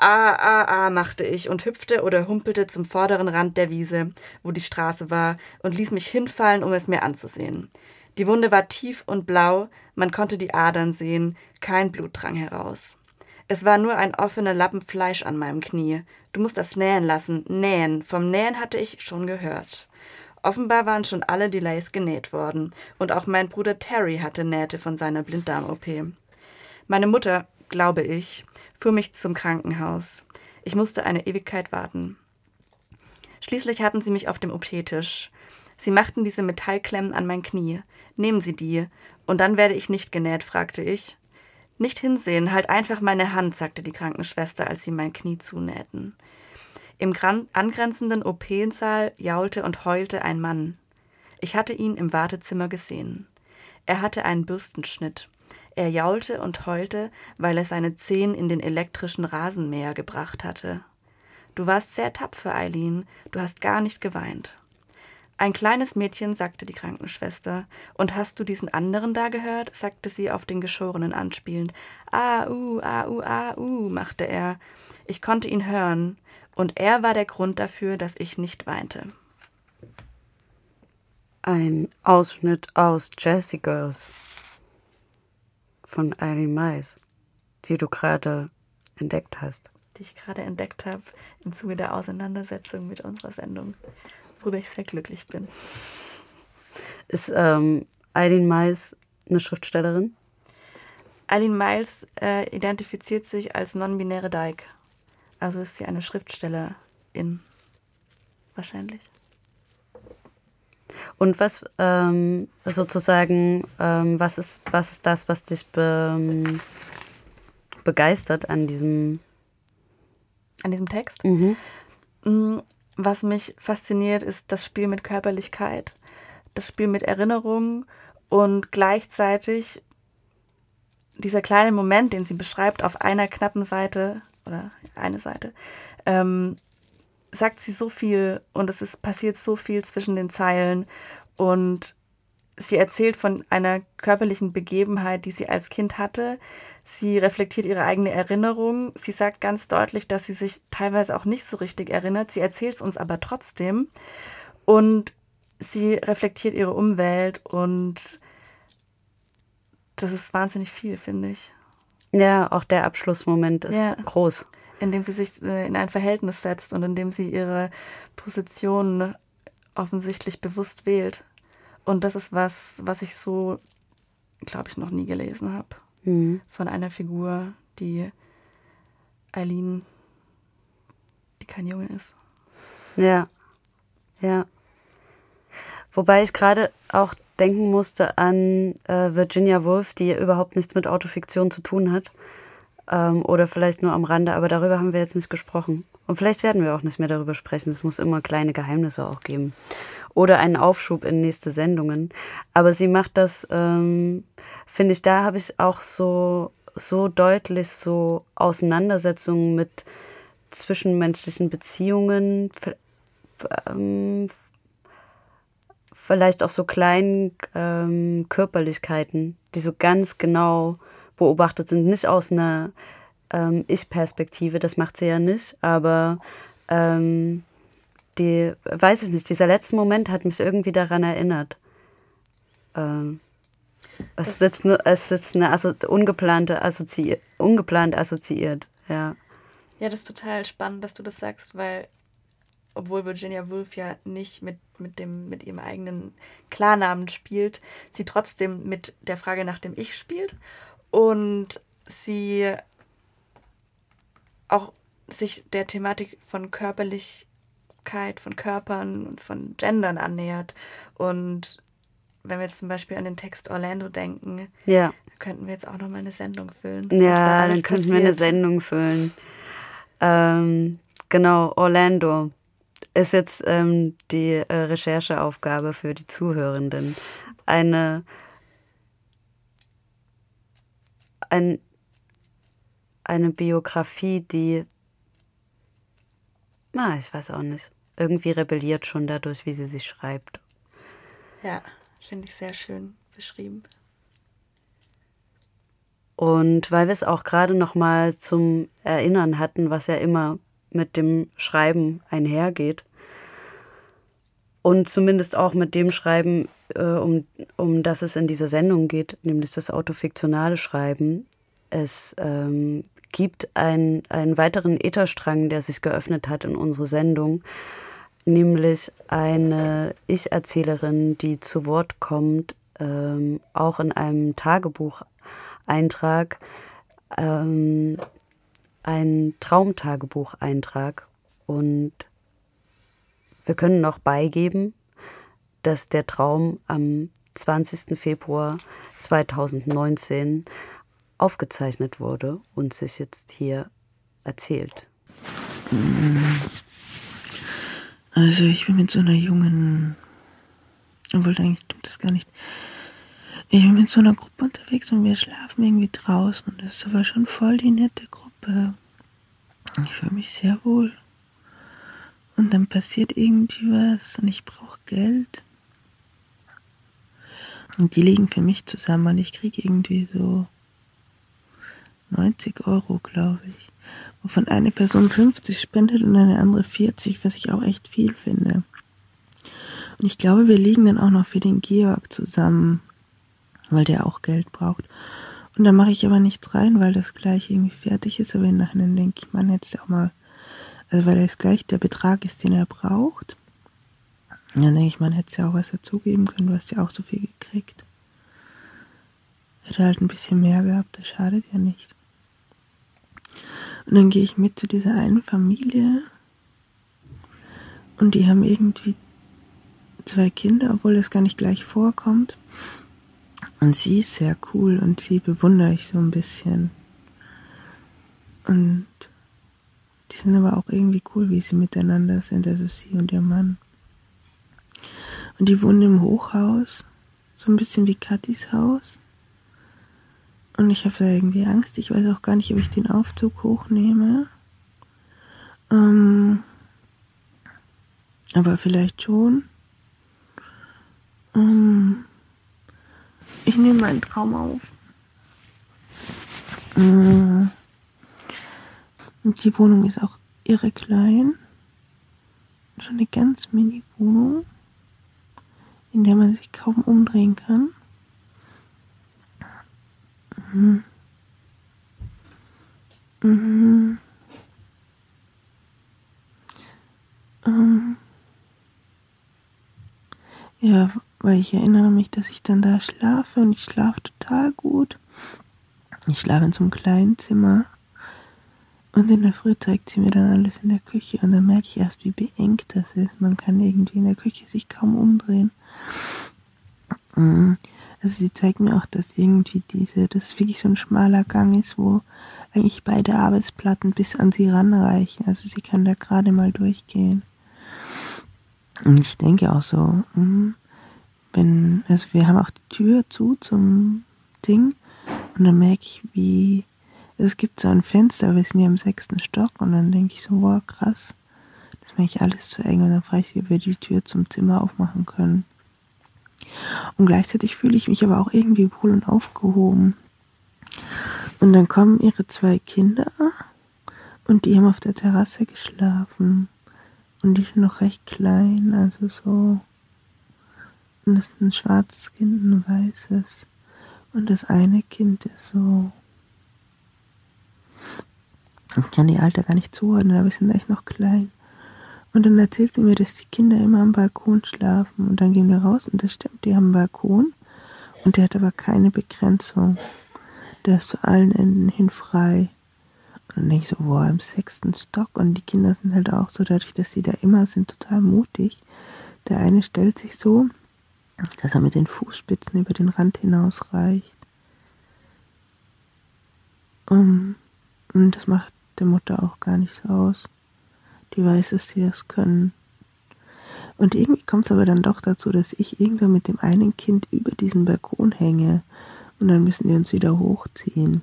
Ah, ah, ah, machte ich und hüpfte oder humpelte zum vorderen Rand der Wiese, wo die Straße war, und ließ mich hinfallen, um es mir anzusehen. Die Wunde war tief und blau, man konnte die Adern sehen, kein Blut drang heraus. Es war nur ein offener Lappen Fleisch an meinem Knie. Du musst das nähen lassen. Nähen. Vom Nähen hatte ich schon gehört. Offenbar waren schon alle Delays genäht worden. Und auch mein Bruder Terry hatte Nähte von seiner Blinddarm-OP. Meine Mutter, glaube ich, fuhr mich zum Krankenhaus. Ich musste eine Ewigkeit warten. Schließlich hatten sie mich auf dem OP-Tisch. Sie machten diese Metallklemmen an mein Knie. Nehmen Sie die. Und dann werde ich nicht genäht, fragte ich. Nicht hinsehen, halt einfach meine Hand, sagte die Krankenschwester, als sie mein Knie zunähten. Im angrenzenden OP-Saal jaulte und heulte ein Mann. Ich hatte ihn im Wartezimmer gesehen. Er hatte einen Bürstenschnitt. Er jaulte und heulte, weil er seine Zehen in den elektrischen Rasenmäher gebracht hatte. Du warst sehr tapfer, Eileen. Du hast gar nicht geweint. Ein kleines Mädchen, sagte die Krankenschwester. Und hast du diesen anderen da gehört? sagte sie auf den Geschorenen anspielend. Ah, uh, ah, uh, ah, uh, machte er. Ich konnte ihn hören. Und er war der Grund dafür, dass ich nicht weinte. Ein Ausschnitt aus Jessie Girls von Irene Mais, die du gerade entdeckt hast. Die ich gerade entdeckt habe im Zuge der Auseinandersetzung mit unserer Sendung worüber ich sehr glücklich bin. Ist ähm, Eileen Miles eine Schriftstellerin? Eileen Miles äh, identifiziert sich als non-binäre Dyke. Also ist sie eine Schriftstellerin. Wahrscheinlich. Und was ähm, sozusagen, ähm, was, ist, was ist das, was dich be, begeistert an diesem an diesem Text? Mhm. Mm, was mich fasziniert, ist das Spiel mit Körperlichkeit, das Spiel mit Erinnerung und gleichzeitig dieser kleine Moment, den sie beschreibt auf einer knappen Seite oder eine Seite, ähm, sagt sie so viel und es ist passiert so viel zwischen den Zeilen und sie erzählt von einer körperlichen Begebenheit, die sie als Kind hatte. Sie reflektiert ihre eigene Erinnerung. Sie sagt ganz deutlich, dass sie sich teilweise auch nicht so richtig erinnert. Sie erzählt es uns aber trotzdem. Und sie reflektiert ihre Umwelt und das ist wahnsinnig viel, finde ich. Ja, auch der Abschlussmoment ist ja. groß. Indem sie sich äh, in ein Verhältnis setzt und indem sie ihre Position offensichtlich bewusst wählt. Und das ist was, was ich so, glaube ich, noch nie gelesen habe. Mhm. Von einer Figur, die Eileen, die kein Junge ist. Ja, ja. Wobei ich gerade auch denken musste an äh, Virginia Woolf, die überhaupt nichts mit Autofiktion zu tun hat. Ähm, oder vielleicht nur am Rande, aber darüber haben wir jetzt nicht gesprochen. Und vielleicht werden wir auch nicht mehr darüber sprechen. Es muss immer kleine Geheimnisse auch geben oder einen Aufschub in nächste Sendungen. Aber sie macht das, ähm, finde ich, da habe ich auch so, so deutlich so Auseinandersetzungen mit zwischenmenschlichen Beziehungen, ähm, vielleicht auch so kleinen ähm, Körperlichkeiten, die so ganz genau beobachtet sind, nicht aus einer ähm, Ich-Perspektive, das macht sie ja nicht, aber ähm, die, weiß ich nicht, dieser letzte Moment hat mich irgendwie daran erinnert. Ähm, es ist jetzt, nur, es ist eine Assozi ungeplante Assozi ungeplant assoziiert, ja. Ja, das ist total spannend, dass du das sagst, weil obwohl Virginia Woolf ja nicht mit, mit, dem, mit ihrem eigenen Klarnamen spielt, sie trotzdem mit der Frage nach dem Ich spielt und sie auch sich der Thematik von Körperlichkeit, von Körpern und von Gendern annähert. Und wenn wir jetzt zum Beispiel an den Text Orlando denken, ja. könnten wir jetzt auch noch mal eine Sendung füllen. Ja, da dann könnten passiert. wir eine Sendung füllen. Ähm, genau, Orlando ist jetzt ähm, die äh, Rechercheaufgabe für die Zuhörenden. Eine ein, eine Biografie, die, na, ich weiß auch nicht, irgendwie rebelliert schon dadurch, wie sie sich schreibt. Ja, finde ich sehr schön beschrieben. Und weil wir es auch gerade noch mal zum Erinnern hatten, was ja immer mit dem Schreiben einhergeht und zumindest auch mit dem Schreiben, äh, um, um das es in dieser Sendung geht, nämlich das autofiktionale Schreiben. Es ähm, gibt ein, einen weiteren Ätherstrang, der sich geöffnet hat in unsere Sendung, nämlich eine Ich-Erzählerin, die zu Wort kommt, ähm, auch in einem Tagebuch Eintrag, ähm, ein Traumtagebucheintrag. Und wir können noch beigeben, dass der Traum am 20. Februar 2019 aufgezeichnet wurde und sich jetzt hier erzählt. Also ich bin mit so einer jungen, obwohl eigentlich stimmt das gar nicht. Ich bin mit so einer Gruppe unterwegs und wir schlafen irgendwie draußen. Und das aber schon voll die nette Gruppe. Ich fühle mich sehr wohl. Und dann passiert irgendwie was und ich brauche Geld. Und die liegen für mich zusammen und ich kriege irgendwie so 90 Euro, glaube ich. Wovon eine Person 50 spendet und eine andere 40, was ich auch echt viel finde. Und ich glaube, wir liegen dann auch noch für den Georg zusammen weil der auch Geld braucht. Und da mache ich aber nichts rein, weil das gleich irgendwie fertig ist. Aber im Nachhinein denke ich, man hätte es ja auch mal, also weil es gleich der Betrag ist, den er braucht. Und dann denke ich, man hätte es ja auch was dazugeben können. Du hast ja auch so viel gekriegt. Hätte halt ein bisschen mehr gehabt, das schadet ja nicht. Und dann gehe ich mit zu dieser einen Familie. Und die haben irgendwie zwei Kinder, obwohl das gar nicht gleich vorkommt. Und sie ist sehr cool und sie bewundere ich so ein bisschen. Und die sind aber auch irgendwie cool, wie sie miteinander sind, also sie und ihr Mann. Und die wohnen im Hochhaus, so ein bisschen wie Katis Haus. Und ich habe da irgendwie Angst. Ich weiß auch gar nicht, ob ich den Aufzug hochnehme. Ähm, aber vielleicht schon. Ähm, ich nehme meinen Traum auf. Mm. Und die Wohnung ist auch irre klein. So eine ganz mini Wohnung, in der man sich kaum umdrehen kann. Mhm. Mhm. Ähm. Ja, weil ich erinnere mich, dass ich dann da schlafe und ich schlafe total gut. Ich schlafe in so einem kleinen Zimmer und in der Früh zeigt sie mir dann alles in der Küche und dann merke ich erst, wie beengt das ist. Man kann irgendwie in der Küche sich kaum umdrehen. Mm. Also sie zeigt mir auch, dass irgendwie diese, das wirklich so ein schmaler Gang ist, wo eigentlich beide Arbeitsplatten bis an sie ranreichen. Also sie kann da gerade mal durchgehen. Und ich denke auch so, mh, mm, wenn, also wir haben auch die Tür zu zum Ding und dann merke ich, wie, es gibt so ein Fenster, wir sind ja im sechsten Stock und dann denke ich so, wow, krass, das ist eigentlich alles zu eng und dann frage ich ob wir die Tür zum Zimmer aufmachen können. Und gleichzeitig fühle ich mich aber auch irgendwie wohl und aufgehoben. Und dann kommen ihre zwei Kinder und die haben auf der Terrasse geschlafen. Und die sind noch recht klein, also so. Und das ist ein schwarzes Kind, ein weißes. Und das eine Kind ist so. Ich kann die Alte gar nicht zuordnen, aber wir sind echt noch klein. Und dann erzählt sie mir, dass die Kinder immer am Balkon schlafen. Und dann gehen wir raus und das stimmt, die haben einen Balkon. Und der hat aber keine Begrenzung. Der ist zu allen Enden hin frei. Und dann denke ich so, boah, im sechsten Stock. Und die Kinder sind halt auch so, dadurch, dass sie da immer sind, total mutig. Der eine stellt sich so, dass er mit den Fußspitzen über den Rand hinausreicht. Und das macht der Mutter auch gar nichts aus. Die weiß, dass sie das können. Und irgendwie kommt es aber dann doch dazu, dass ich irgendwann mit dem einen Kind über diesen Balkon hänge und dann müssen die uns wieder hochziehen.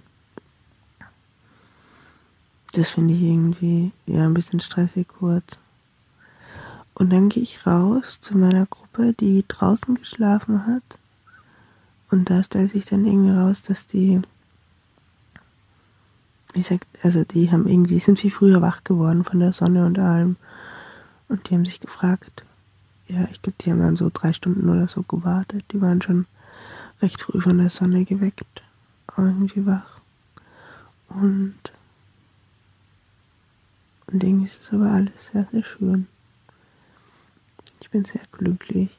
Das finde ich irgendwie ja ein bisschen stressig kurz. Und dann gehe ich raus zu meiner Gruppe, die draußen geschlafen hat. Und da stellt sich dann irgendwie raus, dass die, ich sag, also die haben irgendwie, sind wie früher wach geworden von der Sonne und allem. Und die haben sich gefragt, ja, ich glaube, die haben dann so drei Stunden oder so gewartet. Die waren schon recht früh von der Sonne geweckt, irgendwie wach. Und, und irgendwie ist es aber alles sehr, sehr schön. Ich bin sehr glücklich.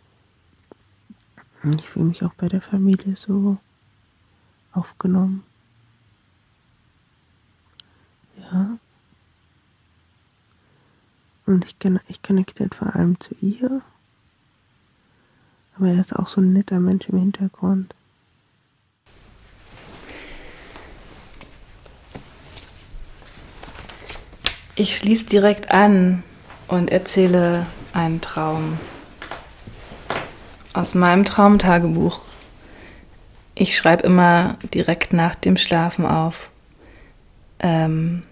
Ich fühle mich auch bei der Familie so aufgenommen. Ja. Und ich, ich connecte halt vor allem zu ihr. Aber er ist auch so ein netter Mensch im Hintergrund. Ich schließe direkt an und erzähle einen Traum aus meinem Traumtagebuch. Ich schreibe immer direkt nach dem Schlafen auf, ähm,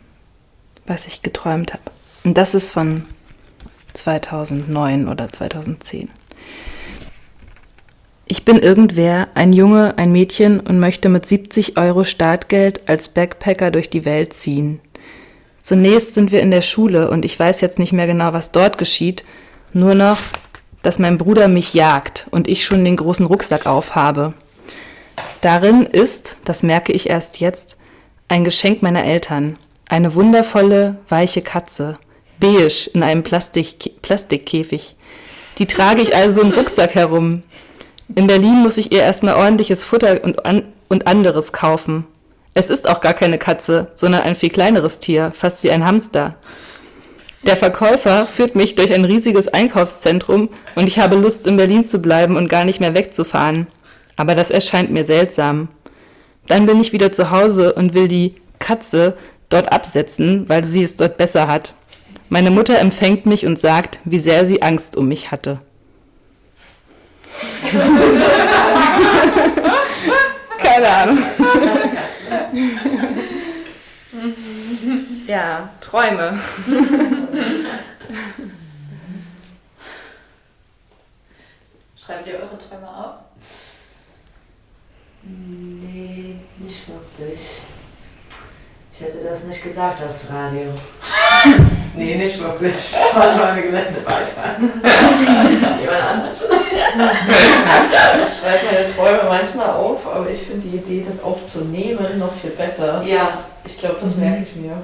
was ich geträumt habe. Und das ist von 2009 oder 2010. Ich bin irgendwer, ein Junge, ein Mädchen und möchte mit 70 Euro Startgeld als Backpacker durch die Welt ziehen. Zunächst sind wir in der Schule und ich weiß jetzt nicht mehr genau, was dort geschieht, nur noch, dass mein Bruder mich jagt und ich schon den großen Rucksack aufhabe. Darin ist, das merke ich erst jetzt, ein Geschenk meiner Eltern, eine wundervolle, weiche Katze, beige in einem Plastik Plastikkäfig. Die trage ich also im Rucksack herum. In Berlin muss ich ihr erstmal ordentliches Futter und, an, und anderes kaufen. Es ist auch gar keine Katze, sondern ein viel kleineres Tier, fast wie ein Hamster. Der Verkäufer führt mich durch ein riesiges Einkaufszentrum und ich habe Lust, in Berlin zu bleiben und gar nicht mehr wegzufahren. Aber das erscheint mir seltsam. Dann bin ich wieder zu Hause und will die Katze dort absetzen, weil sie es dort besser hat. Meine Mutter empfängt mich und sagt, wie sehr sie Angst um mich hatte. Keine Ahnung. ja, Träume. Schreibt ihr eure Träume auf? Nee, nicht wirklich. Ich hätte das nicht gesagt als Radio. nee, nicht wirklich. Was war mir letzte Beitrag? Jemand anderes? ich schreibe meine Träume manchmal auf, aber ich finde die Idee, das aufzunehmen, noch viel besser. Ja. Ich glaube, das merke ich mir.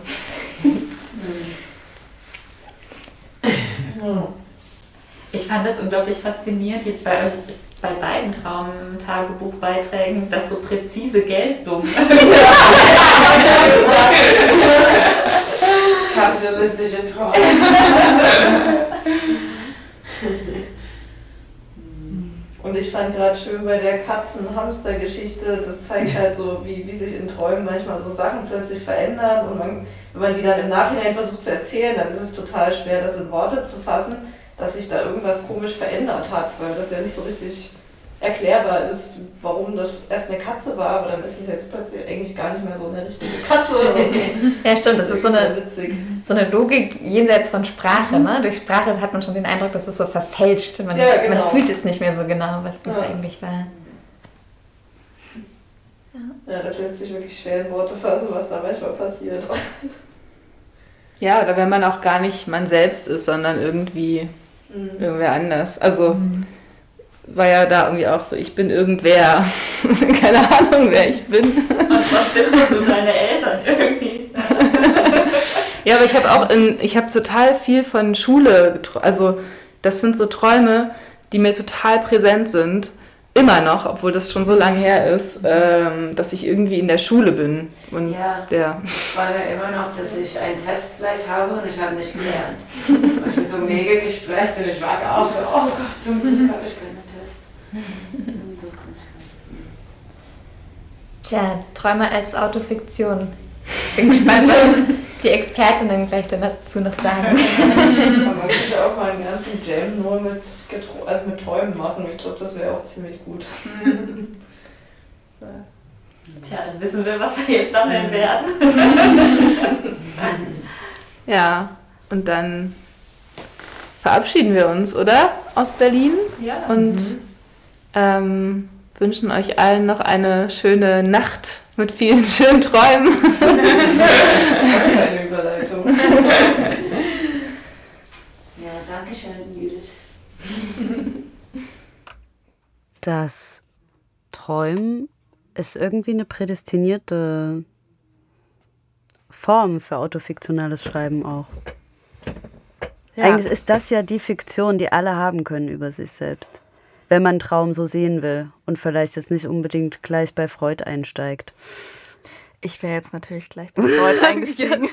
Ich fand das unglaublich faszinierend, jetzt bei euch bei beiden Traumtagebuchbeiträgen, dass so präzise Geldsummen. Kapitalistische Traum. Und ich fand gerade schön bei der Katzen-Hamster-Geschichte, das zeigt halt so, wie, wie sich in Träumen manchmal so Sachen plötzlich verändern. Und man, wenn man die dann im Nachhinein versucht zu erzählen, dann ist es total schwer, das in Worte zu fassen dass sich da irgendwas komisch verändert hat, weil das ja nicht so richtig erklärbar ist, warum das erst eine Katze war, aber dann ist es jetzt plötzlich eigentlich gar nicht mehr so eine richtige Katze. ja, stimmt, das ist so eine, so eine Logik jenseits von Sprache. Ne? Durch Sprache hat man schon den Eindruck, dass es so verfälscht. Man, ja, genau. man fühlt es nicht mehr so genau, was das ja. eigentlich war. Ja. ja, das lässt sich wirklich schwer in Worte fassen, was da manchmal passiert. Ja, oder wenn man auch gar nicht man selbst ist, sondern irgendwie mhm. irgendwer anders. Also mhm. war ja da irgendwie auch so, ich bin irgendwer. Keine Ahnung, wer ich bin. Und trotzdem sind deine Eltern irgendwie. ja, aber ich habe auch in, ich habe total viel von Schule, also das sind so Träume, die mir total präsent sind immer noch, obwohl das schon so lange her ist, ähm, dass ich irgendwie in der Schule bin. Und, ja, ja, ich freue mich immer noch, dass ich einen Test gleich habe und ich habe nicht gelernt. ich bin so mega gestresst und ich war auch so, oh Gott, zum Glück habe ich keinen Test. Tja, Träume als Autofiktion. Bin gespannt, was die Expertinnen gleich dazu noch sagen. Man könnte auch mal einen ganzen Jam nur mit, also mit Träumen machen. Ich glaube, das wäre auch ziemlich gut. Tja, dann wissen wir, was wir jetzt sammeln werden. ja, und dann verabschieden wir uns, oder? Aus Berlin. Ja. Und mhm. ähm, wünschen euch allen noch eine schöne Nacht mit vielen schönen Träumen. Das ist eine Überleitung. Ja, danke schön, Judith. Das Träumen ist irgendwie eine prädestinierte Form für autofiktionales Schreiben auch. Ja. Eigentlich ist das ja die Fiktion, die alle haben können über sich selbst wenn man Traum so sehen will und vielleicht jetzt nicht unbedingt gleich bei Freud einsteigt. Ich wäre jetzt natürlich gleich bei Freud eingestiegen.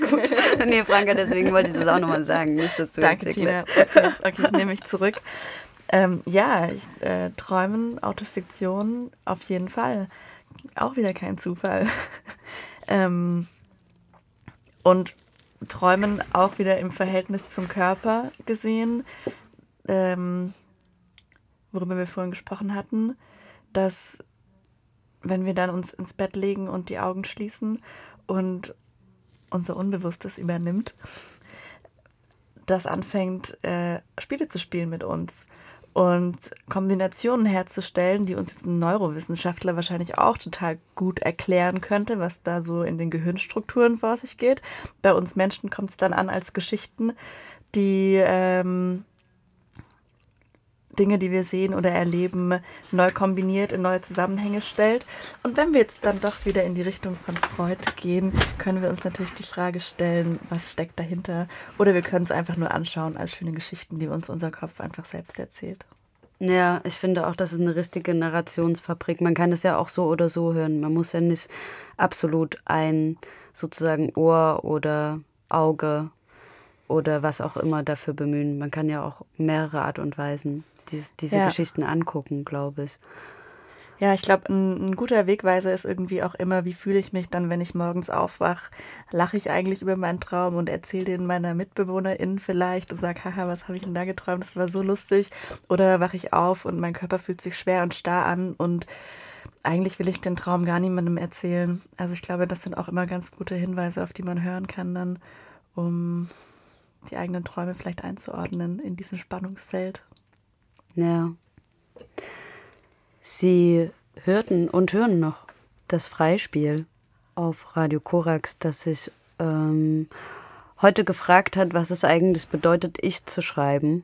ja, nee, Franka, deswegen wollte ich das auch nochmal sagen. Nicht, dass du Danke, Tina. Okay, okay, ich nehme mich zurück. Ähm, ja, ich, äh, Träumen, Autofiktion, auf jeden Fall. Auch wieder kein Zufall. ähm, und Träumen auch wieder im Verhältnis zum Körper gesehen. Ähm, worüber wir vorhin gesprochen hatten, dass wenn wir dann uns ins Bett legen und die Augen schließen und unser Unbewusstes übernimmt, das anfängt, äh, Spiele zu spielen mit uns und Kombinationen herzustellen, die uns jetzt ein Neurowissenschaftler wahrscheinlich auch total gut erklären könnte, was da so in den Gehirnstrukturen vor sich geht. Bei uns Menschen kommt es dann an als Geschichten, die ähm, Dinge, die wir sehen oder erleben, neu kombiniert, in neue Zusammenhänge stellt. Und wenn wir jetzt dann doch wieder in die Richtung von Freud gehen, können wir uns natürlich die Frage stellen, was steckt dahinter? Oder wir können es einfach nur anschauen als schöne Geschichten, die uns unser Kopf einfach selbst erzählt. Ja, ich finde auch, das ist eine richtige Narrationsfabrik. Man kann es ja auch so oder so hören. Man muss ja nicht absolut ein sozusagen Ohr oder Auge oder was auch immer dafür bemühen. Man kann ja auch mehrere Art und Weisen dies, diese ja. Geschichten angucken, glaube ich. Ja, ich glaube, ein, ein, guter Wegweiser ist irgendwie auch immer, wie fühle ich mich dann, wenn ich morgens aufwache? Lache ich eigentlich über meinen Traum und erzähle den meiner MitbewohnerInnen vielleicht und sage, haha, was habe ich denn da geträumt? Das war so lustig. Oder wache ich auf und mein Körper fühlt sich schwer und starr an und eigentlich will ich den Traum gar niemandem erzählen. Also ich glaube, das sind auch immer ganz gute Hinweise, auf die man hören kann dann, um die eigenen Träume vielleicht einzuordnen in diesem Spannungsfeld. Ja. Sie hörten und hören noch das Freispiel auf Radio Korax, das sich ähm, heute gefragt hat, was es eigentlich bedeutet, ich zu schreiben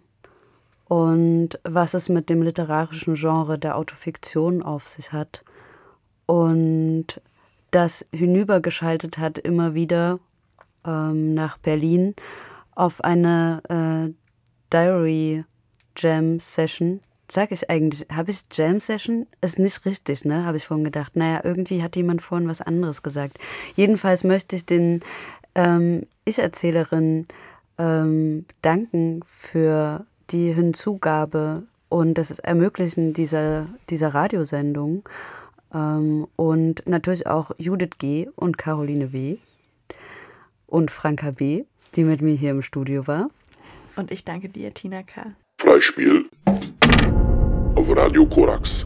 und was es mit dem literarischen Genre der Autofiktion auf sich hat und das hinübergeschaltet hat immer wieder ähm, nach Berlin auf eine äh, Diary Jam Session. Sag ich eigentlich, habe ich Jam Session? Ist nicht richtig, ne? Habe ich vorhin gedacht. Naja, irgendwie hat jemand vorhin was anderes gesagt. Jedenfalls möchte ich den ähm, Ich-Erzählerinnen ähm, danken für die Hinzugabe und das Ermöglichen dieser, dieser Radiosendung. Ähm, und natürlich auch Judith G. und Caroline W. und Franka B., die mit mir hier im Studio war. Und ich danke dir, Tina K. Freispiel auf Radio Korax.